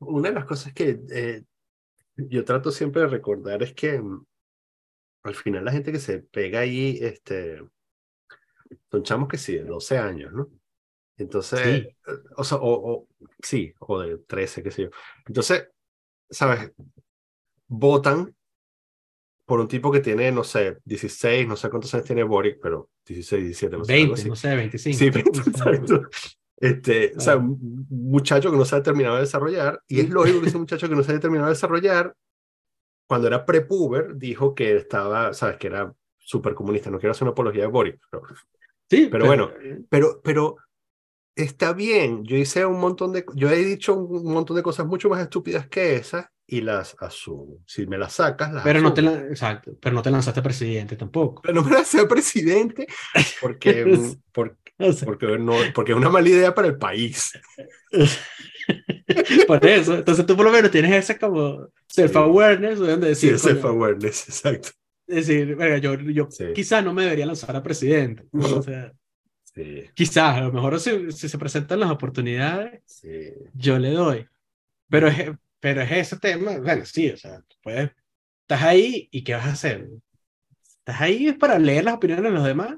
una de las cosas que eh, yo trato siempre de recordar es que mm, al final la gente que se pega ahí, este, son chamos que sí, de 12 años, ¿no? Entonces, Sí. eh, o sea, o, o- sí, o de 13, qué sé yo. Entonces, ¿sabes? Votan por un tipo que tiene, no sé, 16, no sé cuántos años tiene Boric, pero 16, 17, no sé, algo 20, así. no sé, 25. Sí, exacto. Este, o sea, un muchacho que no se ha terminado de desarrollar, y es lógico que ese muchacho que no se haya terminado de desarrollar, cuando era prepuber, dijo que estaba, sabes, que era súper comunista. No quiero hacer una apología de Boris, pero, Sí, pero bueno, pero, pero está bien. Yo hice un montón de, yo he dicho un montón de cosas mucho más estúpidas que esas y las asumo. Si me las sacas, las Pero no te, asumo. la- exacto, pero no te lanzaste presidente tampoco. Pero no me sea presidente porque, mm, por- O sea, porque, no, porque es una mala idea para el país. por eso, entonces tú por lo menos tienes ese como self-awareness, de donde Sí, decir, es coño, self-awareness, exacto. decir, verga, yo, yo Sí. quizás no me debería lanzar a presidente. O sea, Sí, quizás, a lo mejor si, si se presentan las oportunidades, sí. yo le doy. Pero es, pero es ese tema, bueno, sí, o sea, puedes estás ahí y ¿qué vas a hacer? Estás ahí es para leer las opiniones de los demás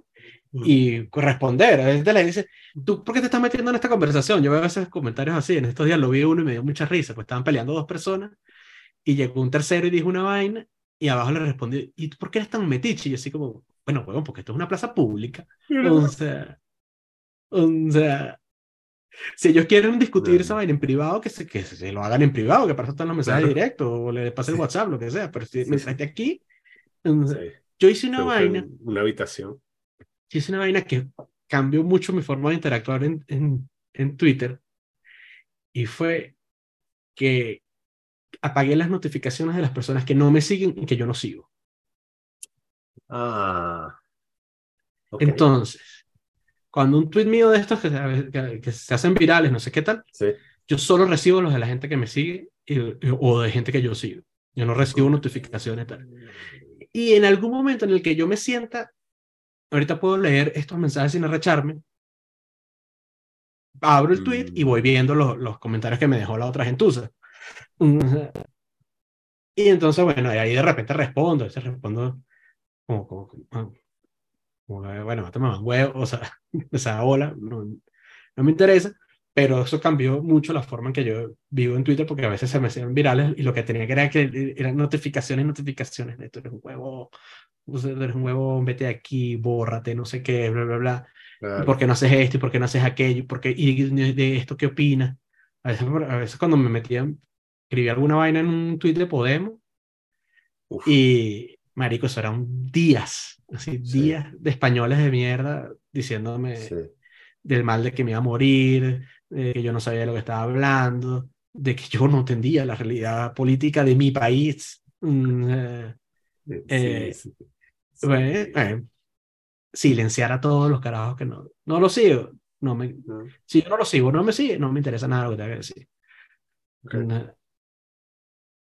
Mm. y corresponder. A veces le dice, ¿tú por qué te estás metiendo en esta conversación? Yo veo a veces comentarios así. En estos días lo vi uno y me dio mucha risa, pues estaban peleando dos personas y llegó un tercero y dijo una vaina y abajo le respondió, ¿y tú por qué eres tan metiche? Y yo así como, bueno, huevón, porque esto es una plaza pública. O sea, o sea, si ellos quieren discutir esa vaina en privado, que se, que se lo hagan en privado, que para eso están los mensajes Claro. directos o le pasen Sí. WhatsApp, lo que sea. Pero si Sí, esté aquí, sea, Sí, yo hice una vaina Una habitación. sí es una vaina que cambió mucho mi forma de interactuar en, en, en Twitter y fue que apagué las notificaciones de las personas que no me siguen y que yo no sigo. Ah. ok, Entonces, cuando un tweet mío de estos que se, que, que se hacen virales, no sé qué tal, Sí. yo solo recibo los de la gente que me sigue y- y- o de gente que yo sigo. Yo no recibo notificaciones tal. Y en algún momento en el que yo me sienta, ahorita puedo leer estos mensajes sin arrecharme, abro el tweet y voy Mm. viendo los, los comentarios que me dejó la otra gentuza. Y entonces, bueno, ahí de repente respondo, respondo como, como, como, como, bueno, mátame más huevo, o sea, o sea, hola, no, no me interesa, pero eso cambió mucho la forma en que yo vivo en Twitter porque a veces se me hacían virales y lo que tenía que era que eran notificaciones, notificaciones de tú eres un huevo, tú eres un huevo, vete de aquí, bórrate, no sé qué, bla, bla, bla. ¿Y claro. por qué no haces esto? ¿Y por qué no haces aquello? ¿Y, por qué- y de, esto qué opinas? A veces, a veces cuando me metía, escribí alguna vaina en un tweet de Podemos Uf, y, marico, eso eran días, así, Sí. días de españoles de mierda diciéndome sí, del mal de que me iba a morir, de que yo no sabía de lo que estaba hablando, de que yo no entendía la realidad política de mi país. Mm, eh, sí, eh, bueno, eh, silenciar a todos los carajos que no, no lo sigo. No me, No, si yo no lo sigo, no me sigue, no me interesa nada lo que tenga que decir. ok. Na-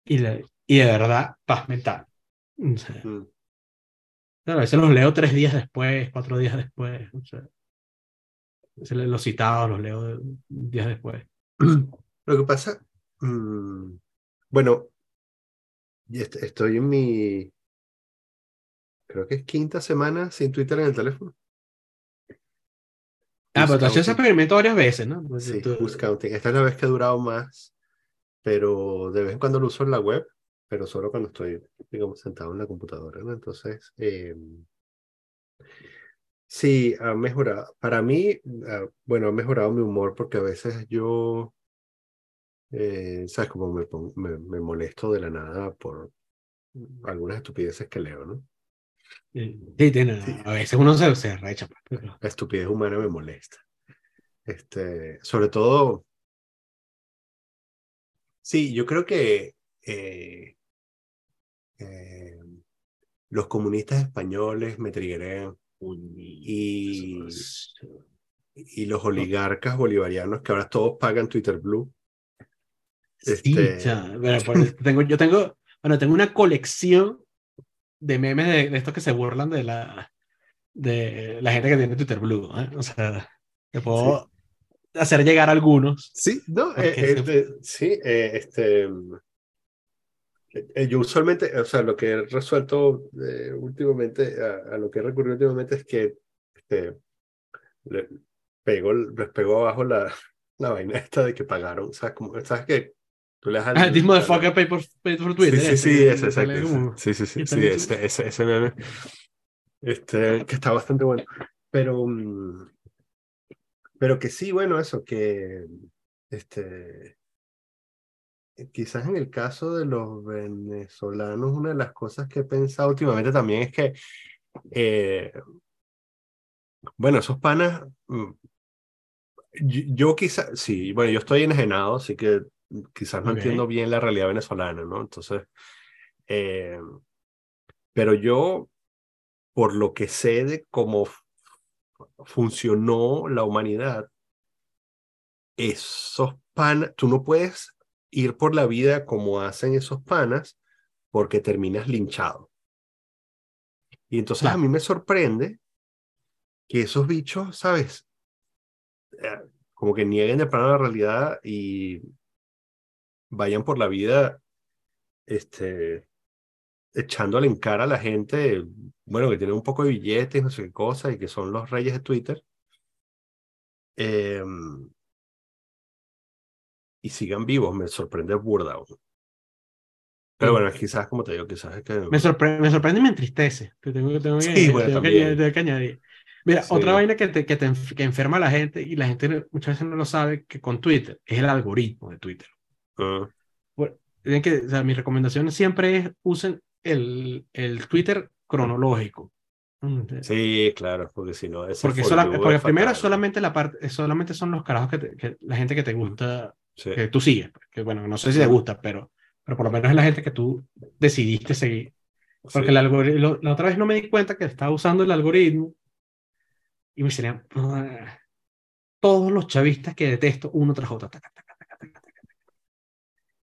Y, de- y de verdad, paz mental. O sea, Mm, a veces los leo tres días después, cuatro días después. O sea, los citados los leo días después. Lo que pasa, mm, bueno, estoy en mi, creo que es quinta semana sin Twitter en el teléfono. Ah, pero tú has hecho ese experimento varias veces, ¿no? Pues Sí, tú-. Esta es la vez que ha durado más, pero de vez en cuando lo uso en la web, pero solo cuando estoy, digamos, sentado en la computadora, ¿no? Entonces, eh, sí, ha mejorado. Para mí, ah, bueno, ha mejorado mi humor porque a veces yo, eh, ¿sabes? Como me, pon- me, me molesto de la nada por algunas estupideces que leo, ¿no? Sí, tiene- Sí. a veces uno se, se recha. pues, pero- La estupidez humana me molesta. Este, sobre todo, sí, yo creo que eh, eh, los comunistas españoles me triggerean y, y los oligarcas bolivarianos que ahora todos pagan Twitter Blue. Sí, Este- bueno, pues, tengo, yo tengo, bueno, tengo una colección de memes de, de estos que se burlan de la, de la gente que tiene Twitter Blue. ¿eh? O sea, te puedo hacer llegar algunos. Sí, no, eh, se- sí, eh, este, yo usualmente, o sea, lo que he resuelto eh, últimamente, a, a lo que he recurrido últimamente es que este, le pego, les pego abajo la, la vaina esta de que pagaron, ¿sabes? Como, ¿sabes que Tú le das Ah, this motherfucker pay por, pay por Twitter. Sí, sí, sí, ese, exacto. Sí, sí, sí, sí, ese, ese, ese meme. Este, que está bastante bueno. Pero, mm, pero que sí, bueno, eso, que este, quizás en el caso de los venezolanos, una de las cosas que he pensado últimamente también es que, eh, bueno, esos panas, mm, yo, yo quizás, sí, bueno, yo estoy enajenado, así que quizás no entiendo bien la realidad venezolana, ¿no? Entonces, eh, pero yo, por lo que sé de cómo funcionó la humanidad, esos panas, tú no puedes ir por la vida como hacen esos panas porque terminas linchado. Y entonces a mí me sorprende que esos bichos, ¿sabes? Eh, Como que nieguen de plano la realidad y vayan por la vida, este, echándole en cara a la gente, bueno, que tienen un poco de billetes, no sé qué cosa, y que son los reyes de Twitter. Em, y sigan vivos, me sorprende burda. aún. Pero bueno, quizás, como te digo, quizás es que... Me, sorpre- me sorprende y me entristece. Que tengo, tengo que- Sí, bueno, tengo que, tengo que añadir. Mira, Sí. otra vaina que, te, que, te que enferma a la gente y la gente muchas veces no lo sabe, que con Twitter es el algoritmo de Twitter. Ah, Tienen que, o sea, mi recomendación siempre es usen el, el Twitter cronológico. Mm, sí, claro, porque si no... Porque, sola- porque primero fatal. solamente la parte, solamente son los carajos que, te- que la gente que te gusta, Sí. que tú sigues. pues, Que bueno, no sé si te gusta, pero, pero por lo menos es la gente que tú decidiste seguir. Porque sí. el algoritmo, la otra vez no me di cuenta que estaba usando el algoritmo y me salían ah, todos los chavistas que detesto uno tras otro. taca, taca, taca.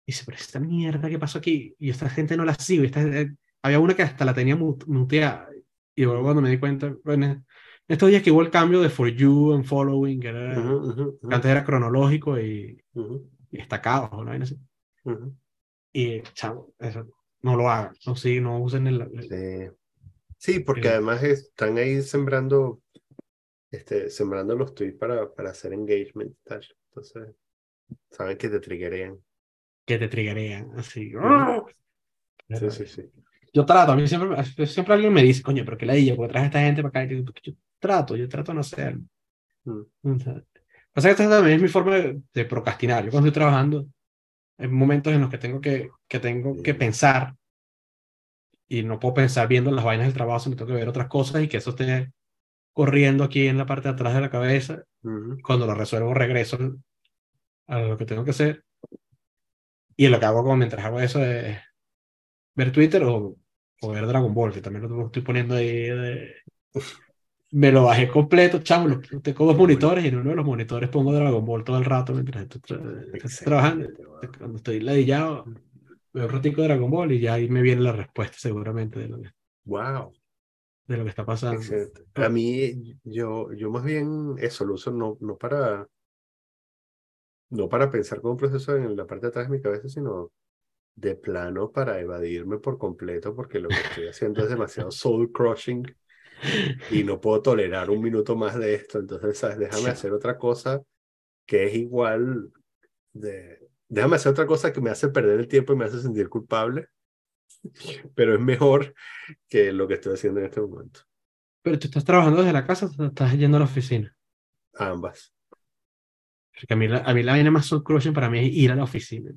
Y dice, pero esta mierda, ¿qué pasó aquí? Y esta gente no la sigo. esta- eh, había una que hasta la tenía mut- muteada. Y luego cuando me di cuenta, bueno, estos días que hubo el cambio de For You and Following, que era, ujú, que antes era cronológico y, ujú, y destacados, ¿no? Así. Y, chavo, eso, no lo hagan. No, sí, no usen el, el- Sí. Sí, porque además están ahí sembrando, este, sembrando los tweets para, para hacer engagement y tal. Entonces, saben que te triggerean. que te triggerean, así. Sí, sí, sí. Yo trato, a mí siempre, siempre alguien me dice, coño, pero qué la dilla, porque traes a esta gente para acá. Y digo, yo trato, yo trato de no hacerlo. Mm. O sea, pasa que esta también es mi forma de, de procrastinar. Yo cuando estoy trabajando, hay momentos en los que tengo que, que tengo que pensar y no puedo pensar viendo las vainas del trabajo, sino tengo que ver otras cosas y que eso esté corriendo aquí en la parte de atrás de la cabeza. Ujú. Cuando lo resuelvo, regreso a lo que tengo que hacer. Y lo que hago como mientras hago eso es ver Twitter o, o ver Dragon Ball, que también lo estoy poniendo ahí. de- Me lo bajé completo, chamo. Tengo dos monitores y en uno de los monitores pongo Dragon Ball todo el rato mientras estoy, tra- estoy trabajando. Cuando estoy ladillado, veo un ratico de Dragon Ball y ya ahí me viene la respuesta seguramente de lo que, Wow. de lo que está pasando. Excelente. A mí, yo, yo más bien eso lo uso no, no para no para pensar como un proceso en la parte de atrás de mi cabeza, sino de plano para evadirme por completo, porque lo que estoy haciendo es demasiado soul crushing y no puedo tolerar un minuto más de esto. Entonces, ¿sabes? Déjame hacer otra cosa que es igual de. Déjame hacer otra cosa que me hace perder el tiempo y me hace sentir culpable, pero es mejor que lo que estoy haciendo en este momento. Pero tú estás trabajando desde la casa o estás yendo a la oficina. Ambas. Porque a mí la, a mí la vaina más soul crushing para mí es ir a la oficina.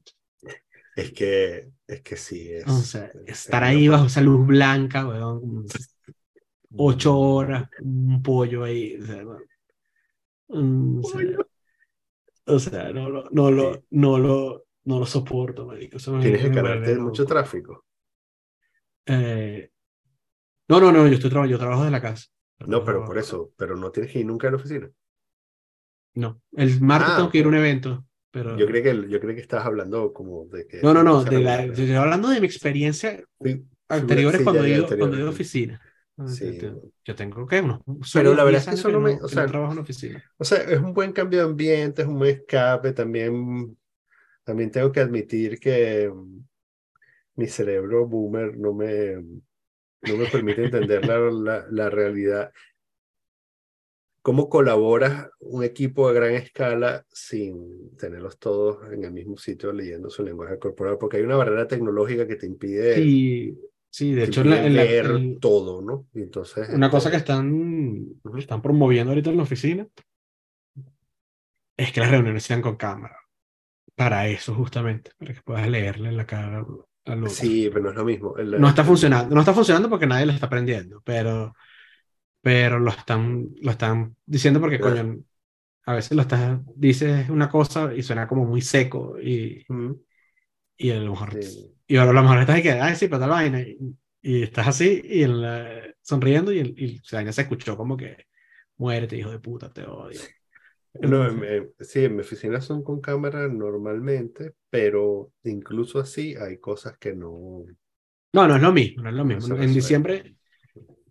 Es que, es que sí, es. O sea, es- estar es ahí bajo esa luz blanca, weón, ocho horas, un pollo ahí. O sea, no, Mm, o sea, Pollo. o sea, no, lo- no, lo, no, lo, no lo soporto, marico. Eso Tienes que cargarte de mucho tráfico. Eh, no, no, no, yo estoy trabajando, yo trabajo desde la casa. No, pero por eso, pero no tienes que ir nunca a la oficina. No, el martes Ah, tengo que ir a un evento, pero... Yo creí que, yo creí que estabas hablando como de que. No, no, no, de la, estoy hablando de mi experiencia Sí, anteriores sí, cuando ya, he ya, ido, cuando he ido a oficina. Sí. Yo- tengo que unos Pero la verdad 10 es que años eso no me- o que sea, trabajo en oficina. O sea, es un buen cambio de ambiente, es un buen escape. También, también tengo que admitir que mm, mi cerebro boomer no me, no me permite entender la, la, la realidad. ¿Cómo colaboras un equipo a gran escala sin tenerlos todos en el mismo sitio leyendo su lenguaje corporal? Porque hay una barrera tecnológica que te impide, Sí, sí, de hecho, en la- en la- en- todo, ¿no? Y entonces, una cosa que están, están promoviendo ahorita en la oficina es que las reuniones sean con cámara. Para eso, justamente, para que puedas leerle en la cara al otro. Sí, pero no es lo mismo. El- No está funcionando, no está funcionando porque nadie lo está aprendiendo, pero, pero lo están, lo están diciendo porque, coño, a veces lo estás, dices una cosa y suena como muy seco y, y a lo mejor, sí. y a lo mejor estás que, ay, sí, pero tal vaina, y, y estás así y en la- sonriendo y, y la vaina se escuchó como que, muérete, hijo de puta, te odio. No, en- en- sí, en mi oficina son con cámara normalmente, pero incluso así hay cosas que no. No, no es lo mismo, no es lo No mismo. se En resuelve.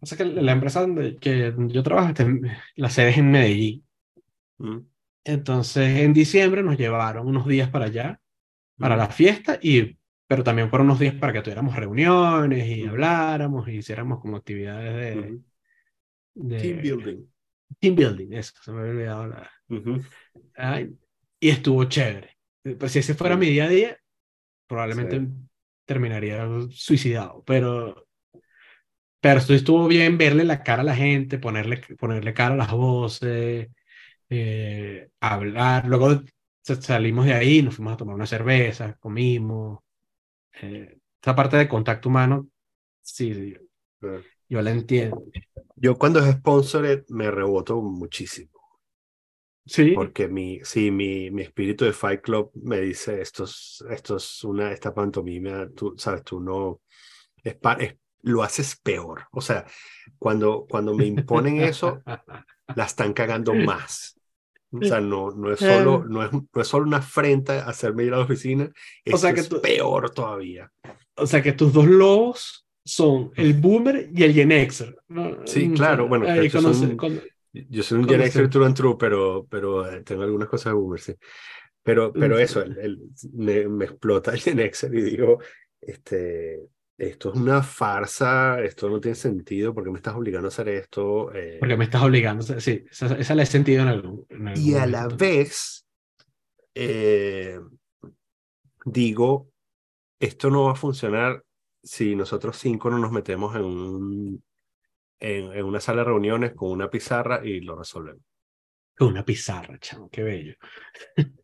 Diciembre, pasa que la empresa donde que yo trabajo, la sede es en Medellín. Mm, Entonces, en diciembre nos llevaron unos días para allá, para mm, la fiesta y pero también fueron unos días para que tuviéramos reuniones y Ujú. habláramos y hiciéramos como actividades de, Ujú. de Team building. team building, eso, se me había olvidado la... Ujú. Ay, y estuvo chévere. Pues si ese fuera Sí. mi día a día, probablemente Sí. terminaría suicidado, pero, pero esto estuvo bien verle la cara a la gente, ponerle, ponerle cara a las voces, eh, hablar. Luego sa- salimos de ahí, nos fuimos a tomar una cerveza, comimos. Eh, esa parte de contacto humano, sí, sí, Ah. yo la entiendo. Yo cuando es sponsored me reboto muchísimo. Sí, Porque mi, sí, mi, mi espíritu de Fight Club me dice, esto es, esto es una, esta pantomima, tú sabes, tú no, es, pa- es- lo haces peor. O sea, cuando, cuando me imponen eso, la están cagando más. O sea, no, no, es solo, no, es, no es solo una afrenta hacerme ir a la oficina, esto sea que es tú- peor todavía. O sea que tus dos lobos son el boomer y el Gen Xer. ¿no? Sí, Mm, claro, bueno, ahí estos cuando son- se- cuando- Yo soy un Gen Xer true and true, pero, pero eh, tengo algunas cosas de boomer, sí. Pero, pero Sí. eso, el, el- me, me explota el Gen Xer y digo, este, esto es una farsa, esto no tiene sentido, ¿por qué me estás obligando a hacer esto? Eh, Porque me estás obligando. Sí, esa, esa la he sentido en algún, en algún y a la vez, eh, digo, esto no va a funcionar si nosotros cinco no nos metemos en, un, en, en una sala de reuniones con una pizarra y lo resolvemos. Con una pizarra, chamo, qué bello.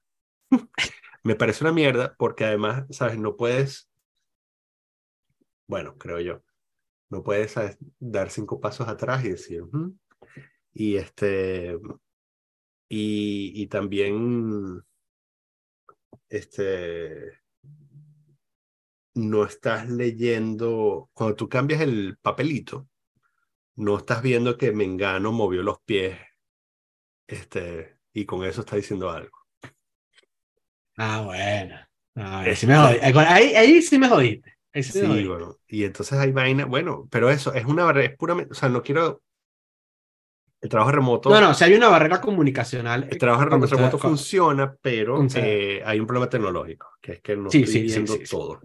Me parece una mierda porque además, ¿sabes? No puedes, bueno, creo yo, no puedes dar cinco pasos atrás y decir, y este, y, y también, este, no estás leyendo, cuando tú cambias el papelito, no estás viendo que Mengano movió los pies, este, y con eso está diciendo algo. Ah, bueno. Ah, ahí sí me jodí. Ahí, ahí sí me jodiste. Ahí sí, me Sí, bueno, y entonces hay vaina, bueno, pero eso es una barrera, es puramente, o sea, no quiero, el trabajo remoto, No, no, si hay una barrera comunicacional. el trabajo cuando remoto está- funciona, pero o sea, eh, hay un problema tecnológico, que es que no Sí, estoy sí, sí, viendo sí, sí. todo.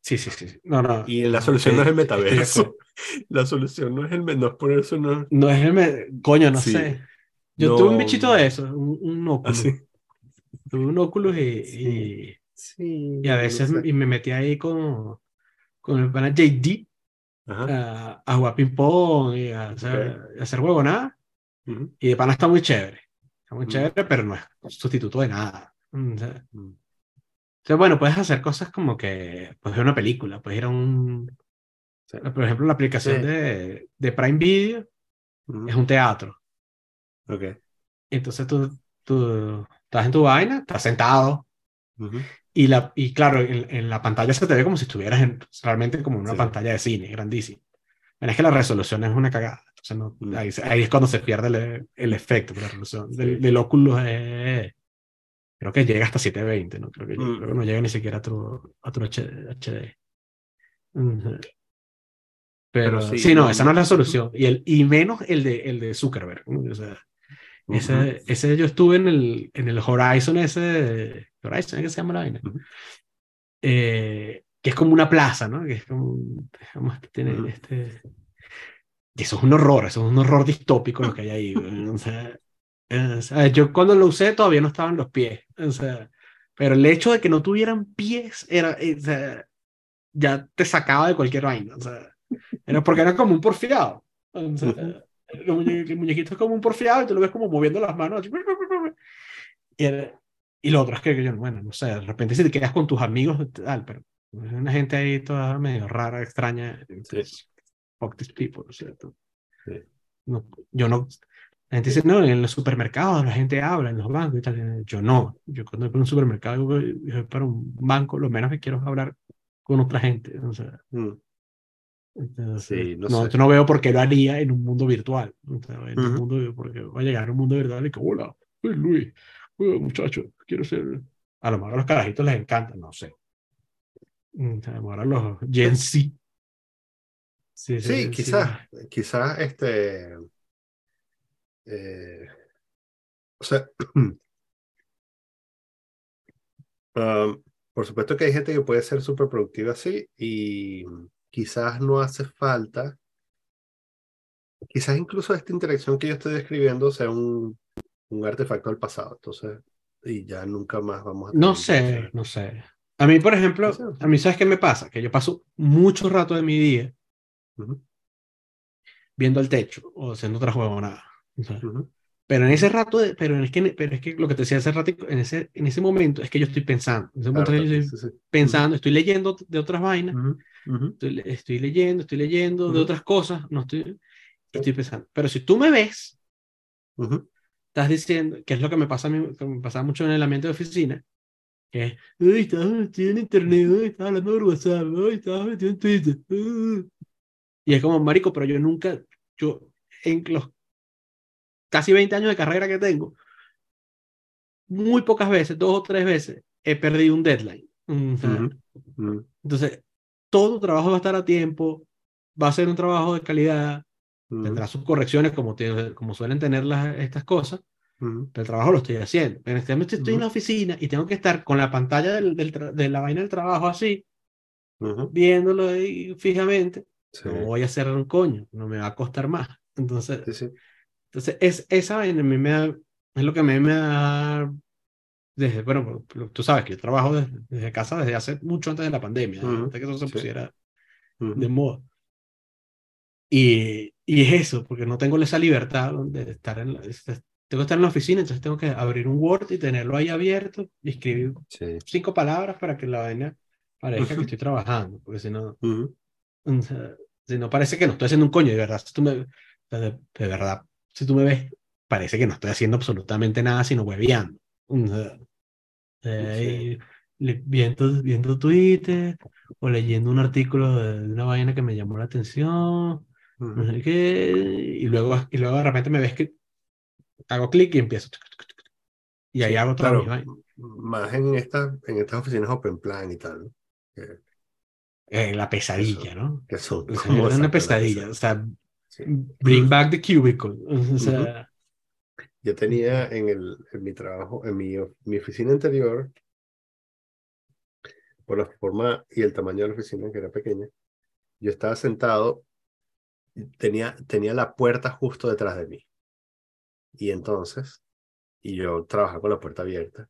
Sí, sí, sí. sí. No, no. Y la solución no es el metaverso, la solución no es el, no es ponerse una, No es el. me- Coño, no Sí. sé. Yo No, tuve un bichito de eso, un, un óculo. así. Tuve un óculo y, Sí. Sí, y, y a veces y me metí ahí con, con el pana JD a, a jugar ping-pong y a hacer, a hacer huevonada. ujú, Y de pana está muy chévere. Está muy Mm. chévere, pero no es sustituto de nada. Mm, O sea, mm. o sea, bueno, puedes hacer cosas como que puedes ver una película, puedes ir a un. Sí. Por ejemplo, la aplicación Sí. de, de Prime Video es un teatro. ok, Entonces tú, tú estás en tu vaina, estás sentado, ujú, y, la, y claro, en, en la pantalla se te ve como si estuvieras en, realmente como en una Sí. pantalla de cine, grandísima. Bueno, es que la resolución es una cagada. Entonces no- Mm. ahí, se- ahí es cuando se pierde el, el efecto, pero la resolución Sí. del, del Oculus es- creo que llega hasta 720, ¿no? Creo que, Mm. creo que no llega ni siquiera a tu, a tu HD. Pero, Pero sí, sí, no, no, esa no es la solución. Y, el, y menos el de, el de Zuckerberg. O sea, ujú. ese, ese yo estuve en el, en el Horizon ese, Horizon, ¿qué se llama la vaina? Ujú. Eh, que es como una plaza, ¿no? Que es como, este, tiene Ujú. este... Y eso es un horror, eso es un horror distópico lo que hay ahí. güey. O sea, eh, o sea, yo cuando lo usé todavía no estaban los pies. O sea, pero el hecho de que no tuvieran pies era, eh, o sea, ya te sacaba de cualquier vaina. O sea, era porque era como un porfiado. O sea. El, muñe- el muñequito es como un porfiado y tú lo ves como moviendo las manos. así. Y, era- y lo otro es que, yo, bueno, no sé, de repente si te quedas con tus amigos, tal, pero es una gente ahí toda medio rara, extraña. entonces, Fuck these people, ¿no es cierto? Sí. No, yo no, La gente dice, no, en los supermercados la gente habla, en los bancos y tal. Yo no. Yo cuando voy a un supermercado, voy voy para un banco, lo menos que quiero es hablar con otra gente. O sea, Mm. Entonces, Sí, no no, sé. no veo por qué lo haría en un mundo virtual. En un Ujú. mundo, porque va a llegar a un mundo virtual y que, hola, soy Luis, hola, muchacho, quiero ser. A lo mejor a los carajitos les encanta, no sé. Mm, A lo mejor a los Gen Z. Sí, Sí, quizás, quizás este. eh, o sea, um, por supuesto que hay gente que puede ser súper productiva así y quizás no hace falta. Quizás incluso esta interacción que yo estoy describiendo sea un, un artefacto del pasado. Entonces, y ya nunca más vamos a No sé, no sé. A mí, por ejemplo, a mí, ¿sabes qué me pasa? Que yo paso mucho rato de mi día Ujú, viendo el techo o haciendo otra huevonada. O sea, ujú, Pero en ese rato, de- pero es que, pero es que lo que te decía hace rato, en ese, en ese momento es que yo estoy pensando. En ese momento claro, yo estoy sí, sí. pensando, estoy leyendo de otras vainas, Estoy, estoy leyendo, estoy leyendo de Ujú. otras cosas, no estoy, estoy pensando. Pero si tú me ves, ujú, estás diciendo, que es lo que me pasa a mí, que me pasaba mucho en el ambiente de oficina, que es, uy, estaba metido en internet, uy, estaba hablando por WhatsApp, uy, estaba metido en Twitter. uh". Y es como, marico, pero yo nunca, yo en los casi 20 años de carrera que tengo, muy pocas veces, dos o tres veces, he perdido un deadline. Entonces, todo trabajo va a estar a tiempo, va a ser un trabajo de calidad, ujú, tendrá sus correcciones como, tiene- como suelen tener las, estas cosas, ujú. pero el trabajo lo estoy haciendo. En este momento estoy en la oficina y tengo que estar con la pantalla del, del de la vaina del trabajo así, viéndolo ahí fijamente. Sí, No voy a hacer un coño, no me va a costar más. Entonces, sí, sí. entonces es, esa vaina a mí me da- es lo que a mí me da, desde, bueno, tú sabes que yo trabajo desde, desde casa desde hace mucho antes de la pandemia, Ujú, antes que eso se pusiera Ujú, de moda. Y, y es eso, porque no tengo esa libertad de estar en la, tengo que estar en la oficina, entonces tengo que abrir un Word y tenerlo ahí abierto y escribir Sí. cinco palabras para que la vaina parezca que estoy trabajando, porque si no, o sea, si no parece que no estoy haciendo un coño, de verdad, si tú me, de, de verdad, si tú me ves, parece que no estoy haciendo absolutamente nada, sino hueveando. O sea, eh, le- viendo, viendo Twitter o leyendo un artículo de una vaina que me llamó la atención, no sé qué, y luego, y luego de repente me ves que hago clic y empiezo. Y ahí Sí, hago todas claro, más en estas, en estas oficinas open plan y tal, ¿no? que, Eh, la pesadilla, ¿no? que son O sea, una pesadilla. O sea, Sí. bring back the cubicle. O sea, Yo tenía en, el, en mi trabajo, en mi, mi oficina anterior, por la forma y el tamaño de la oficina, que era pequeña, yo estaba sentado, tenía, tenía la puerta justo detrás de mí. Y entonces, y yo trabajaba con la puerta abierta,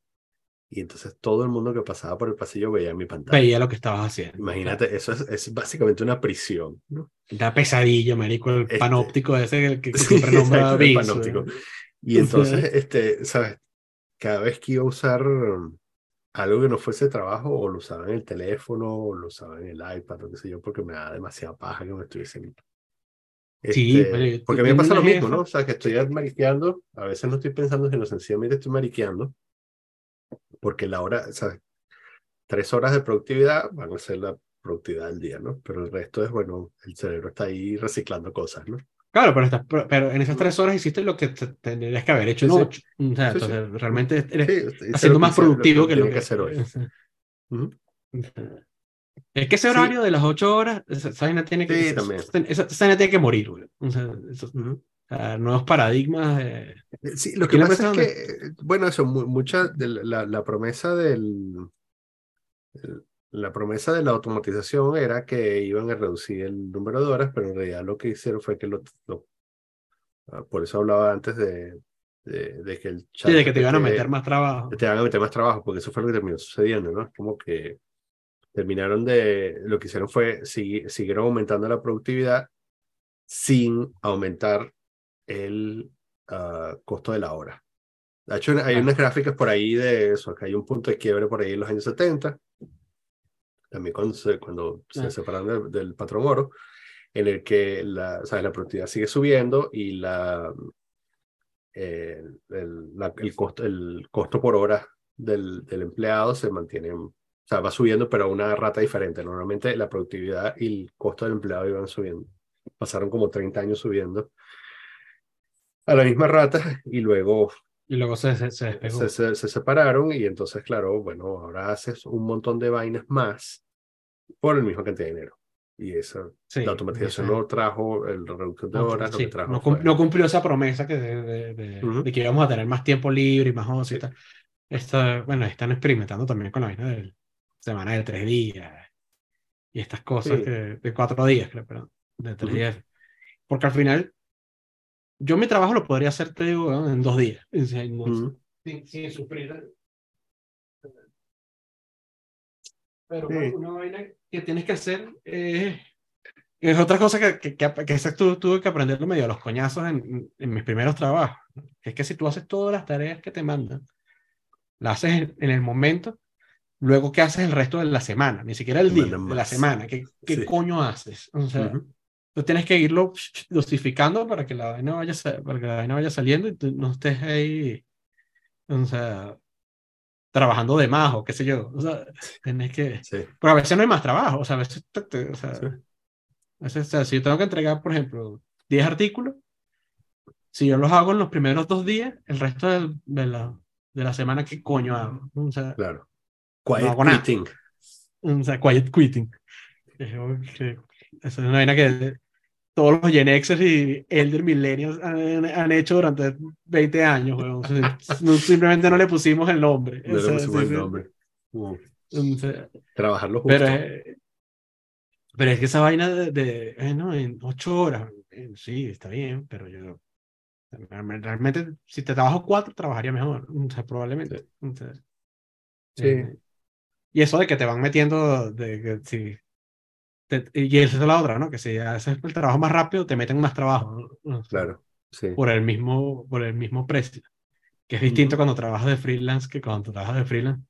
y entonces todo el mundo que pasaba por el pasillo veía mi pantalla. veía lo que estabas haciendo. Imagínate, eso es, es básicamente una prisión, ¿no? Una pesadilla, marico, el Este- panóptico ese que, que- Sí, siempre nombra exacto, el panóptico. Y entonces, este, ¿sabes? Cada vez que iba a usar um, algo que no fuese trabajo, o lo usaba en el teléfono, o lo usaba en el iPad, o qué sé yo, porque me da demasiada paja que me estuviesen. Sí, Este, pero yo porque a mí me pasa lo mismo, ¿no? O sea, que estoy mariqueando, a veces no estoy pensando, sino sencillamente estoy mariqueando, porque la hora, ¿sabes? Tres horas de productividad van a ser la productividad del día, ¿no? Pero el resto es, bueno, el cerebro está ahí reciclando cosas, ¿no? Claro, pero, estás- pero, en esas tres horas hiciste lo que te- tendrías que haber hecho en ocho. O sea, Sí, sí. entonces realmente eres, Sí, lo más productivo que lo que, que hacer hoy. Es que ese horario de las ocho horas, esa, esa tiene que, esa, esa- tiene que morir, güey. O sea, eso- nuevos paradigmas. de- Sí, lo que pasa es que, eh, bueno, eso, mu- mucha de la, promesa del, el- la promesa de la automatización era que iban a reducir el número de horas, pero en realidad lo que hicieron fue que lo, lo- ah, por eso hablaba antes de, de, de que el chat Sí, de que te iban a meter más trabajo. te van a meter más trabajo, porque eso fue lo que terminó sucediendo, ¿no? Es como que terminaron de, lo que hicieron fue seguir, siguieron aumentando la productividad sin aumentar el ah, costo de la hora. De hecho, hay Claro. unas gráficas por ahí de eso, que hay un punto de quiebre por ahí en los años 70, también cuando se, cuando se separaron del, del patrón oro, en el que la, ¿sabes? la productividad sigue subiendo y la, eh, el, la- el costo, el costo por hora del, del empleado se mantiene, o sea, va subiendo, pero a una rata diferente. Normalmente la productividad y el costo del empleado iban subiendo. Pasaron como 30 años subiendo a la misma rata y luego Y luego se, se, se despegó. se, se- se separaron y entonces, claro, bueno, ahora haces un montón de vainas más por el mismo cantidad de dinero. Y esa, Sí, la automatización no trajo el reducción de no, horas, lo sí, que trajo no, cum- no cumplió esa promesa que de, de- de- Ujú. de que íbamos a tener más tiempo libre y más y Sí. tal. Esta- bueno, están experimentando también con la vaina de semana de tres días y estas cosas que, de cuatro días, creo, perdón, de tres Ujú. días. Porque al final, yo mi trabajo lo podría hacer, te digo, ¿no? en dos días, en- no- sin, sin sufrir. Pero Sí. bueno, una vaina que tienes que hacer es, es otra cosa que, que, que, que esa tu- tuve que aprenderlo medio a los coñazos en, en mis primeros trabajos. es que si tú haces todas las tareas que te mandan, las haces en, en el momento, luego ¿qué haces el resto de la semana? Ni siquiera el día, de la semana. ¿Qué, qué Sí. coño haces? O sea, Ujú. Tú tienes que irlo dosificando para que la vaina vaya, para que la vaina vaya saliendo y tú no estés ahí, o sea, trabajando de más o qué sé yo. O sea, tienes que... Sí, Pero a veces no hay más trabajo, o sea, a veces, o sea, Sí. a veces, o sea, si yo tengo que entregar, por ejemplo, 10 artículos, si yo los hago en los primeros dos días, el resto del- de, la, de la semana, ¿qué coño hago? O sea, claro. Quiet nada. quitting. o sea, quiet quitting. Es como que- Eso es una vaina que todos los Gen Xers y Elder Millennials han, han hecho durante 20 años, weón. Simplemente no le pusimos el nombre. No O sea, le pusimos sí, el sí. nombre. Mm. O sea, Trabajar lo justo. Pero, eh, pero es que esa vaina de, de, eh, no, en ocho horas, eh, sí, está bien, pero yo realmente, si te trabajo cuatro, trabajaría mejor, o sea, probablemente. Entonces, Sí. eh, y eso de que te van metiendo, de que si, te- y esa es la otra, ¿no? Que si haces el trabajo más rápido, te meten más trabajo, sea, Claro, sí. por el mismo, por el mismo precio. Que es distinto Ujú. cuando trabajas de freelance que cuando trabajas de freelance.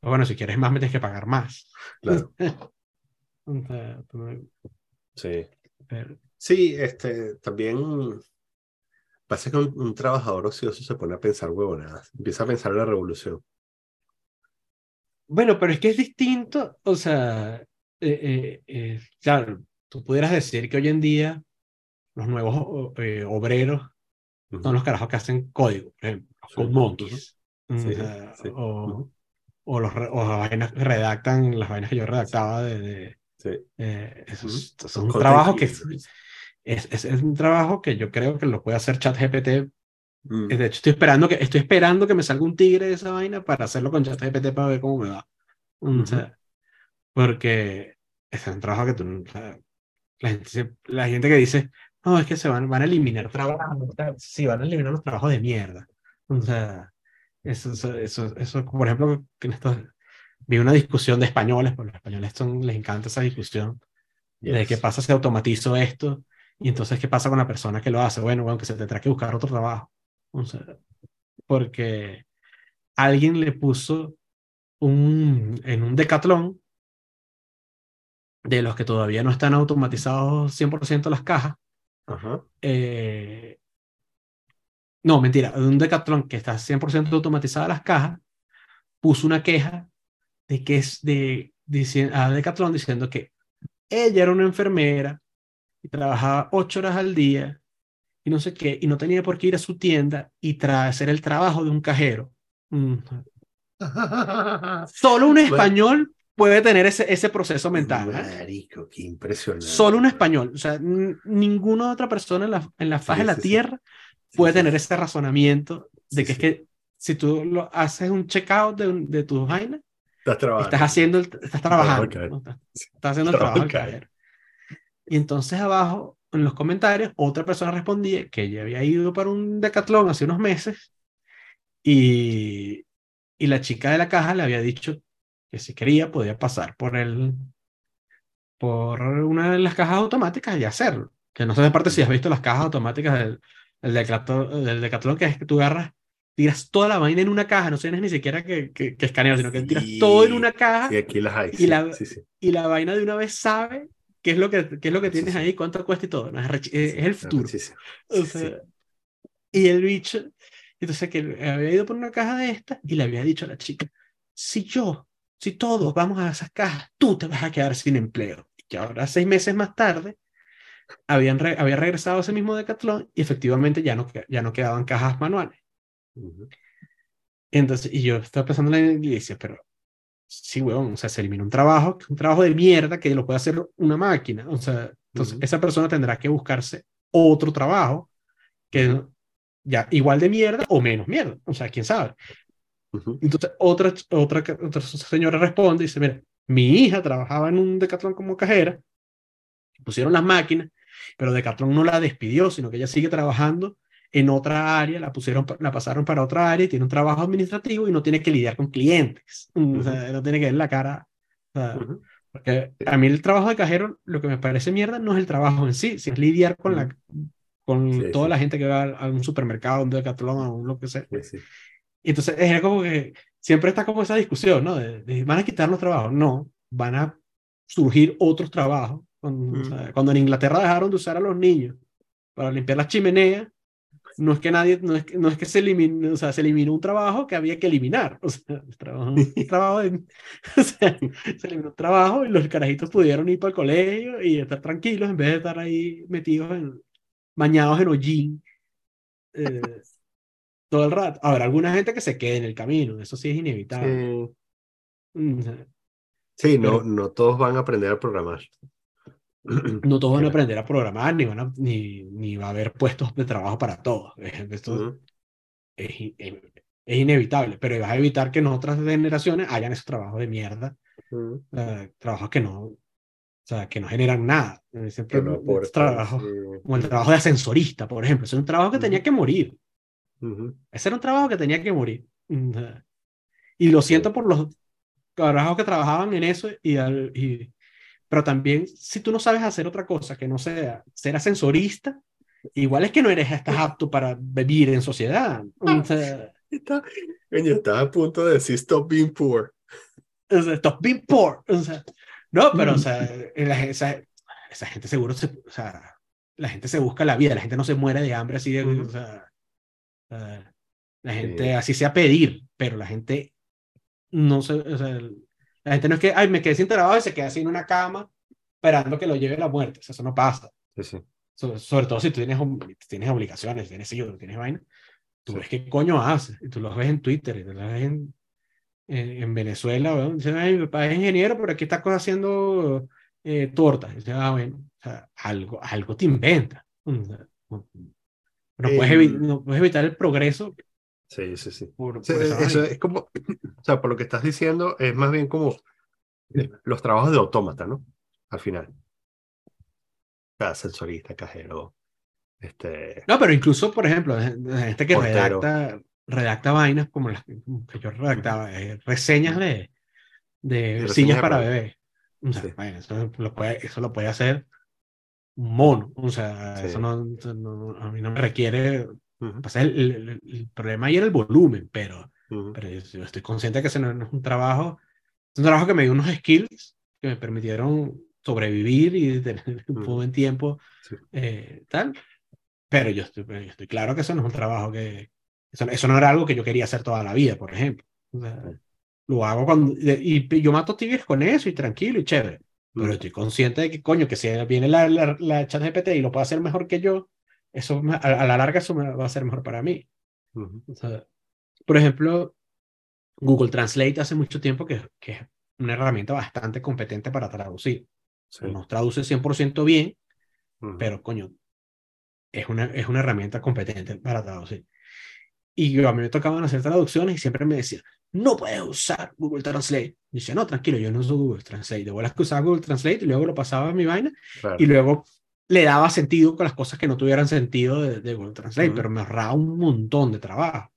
Pero bueno, si quieres más, me tienes que pagar más. Claro, sí. pero- Sí, este, también pasa que un, un trabajador ocioso se pone a pensar huevonadas, empieza a pensar en la revolución. Bueno, pero es que es distinto, o sea, eh, eh, claro, tú pudieras decir que hoy en día los nuevos o- eh, obreros son los carajos que hacen código, por ejemplo, los Sí, code monkeys, o, Sí, sea, sí, o, o los, o las vainas que redactan, las vainas que yo redactaba de, de, eh, eso Ujú. es, es Los un content trabajo que es, es, es un trabajo que yo creo que lo puede hacer ChatGPT. Mm, De hecho, estoy esperando que, estoy esperando que me salga un tigre de esa vaina para hacerlo con ChatGPT para ver cómo me va. O Ujú. sea, porque es un trabajo que tú, la gente, la gente que dice, no, es que se van, van a eliminar trabajos, tal". sí, van a eliminar los trabajos de mierda. O sea, eso, eso, eso, eso, por ejemplo, que en estos, vi una discusión de españoles, porque los españoles son, les encanta esa discusión, de yes. qué pasa si automatizo esto, y entonces qué pasa con la persona que lo hace. Bueno, bueno, que se tendrá que buscar otro trabajo. O sea, porque alguien le puso un, en un decatlón de los que todavía no están automatizados 100% las cajas. Ajá. eh, no, mentira, de un decatlón que está 100% automatizada las cajas, puso una queja de que es de, dici- a Decathlon diciendo que ella era una enfermera y trabajaba ocho horas al día y no sé qué, y no tenía por qué ir a su tienda y hacer el trabajo de un cajero. Mm. Solo un español puede tener ese, ese proceso mental. ¿eh? Marico, qué impresionante. Solo un español. O sea, ninguna otra persona en la, en la faz Sí, de la sí. Tierra Sí, puede tener ese razonamiento de que es que si tú lo haces un checkout de, de tus vainas, Estás trabajando. estás haciendo, el- estás trabajando, cajero. ¿no? estás, estás haciendo el Trabajo trabajo. Y entonces abajo, en los comentarios, otra persona respondía que ella había ido para un decatlón hace unos meses y, y la chica de la caja le había dicho que si quería podía pasar por el por una de las cajas automáticas y hacerlo. Que no sé aparte si has visto las cajas automáticas del, del, decatlón, que es que tú agarras, tiras toda la vaina en una caja, no tienes ni siquiera que, que, que escanear, sino que tiras Sí. todo en una caja Sí, aquí las hay. Y sí, la- y la vaina de una vez sabe qué es lo que, qué es lo que tienes ahí, cuánto cuesta y todo. ¿no? Es, arrechi- es- el futuro. O sea. Y el bicho, Entonces que había ido por una caja de estas y le había dicho a la chica, si yo, si todos vamos a esas cajas, tú te vas a quedar sin empleo. Y que ahora, seis meses más tarde, habían había regresado a ese mismo decatlón y efectivamente ya no, ya no quedaban cajas manuales. Entonces, y yo estaba pensando en la iglesia, pero sí, weón, o sea, se elimina un trabajo, un trabajo de mierda que lo puede hacer una máquina. O sea, entonces esa persona tendrá que buscarse otro trabajo que ya igual de mierda o menos mierda. O sea, quién sabe. Entonces, otra, otra, otra señora responde y dice, mira, mi hija trabajaba en un Decathlon como cajera, pusieron las máquinas, pero Decathlon no la despidió, sino que ella sigue trabajando en otra área, la pusieron, la pasaron para otra área y tiene un trabajo administrativo y no tiene que lidiar con clientes, o sea, no tiene que ver la cara. Porque a mí el trabajo de cajero, lo que me parece mierda no es el trabajo en sí, sino es lidiar con, la, con toda la gente que va a, un supermercado, a un Decathlon, a un lo que sea. Y entonces es como que siempre está como esa discusión, ¿no? De, van a quitar los trabajos. No, van a surgir otros trabajos. Cuando, cuando en Inglaterra dejaron de usar a los niños para limpiar las chimeneas, no es que nadie, no es, no es que se elimine, o sea, se eliminó un trabajo que había que eliminar, o sea, el trabajo, trabajo o sea, se eliminó un trabajo y los carajitos pudieron ir para el colegio y estar tranquilos en vez de estar ahí metidos en, bañados en hollín eh, todo el rato. Habrá alguna gente que se quede en el camino, eso sí es inevitable. Sí, mm, no, no todos van a aprender a programar. No todos van a aprender a programar, ni, van ni, ni va a haber puestos de trabajo para todos. Esto es, es, inevitable, pero vas a evitar que en otras generaciones hayan esos trabajos de mierda, trabajos que no, o sea, que no generan nada. Siempre trabajo, como el trabajo de ascensorista, por ejemplo, es un trabajo que tenía que morir. Ese era un trabajo que tenía que morir. Y lo siento por los trabajos que trabajaban en eso y, y pero también, si tú no sabes hacer otra cosa que no sea ser ascensorista, igual es que no eres, estás apto para vivir en sociedad. O sea, está, estaba a punto de decir stop being poor. stop being poor. O sea, no, pero, o sea, esa, esa, gente seguro se, o sea, la gente se busca la vida, la gente no se muere de hambre así de, o sea, la gente así sea pedir, pero la gente no se, o sea, la gente no es que, ay, me quedé sin trabajo y se queda así en una cama esperando que lo lleve la muerte. eso no pasa. Sí, sí. sobre todo si tú tienes, tienes obligaciones, tienes hijos, tienes vaina. Tú ves qué coño haces. Y tú los ves en Twitter, y tú los ves en, en, Venezuela. ¿no? Dicen, ay, mi papá es ingeniero, pero aquí está haciendo eh, tortas. Y dicen, ah, bueno, o sea, algo, algo te inventa. No, puedes no puedes evitar el progreso Sí, sí, sí. eso es como, o sea, por lo que estás diciendo, es más bien como los trabajos de autómata, ¿no? Al final. Cada sensorista, cajero. Este, no, pero incluso, por ejemplo, gente que redacta, redacta vainas como las que yo redactaba, eh, reseñas de, de sillas para bebés. eso, lo puede, eso lo puede hacer mono. O sea, eso no, a mí no me requiere el, problema ahí era el volumen, pero, pero yo, estoy consciente que ese no, es un trabajo, es un trabajo que me dio unos skills que me permitieron sobrevivir y tener un buen tiempo, eh, tal. Pero yo estoy, yo estoy claro que eso no es un trabajo que, eso, eso, no era algo que yo quería hacer toda la vida, por ejemplo. lo hago cuando, y, yo mato tibias con eso y tranquilo y chévere. Pero estoy consciente de que, coño, que si viene la, la, la chat GPT y lo puede hacer mejor que yo, eso a, la larga eso me va a ser mejor para mí. por ejemplo, Google Translate hace mucho tiempo que, que es una herramienta bastante competente para traducir. Nos traduce 100% bien, pero coño, es una, es una herramienta competente para traducir. Y yo, a mí me tocaban hacer traducciones y siempre me decían, no puedes usar Google Translate. Y decía, no, tranquilo, yo no uso Google Translate. De vueltas que usaba Google Translate y luego lo pasaba a mi vaina y luego le daba sentido con las cosas que no tuvieran sentido de, Google Translate, pero me ahorraba un montón de trabajo.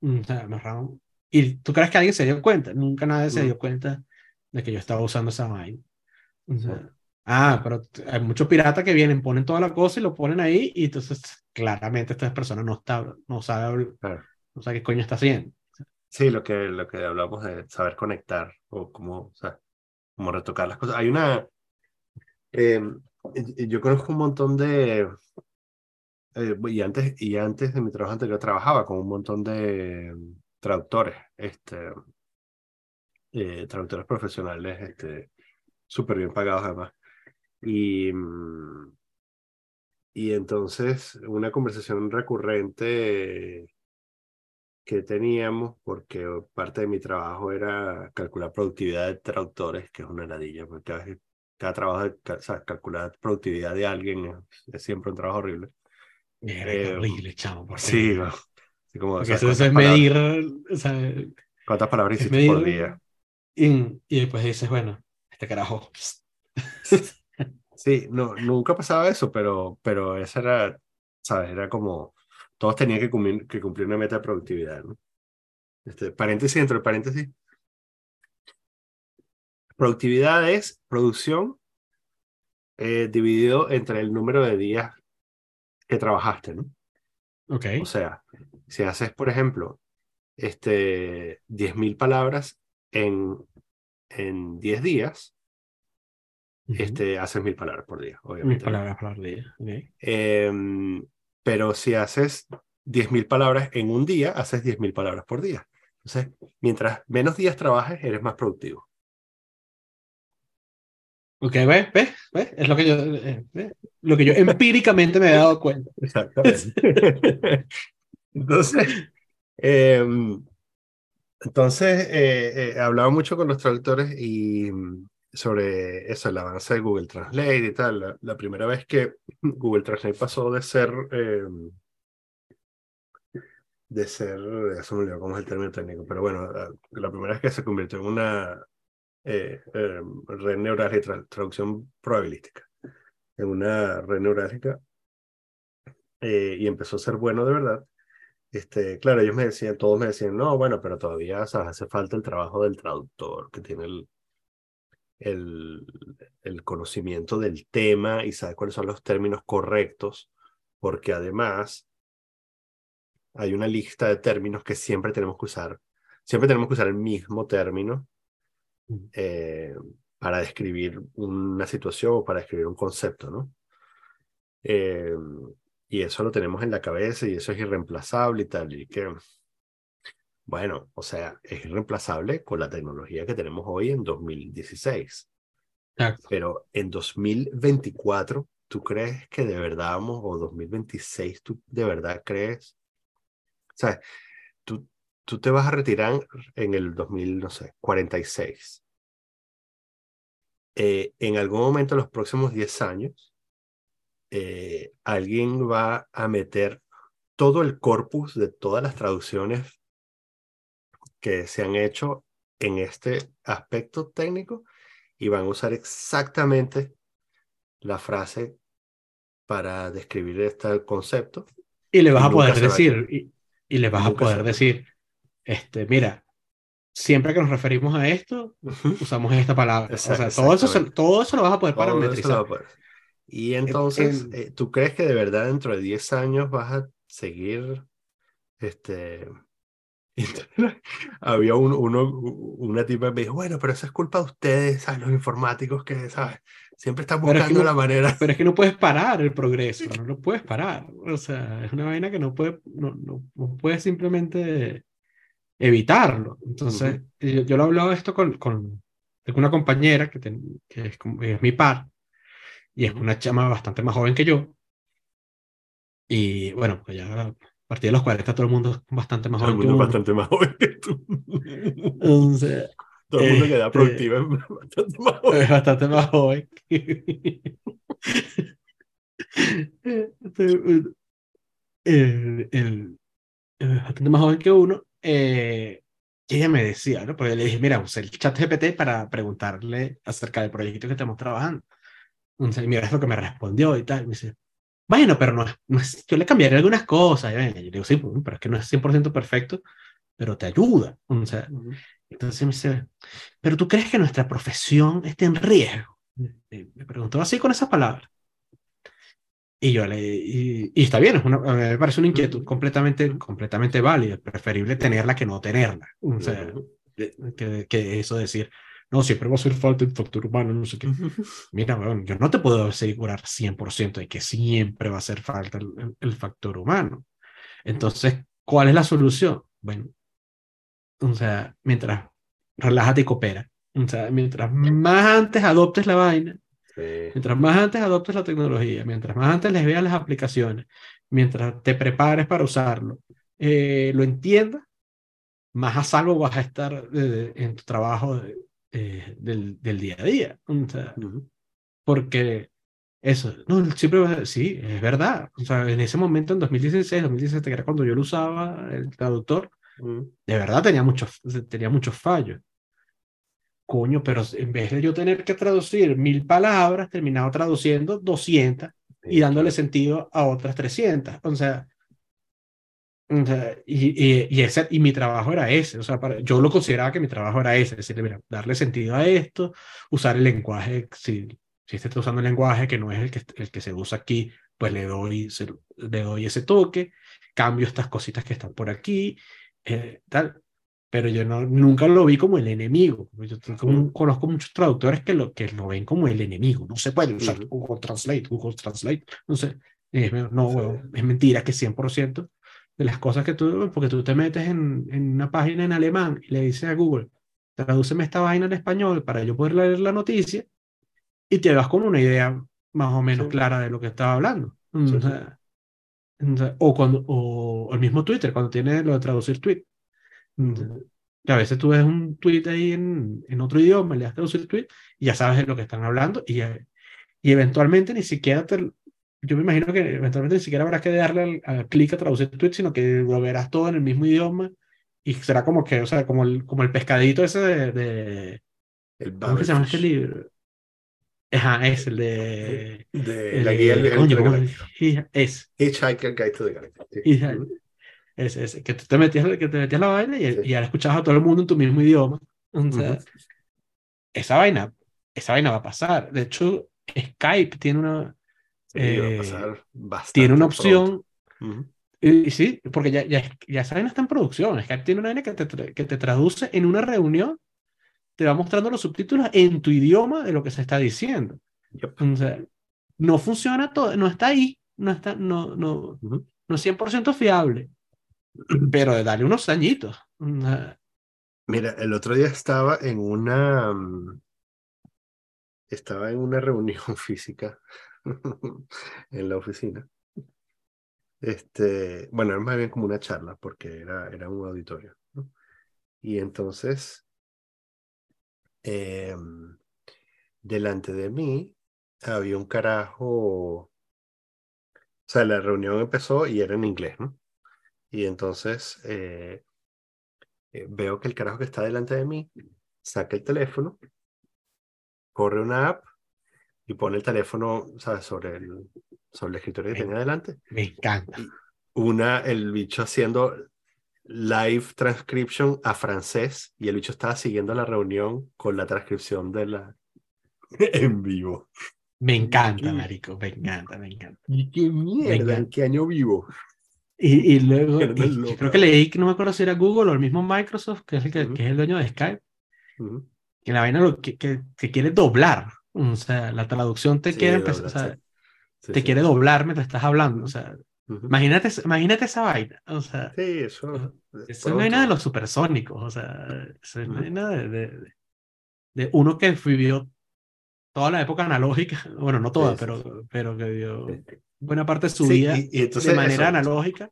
Mm, o sea, me ahorraba ¿Y tú crees que alguien se dio cuenta? Nunca nadie se dio cuenta de que yo estaba usando esa vaina. ah, pero hay muchos piratas que vienen, ponen toda la cosa y lo ponen ahí y entonces claramente esta persona no, está, no sabe no sabe qué coño está haciendo. Sí, lo que, lo que hablamos de saber conectar o cómo, o sea, cómo retocar las cosas. Hay una... Eh, yo conozco un montón de, eh, y, antes, y antes de mi trabajo anterior trabajaba con un montón de traductores, este, eh, traductores profesionales, este, súper bien pagados además. Y, mm, y entonces una conversación recurrente que teníamos, porque parte de mi trabajo era calcular productividad de traductores, que es una ladilla, porque cada, trabajo, o calcular productividad de alguien es, siempre un trabajo horrible. Eh, horrible, chamo. Sí, como, eso, es medir, ¿Cuántas palabras hiciste por día? Y, y después dices, bueno, este carajo. Sí, no, nunca pasaba eso, pero, pero esa era, ¿sabes? Era como, todos tenían que cumplir, que cumplir una meta de productividad, ¿no? Este, paréntesis dentro del paréntesis. Productividad es producción eh, dividido entre el número de días que trabajaste, ¿no? Ok. O sea, si haces, por ejemplo, este, 10.000 palabras en, en 10 días, este, haces mil palabras por día, obviamente. Mil palabras por día, em, pero si haces diez mil palabras en un día, haces diez mil palabras por día. Entonces, mientras menos días trabajes, eres más productivo. Ok, ¿ves? ¿Ves? ¿Ves? Es lo que yo, eh, lo que yo empíricamente me he dado cuenta. Exactamente. entonces, em, entonces eh, eh, hablaba mucho con los traductores y sobre eso, el avance de Google Translate y tal. La, primera vez que Google Translate pasó de ser, eh, de ser, se me olvidó cómo es el término técnico, pero bueno, la, primera vez que se convirtió en una eh, em, red neurálgica, traducción probabilística, en una red neurálgica, eh, y empezó a ser bueno de verdad. Este, claro, ellos me decían, todos me decían, no, bueno, pero todavía hace falta el trabajo del traductor, que tiene el, el, el conocimiento del tema y saber cuáles son los términos correctos, porque además hay una lista de términos que siempre tenemos que usar. Siempre tenemos que usar el mismo término eh, para describir una situación o para describir un concepto, ¿no? Eh, y eso lo tenemos en la cabeza y eso es irreemplazable y tal. Y que, bueno, o sea, es irreemplazable con la tecnología que tenemos hoy en 2016. Pero en 2024, ¿tú crees que de verdad vamos, o 2026, tú de verdad crees? O sea, tú, tú te vas a retirar en el 2000, no sé, 46. Eh, en algún momento, en los próximos 10 años, eh, alguien va a meter todo el corpus de todas las traducciones que se han hecho en este aspecto técnico y van a usar exactamente la frase para describir este concepto. Y le vas a poder decir, y, y, le vas a poder decir, este, mira, siempre que nos referimos a esto, usamos esta palabra. o sea, todo eso, todo eso lo vas a poder parametrizar. Y entonces, eh, ¿tú crees que de verdad dentro de 10 años vas a seguir este, había un, uno, una tipa que me dijo, bueno, pero eso es culpa de ustedes, ¿sabes? los informáticos que, ¿sabes? Siempre están buscando la manera. Pero es que no puedes parar el progreso, no lo puedes parar. O sea, es una vaina que no puedes, no, no, puedes simplemente evitarlo. Entonces, yo, yo, lo he hablado esto con, con, una compañera que, que es, es, mi par, y es una chama bastante más joven que yo. Y bueno, pues ya partir de los 40 todo el mundo es bastante más joven. Todo el mundo es bastante más joven que tú. todo el mundo que da productiva es bastante más joven. Es bastante más joven. el, el, bastante más joven que uno. Eh, y ella me decía, ¿no? Porque le dije, mira, usé el chat GPT para preguntarle acerca del proyecto que estamos trabajando. Entonces, mira, es lo que me respondió y tal. Me dice, bueno, pero no, no es, yo le cambiaré algunas cosas. Y yo digo, sí, pero es que no es 100% perfecto, pero te ayuda. O sea, Entonces me dice, pero tú crees que nuestra profesión esté en riesgo? Me preguntó así con esas palabras. Y yo le, y, está bien, es una, me parece una inquietud completamente, completamente válida, preferible tenerla que no tenerla. O sea, que, que eso decir, no, siempre va a hacer falta el factor humano, no sé qué. Mira, weón, yo no te puedo asegurar 100% de que siempre va a hacer falta el, el- el factor humano. Entonces, ¿cuál es la solución? Bueno, o sea, mientras relájate y coopera. O sea, mientras más antes adoptes la vaina, Sí. mientras más antes adoptes la tecnología, mientras más antes les veas las aplicaciones, mientras te prepares para usarlo, eh, lo entiendas, más a salvo vas a estar eh, en tu trabajo de- eh, del, del día a día. O sea, Ujú. porque eso, no, siempre a- sí, es verdad. O sea, en ese momento, en 2016, 2017, que era cuando yo lo usaba, el traductor, Ujú. de verdad tenía muchos, tenía muchos fallos. Coño, pero en vez de yo tener que traducir mil palabras, terminaba traduciendo 200 y Sí, dándole claro. sentido a otras 300. O sea, o sea, y, y, y, ese, y mi trabajo era ese. O sea, para, yo lo consideraba que mi trabajo era ese. Decirle, mira, darle sentido a esto, usar el lenguaje. Si, si este está usando el lenguaje que no es el que, el que se usa aquí, pues le doy, se, le doy ese toque, cambio estas cositas que están por aquí, eh, tal. Pero yo no, nunca lo vi como el enemigo. Yo como, conozco muchos traductores que lo, que lo ven como el enemigo. No se puede usar. Google Translate, Google Translate. No sé. No, es mentira que 100% de las cosas que tú, porque tú te metes en, en una página en alemán y le dices a Google, tradúceme esta vaina en español para yo poder leer la noticia y te vas con una idea más o menos Sí. clara de lo que estaba hablando. O Sí, sí. sea, o sea, o cuando, o el mismo Twitter, cuando tiene lo de traducir tweet. Que a veces tú ves un tweet ahí en, en otro idioma, le das traducir tweet y ya sabes de lo que están hablando y, y eventualmente ni siquiera te, yo me imagino que eventualmente ni siquiera habrá que darle al, al clic a traducir tweet, sino que lo verás todo en el mismo idioma y será como que, o sea, como el, como el pescadito ese de, de El ¿cómo que se llama este libro? Ajá, es el de... De el la guía del de- coño, ¿cómo intergaláctico. es? Es. Hitchhiker Guide to the Galaxy. Es, es, que tú te metías, que te metías la vaina y, Sí. y ahora escuchabas a todo el mundo en tu mismo idioma. O sea, Ujú. esa vaina, esa vaina va a pasar. De hecho, Skype tiene una, Sí, va a eh, pasar bastante tiene una opción, y, y sí, porque ya, ya, ya vaina está en producción. Skype tiene una vaina que te, que te traduce en una reunión, te va mostrando los subtítulos en tu idioma de lo que se está diciendo. Yep. O sea, no funciona todo, no está ahí, no está, no, no, Ujú. no es 100% fiable, pero dale unos añitos. Mira, el otro día estaba en una mm, estaba en una reunión física en la oficina. Este, bueno, era más bien como una charla porque era, era un auditorio. Y entonces, em, delante de mí había un carajo, o sea, la reunión empezó y era en inglés. Y entonces eh, eh, veo que el carajo que está delante de mí saca el teléfono, corre una app y pone el teléfono, ¿sabes? Sobre el, sobre el escritorio que Ven. tenía delante. me encanta. Una, el bicho haciendo live transcription a francés y el bicho estaba siguiendo la reunión con la transcripción de la en vivo. Me encanta, marico, me encanta, me encanta. ¿Y qué mierda? Venga. ¿En qué año vivo? Y, y luego, y yo creo que leí que no me acuerdo si era Google o el mismo Microsoft, que es el, que, es el dueño de Skype, que la vaina lo que, que, que quiere doblar. O sea, la traducción te Sí, quiere empezar, o sea, sí. Te sí. quiere doblar mientras estás hablando. O sea, Ujú. imagínate, imagínate esa vaina. O sea, Sí, eso. Esa de es una vaina de los supersónicos. O sea, esa es una Ujú. vaina de, de, de- de uno que vivió toda la época analógica. Bueno, no toda, pero, pero que vivió buena parte de su vida y, y entonces de manera eso, analógica.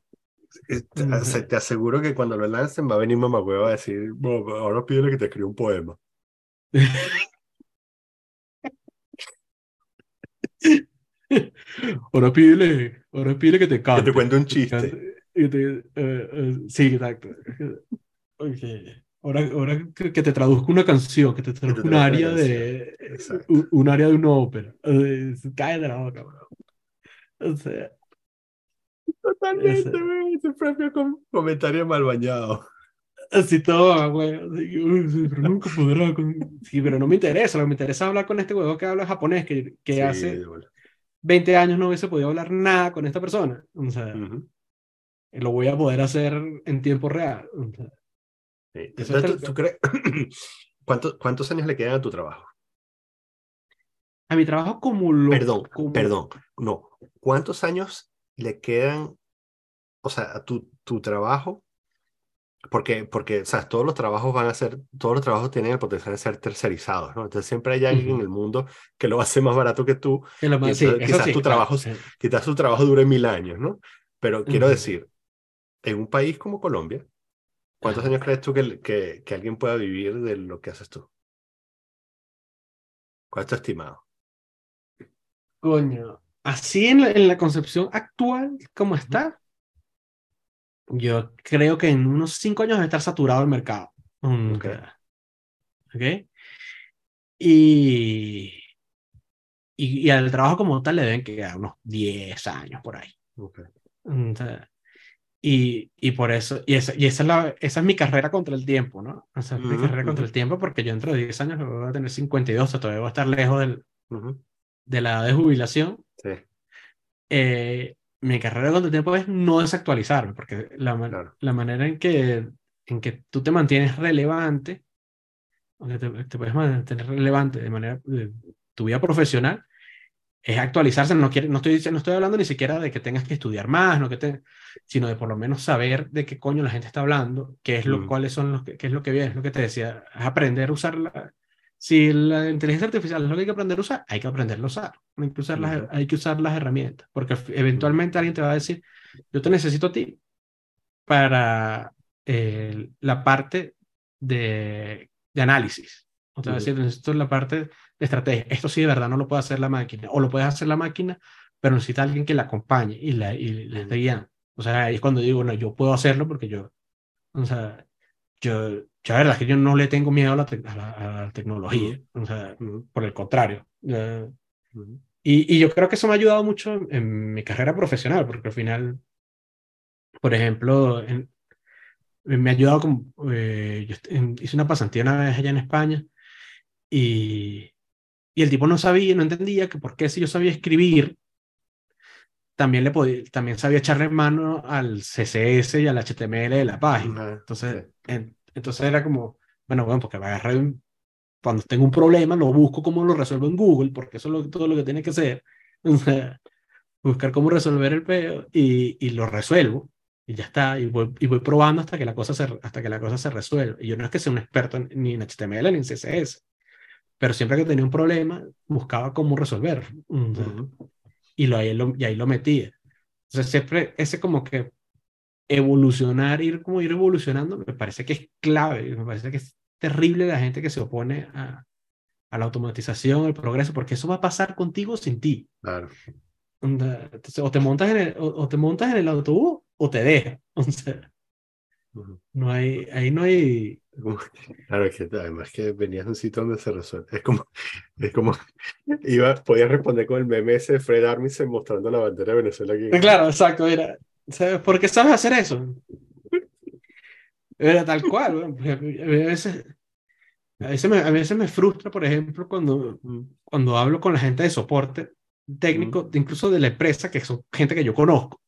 te, te aseguro que cuando lo lancen va a venir mamagüeva a decir, "Bueno, ahora pídele que te escriba un poema. Ahora pídele, ahora pídele que te Que cante. te cuente un que te chiste. te- eh, eh, sí, exacto. Ok. Ahora, ahora que, que te traduzca una canción, que te traduzca un área de un, un área de una ópera. Cae de la boca, bro. O sea, Totalmente, Ese- propio com- comentario mal bañado. Así todo, güey. Pero nunca podrá. con- Sí, pero no me interesa. Lo que me interesa es hablar con este huevo que habla japonés, que, que Sí, hace de bola. 20 años no hubiese podido hablar nada con esta persona. O sea, lo voy a poder hacer en tiempo real. O sea, Sí. Eso Entonces, ¿tú, tú crees, ¿cuántos, ¿cuántos años le quedan a tu trabajo? A mi trabajo como lo... Perdón, como- perdón, no. ¿Cuántos años le quedan, o sea, a tu, tu trabajo? Porque, porque, o sea, todos los trabajos van a ser, todos los trabajos tienen el potencial de ser tercerizados, ¿no? Entonces siempre hay alguien en Ujú. el mundo que lo hace más barato que tú. que lo más- sí, entonces eso quizás sí, tu claro, trabajo sí. Quizás su trabajo dure mil años, ¿no? Pero quiero Ujú. decir, en un país como Colombia, ¿cuántos Ajá. años crees tú que, que, que alguien pueda vivir de lo que haces tú? ¿Cuál es tu estimado? Coño, así en la, en la concepción actual, como está, yo creo que en unos cinco años va a estar saturado el mercado. Mm, Ok. ¿Ok? Y, y, y al trabajo como tal le deben quedar unos 10 años por ahí. Ok. Mm, sea, Y, y por eso, y, esa, y esa, es la, esa es mi carrera contra el tiempo, ¿no? Esa es mi Ujú, carrera contra el tiempo porque yo dentro de 10 años voy a tener 52, o sea, todavía voy a estar lejos del, Ujú. de la edad de jubilación. Sí, eh, mi carrera contra el tiempo es no desactualizarme, porque la, Claro. la manera en que, en que tú te mantienes relevante, que te, te puedes mantener relevante de manera de tu vida profesional, es actualizarse. No, quiere, no, estoy, diciendo- no estoy hablando ni siquiera de que tengas que estudiar más, no que te, sino de por lo menos saber de qué coño la gente está hablando, qué es lo, Mm. cuáles son los, que- qué es lo que viene, es lo que te decía, es aprender a usarla. Si la inteligencia artificial es lo que hay que aprender a usar, hay que aprenderlo a usar. Hay que usar, las, hay que usar las herramientas, porque eventualmente alguien te va a decir, yo te necesito a ti para eh, la parte de, de análisis. O te va a Ujú. decir, necesito la parte de estrategia. Esto sí de verdad no lo puede hacer la máquina. O lo puede hacer la máquina, pero necesita alguien que la acompañe y la, y la esté guiando. O sea, ahí es cuando digo, no, yo puedo hacerlo porque yo, o sea, yo, yo la verdad es que yo no le tengo miedo a la, tec- a la, a la tecnología. O sea, por el contrario. Y, y yo creo que eso me ha ayudado mucho en mi carrera profesional, porque al final, por ejemplo, en- me ha ayudado con, eh, yo en- hice una pasantía una vez allá en España y, y el tipo no sabía, no entendía que por qué si yo sabía escribir, también, le podía, también sabía echarle mano al CSS y al HTML de la página. Entonces, en- entonces era como, bueno, bueno, porque me agarré cuando tengo un problema, lo busco cómo lo resuelvo en Google, porque eso es lo- todo lo que tiene que ser. O sea, buscar cómo resolver el peo y, y lo resuelvo. Y ya está, y voy, y voy probando hasta que la cosa se, hasta que la cosa se resuelve. Y yo no es que sea un experto en- ni en HTML ni en CSS, pero siempre que tenía un problema, buscaba cómo resolverlo. O sea, Ujú. y, lo, ahí lo, y ahí lo metía. Entonces, siempre ese como que evolucionar, ir como ir evolucionando, me parece que es clave, me parece que es terrible la gente que se opone a, a la automatización, al progreso, porque eso va a pasar contigo sin ti. Claro. Entonces, o te montas en el, o, o te montas en el autobús o te dejas. O sea, no hay, ahí no hay... Claro, que además que venías de un sitio donde se resuelve. Es como, es como, iba, podías responder con el meme ese de Fred Armisen mostrando la bandera de Venezuela aquí. Claro, exacto, mira. ¿Sabes por qué sabes hacer eso? Era tal cual, a veces, a veces me, a veces me frustra, por ejemplo, cuando, cuando hablo con la gente de soporte técnico, incluso de la empresa, que son gente que yo conozco,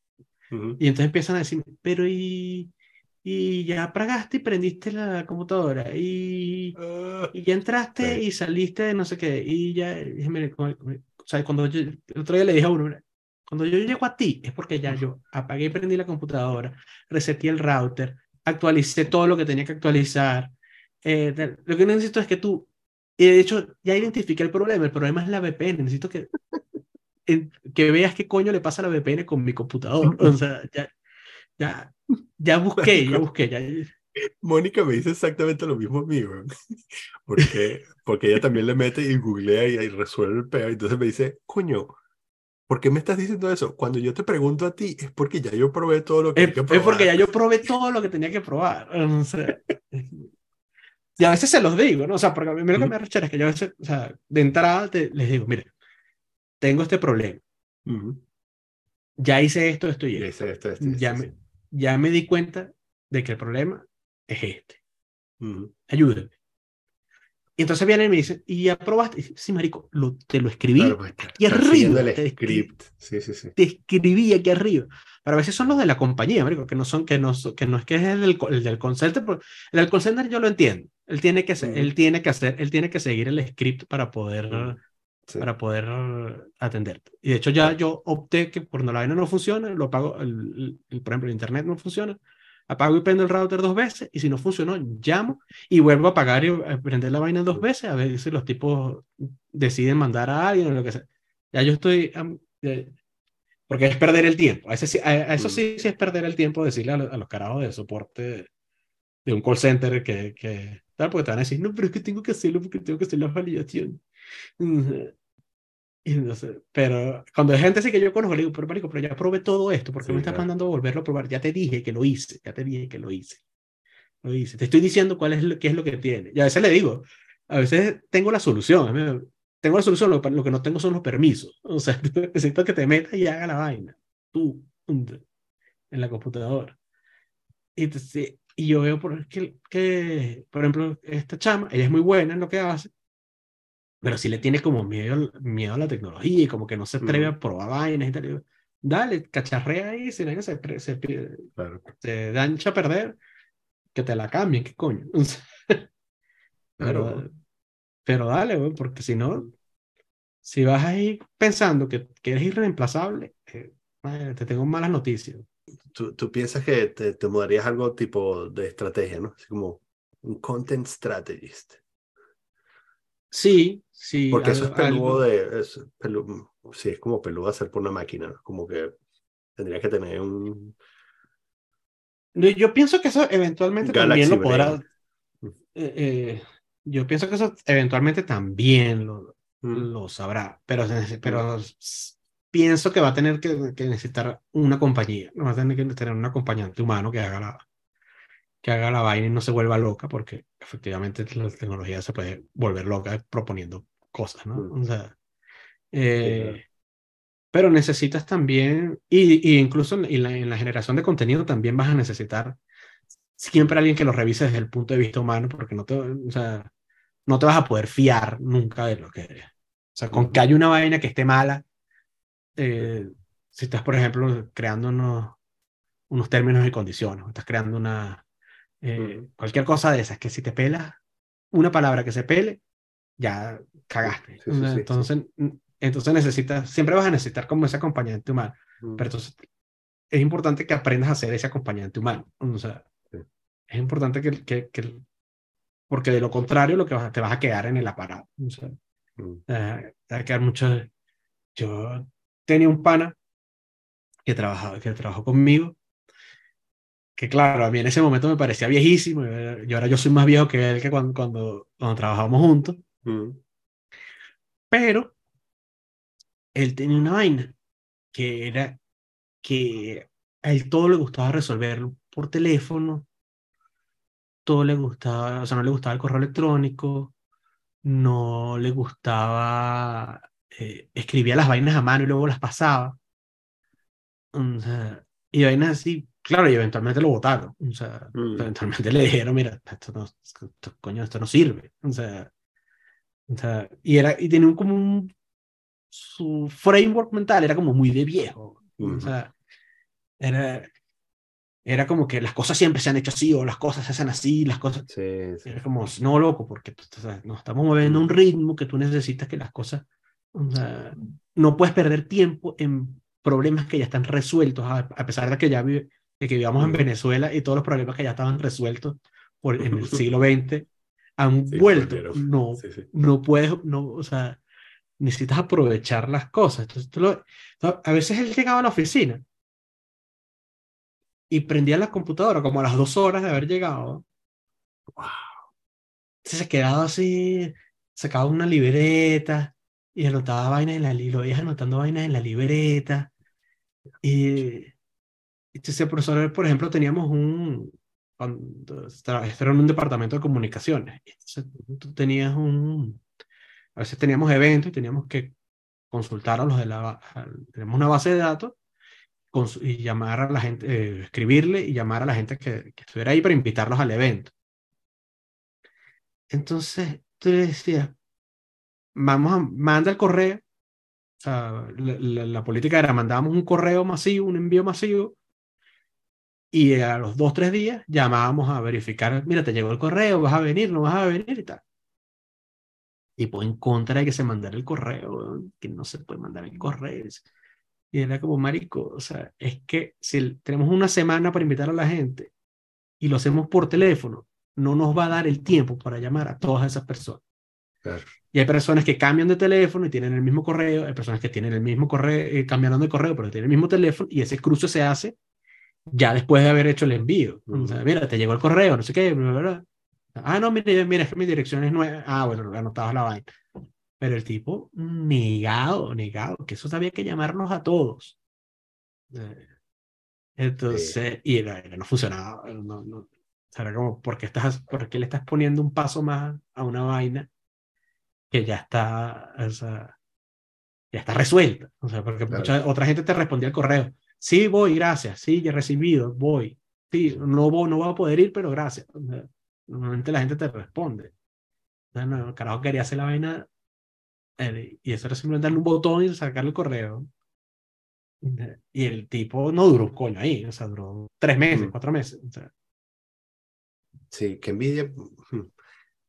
Ujú. y entonces empiezan a decir, pero y, y ya apagaste y prendiste la computadora, y, Ah, y ya entraste Sí. y saliste de no sé qué, y ya, y o sea, cuando yo, el otro día le dije a uno, cuando yo llego a ti, es porque ya yo apagué y prendí la computadora, reseté el router, actualicé todo lo que tenía que actualizar. eh, lo que necesito es que tú, y de hecho ya identifiqué el problema, el problema es la VPN, necesito que, que veas qué coño le pasa a la VPN con mi computador. O sea, ya, ya, ya busqué, ya busqué, ya, Mónica me dice exactamente lo mismo a mí. Porque, porque ella también le mete y googlea y, y resuelve el peo. Entonces me dice, coño, ¿por qué me estás diciendo eso? Cuando yo te pregunto a ti, es porque ya yo probé todo lo que Es, hay que es probar. porque ya yo probé todo lo que tenía que probar. O sea, y a veces se los digo, ¿no? O sea, porque a mí lo que me arrechera es que yo a veces, o sea, de entrada te- les digo, mire, tengo este problema, Ujú. ya hice esto, esto y esto. ese, este, este, Ya este, me, ya me di cuenta de que el problema es este. Ayúdenme. Y entonces vienen y me dicen, ¿y ya probaste? Y dice, sí, marico, lo, te lo escribí Claro, pues, aquí arriba. el te script. Sí, sí, sí. te escribí aquí arriba. Pero a veces son los de la compañía, marico, que no son, que no, que no es que es el del, el del call center, porque el del call center yo lo entiendo. Él tiene que, se- Ujú. él tiene que hacer, él tiene que seguir el script para poder. Sí. para poder atenderte. Y de hecho ya yo opté que cuando la vaina no funciona, lo apago, el, el- el- por ejemplo, el internet no funciona, apago y prendo el router dos veces y si no funcionó, llamo y vuelvo a apagar y a prender la vaina dos veces a ver si los tipos deciden mandar a alguien o lo que sea. Ya yo estoy... am, eh, porque es perder el tiempo. A, ese a- a eso Mm. sí, sí es perder el tiempo decirle a, lo- a los carajos de soporte de un call center que, que tal, porque te van a decir, no, pero es que tengo que hacerlo porque tengo que hacer la validación. Ujú. Y no sé, pero cuando hay gente así que yo conozco, le digo, pero marico, pero ya probé todo esto, ¿por qué Sí, me estás claro. mandando a volverlo a probar? Ya te dije que lo hice, ya te dije que lo hice. Lo hice. Te estoy diciendo cuál es lo, qué es lo que tiene. Y a veces le digo, a veces tengo la solución. Tengo la solución, lo, lo que no tengo son los permisos. O sea, necesito que te metas y haga la vaina. Tú, en la computadora. Y, entonces, y yo veo por, que, que, por ejemplo, esta chama, ella es muy buena en lo que hace, pero sí le tiene como miedo, miedo a la tecnología y como que no se atreve Ujú. a probar vainas y tal. Dale, cacharrea ahí, si vaina se, se, pi- Claro. se dancha a perder, que te la cambien, qué coño. O sea, Claro. pero, pero dale, güey, porque si no, si vas ahí pensando que, que eres irreemplazable, eh, te tengo malas noticias. ¿Tú, tú piensas que te, te mudarías algo tipo de estrategia, ¿no? Así como un content strategist. Sí, sí. Porque eso es peludo de... Es pelu- sí, es como peludo hacer por una máquina. Como que tendría que tener un... No, Yo pienso que eso eventualmente también lo podrá. Eh, eh, yo pienso que eso eventualmente también lo, Mm, lo sabrá, pero, pero s- pienso que va a tener que, que necesitar una compañía, no va a tener que tener un acompañante humano que haga la, que haga la vaina y no se vuelva loca, porque efectivamente la tecnología se puede volver loca proponiendo cosas, ¿no? Mm. O sea, eh, claro. pero necesitas también, y, y incluso en la, en la generación de contenido también vas a necesitar siempre alguien que lo revise desde el punto de vista humano, porque no te, o sea, no te vas a poder fiar nunca de lo que... O sea, con que haya una vaina que esté mala, eh, si estás, por ejemplo, creando unos, unos términos y condiciones, estás creando una... eh. Cualquier cosa de esas, que si te pelas una palabra que se pele, ya cagaste. Sí, sí, sí, sí. entonces, entonces necesitas, siempre vas a necesitar como ese acompañante humano. Pero entonces es importante que aprendas a ser ese acompañante humano. O sea, es importante que, que, que- porque de lo contrario lo que vas, a- te vas a quedar en el aparato. O sea, eh, te va a quedar mucho. Yo tenía un pana que trabajaba, que trabajó conmigo, que claro, a mí en ese momento me parecía viejísimo, y ahora yo soy más viejo que él que cuando, cuando, cuando trabajábamos juntos, mm, pero él tenía una vaina que era que a él todo le gustaba resolverlo por teléfono, todo le gustaba, o sea, no le gustaba el correo electrónico, no le gustaba, eh, escribía las vainas a mano y luego las pasaba. O sea, y vainas así, claro, y eventualmente lo votaron. O sea, Mm. eventualmente le dijeron, mira, esto no, esto, coño, esto no sirve. O sea, o sea, y, era, y tenía un, como un, su framework mental era como muy de viejo. O Ujú. sea, era, era como que las cosas siempre se han hecho así o las cosas se hacen así, las cosas... Sí, sí. Es como, no, loco, porque tú sabes, nos estamos moviendo a un ritmo que tú necesitas que las cosas, o sea, no puedes perder tiempo en problemas que ya están resueltos, a, a pesar de que ya vive, de que vivamos en. Venezuela y todos los problemas que ya estaban resueltos por, en el siglo XX han Sí, vuelto. No, Sí, sí. no puedes, no, o sea, necesitas aprovechar las cosas. Entonces, tú lo- a veces él llegaba a la oficina y prendía la computadora como a las dos horas de haber llegado. Entonces se quedaba así, sacaba una libreta y anotaba vainas en la lo veías anotando vainas en la libreta. Y entonces, profesor, por ejemplo, teníamos un, esto era en un departamento de comunicaciones. Entonces, tú tenías un, a veces teníamos eventos y teníamos que consultar a los de la, tenemos una base de datos y llamar a la gente, eh, escribirle y llamar a la gente que, que estuviera ahí para invitarlos al evento. Entonces, tú le decías, vamos a, manda el correo. O sea, la, la- la política era, mandábamos un correo masivo, un envío masivo, Y a los dos, tres días llamábamos a verificar, mira, te llegó el correo, vas a venir, no vas a venir y tal. Tipo, en contra de que se mandara el correo, que no se puede mandar el correo. Y era como, marico, o sea, es que si tenemos una semana para invitar a la gente y lo hacemos por teléfono, no nos va a dar el tiempo para llamar a todas esas personas. Y hay personas que cambian de teléfono y tienen el mismo correo, hay personas que tienen el mismo correo, eh, cambiaron de correo, pero tienen el mismo teléfono y ese cruce se hace ya después de haber hecho el envío. o sea, mira, te llegó el correo, no sé qué, ¿verdad? Ah, no, mira, mira, es que mi dirección es nueva. Ah, bueno, anotabas la vaina. Pero el tipo, negado, negado, que eso había que llamarnos a todos. Eh, entonces, y era, no funcionaba. No, no, era como, ¿por qué, estás, ¿por qué le estás poniendo un paso más a una vaina que ya está, o sea, ya está resuelta? O sea, porque mucha, otra gente te respondía al correo. Sí, voy, gracias. Sí, ya he recibido, voy. Sí, no, voy, no voy a poder ir, pero gracias. normalmente la gente te responde. No, no, carajo, quería hacer la vaina y eso era simplemente darle un botón y sacarle el correo. Y el tipo no duró un coño ahí, o sea, duró tres meses, mm. cuatro meses. O sea, Sí, que envidia,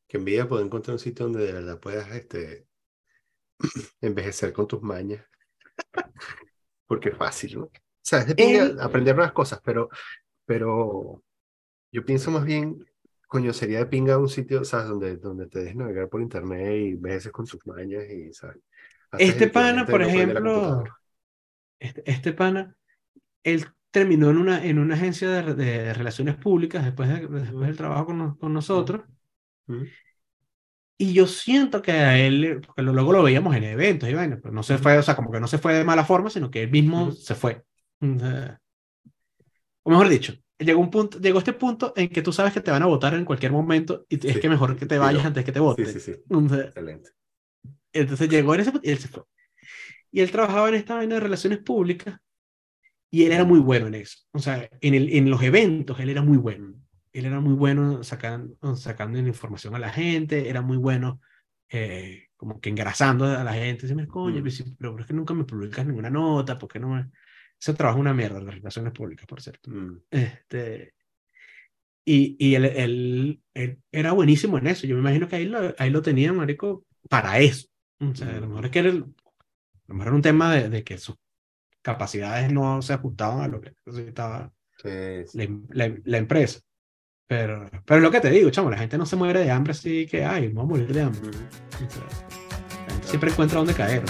que envidia poder encontrar un sitio donde de verdad puedas este, envejecer con tus mañas. Porque es fácil, ¿no? O sea, es de aprender nuevas cosas, pero, pero yo pienso más bien, coño, sería de pinga un sitio, ¿sabes? Donde, donde te dejes navegar por internet y envejeces con tus mañas y, ¿sabes? este pana, por ejemplo, este, este pana, él terminó en una, en una agencia de, relaciones públicas después, después del trabajo con, con nosotros. Y yo siento que a él, porque luego lo veíamos en eventos, y bueno, pero no se fue, o sea, como que no se fue de mala forma, sino que él mismo se fue. O mejor dicho, llegó, un punto, llegó este punto en que tú sabes que te van a votar en cualquier momento y es que mejor que te vayas antes que te voten. Sí, sí, sí. Excelente. Entonces llegó en ese punto y él se fue. Y él trabajaba en esta vaina de relaciones públicas y él era muy bueno en eso. O sea, en, el, en los eventos él era muy bueno. Él era muy bueno sacando, sacando información a la gente, era muy bueno eh, como que engrasando a la gente. Dice, coño, mm. pero, es que nunca me publicas ninguna nota, porque no me... Ese trabajo es una mierda, las relaciones públicas, por cierto. Mm. Este, y, y él, él, era buenísimo en eso. Yo me imagino que ahí lo, ahí lo tenía, marico, para eso. O sea, a lo mejor es que era, a lo mejor era un tema de, de que sus capacidades no se ajustaban a lo que necesitaba La, empresa. Pero, pero lo que te digo, chamo, la gente no se muere de hambre así que, ay, vamos a morir de hambre. siempre encuentra dónde caer.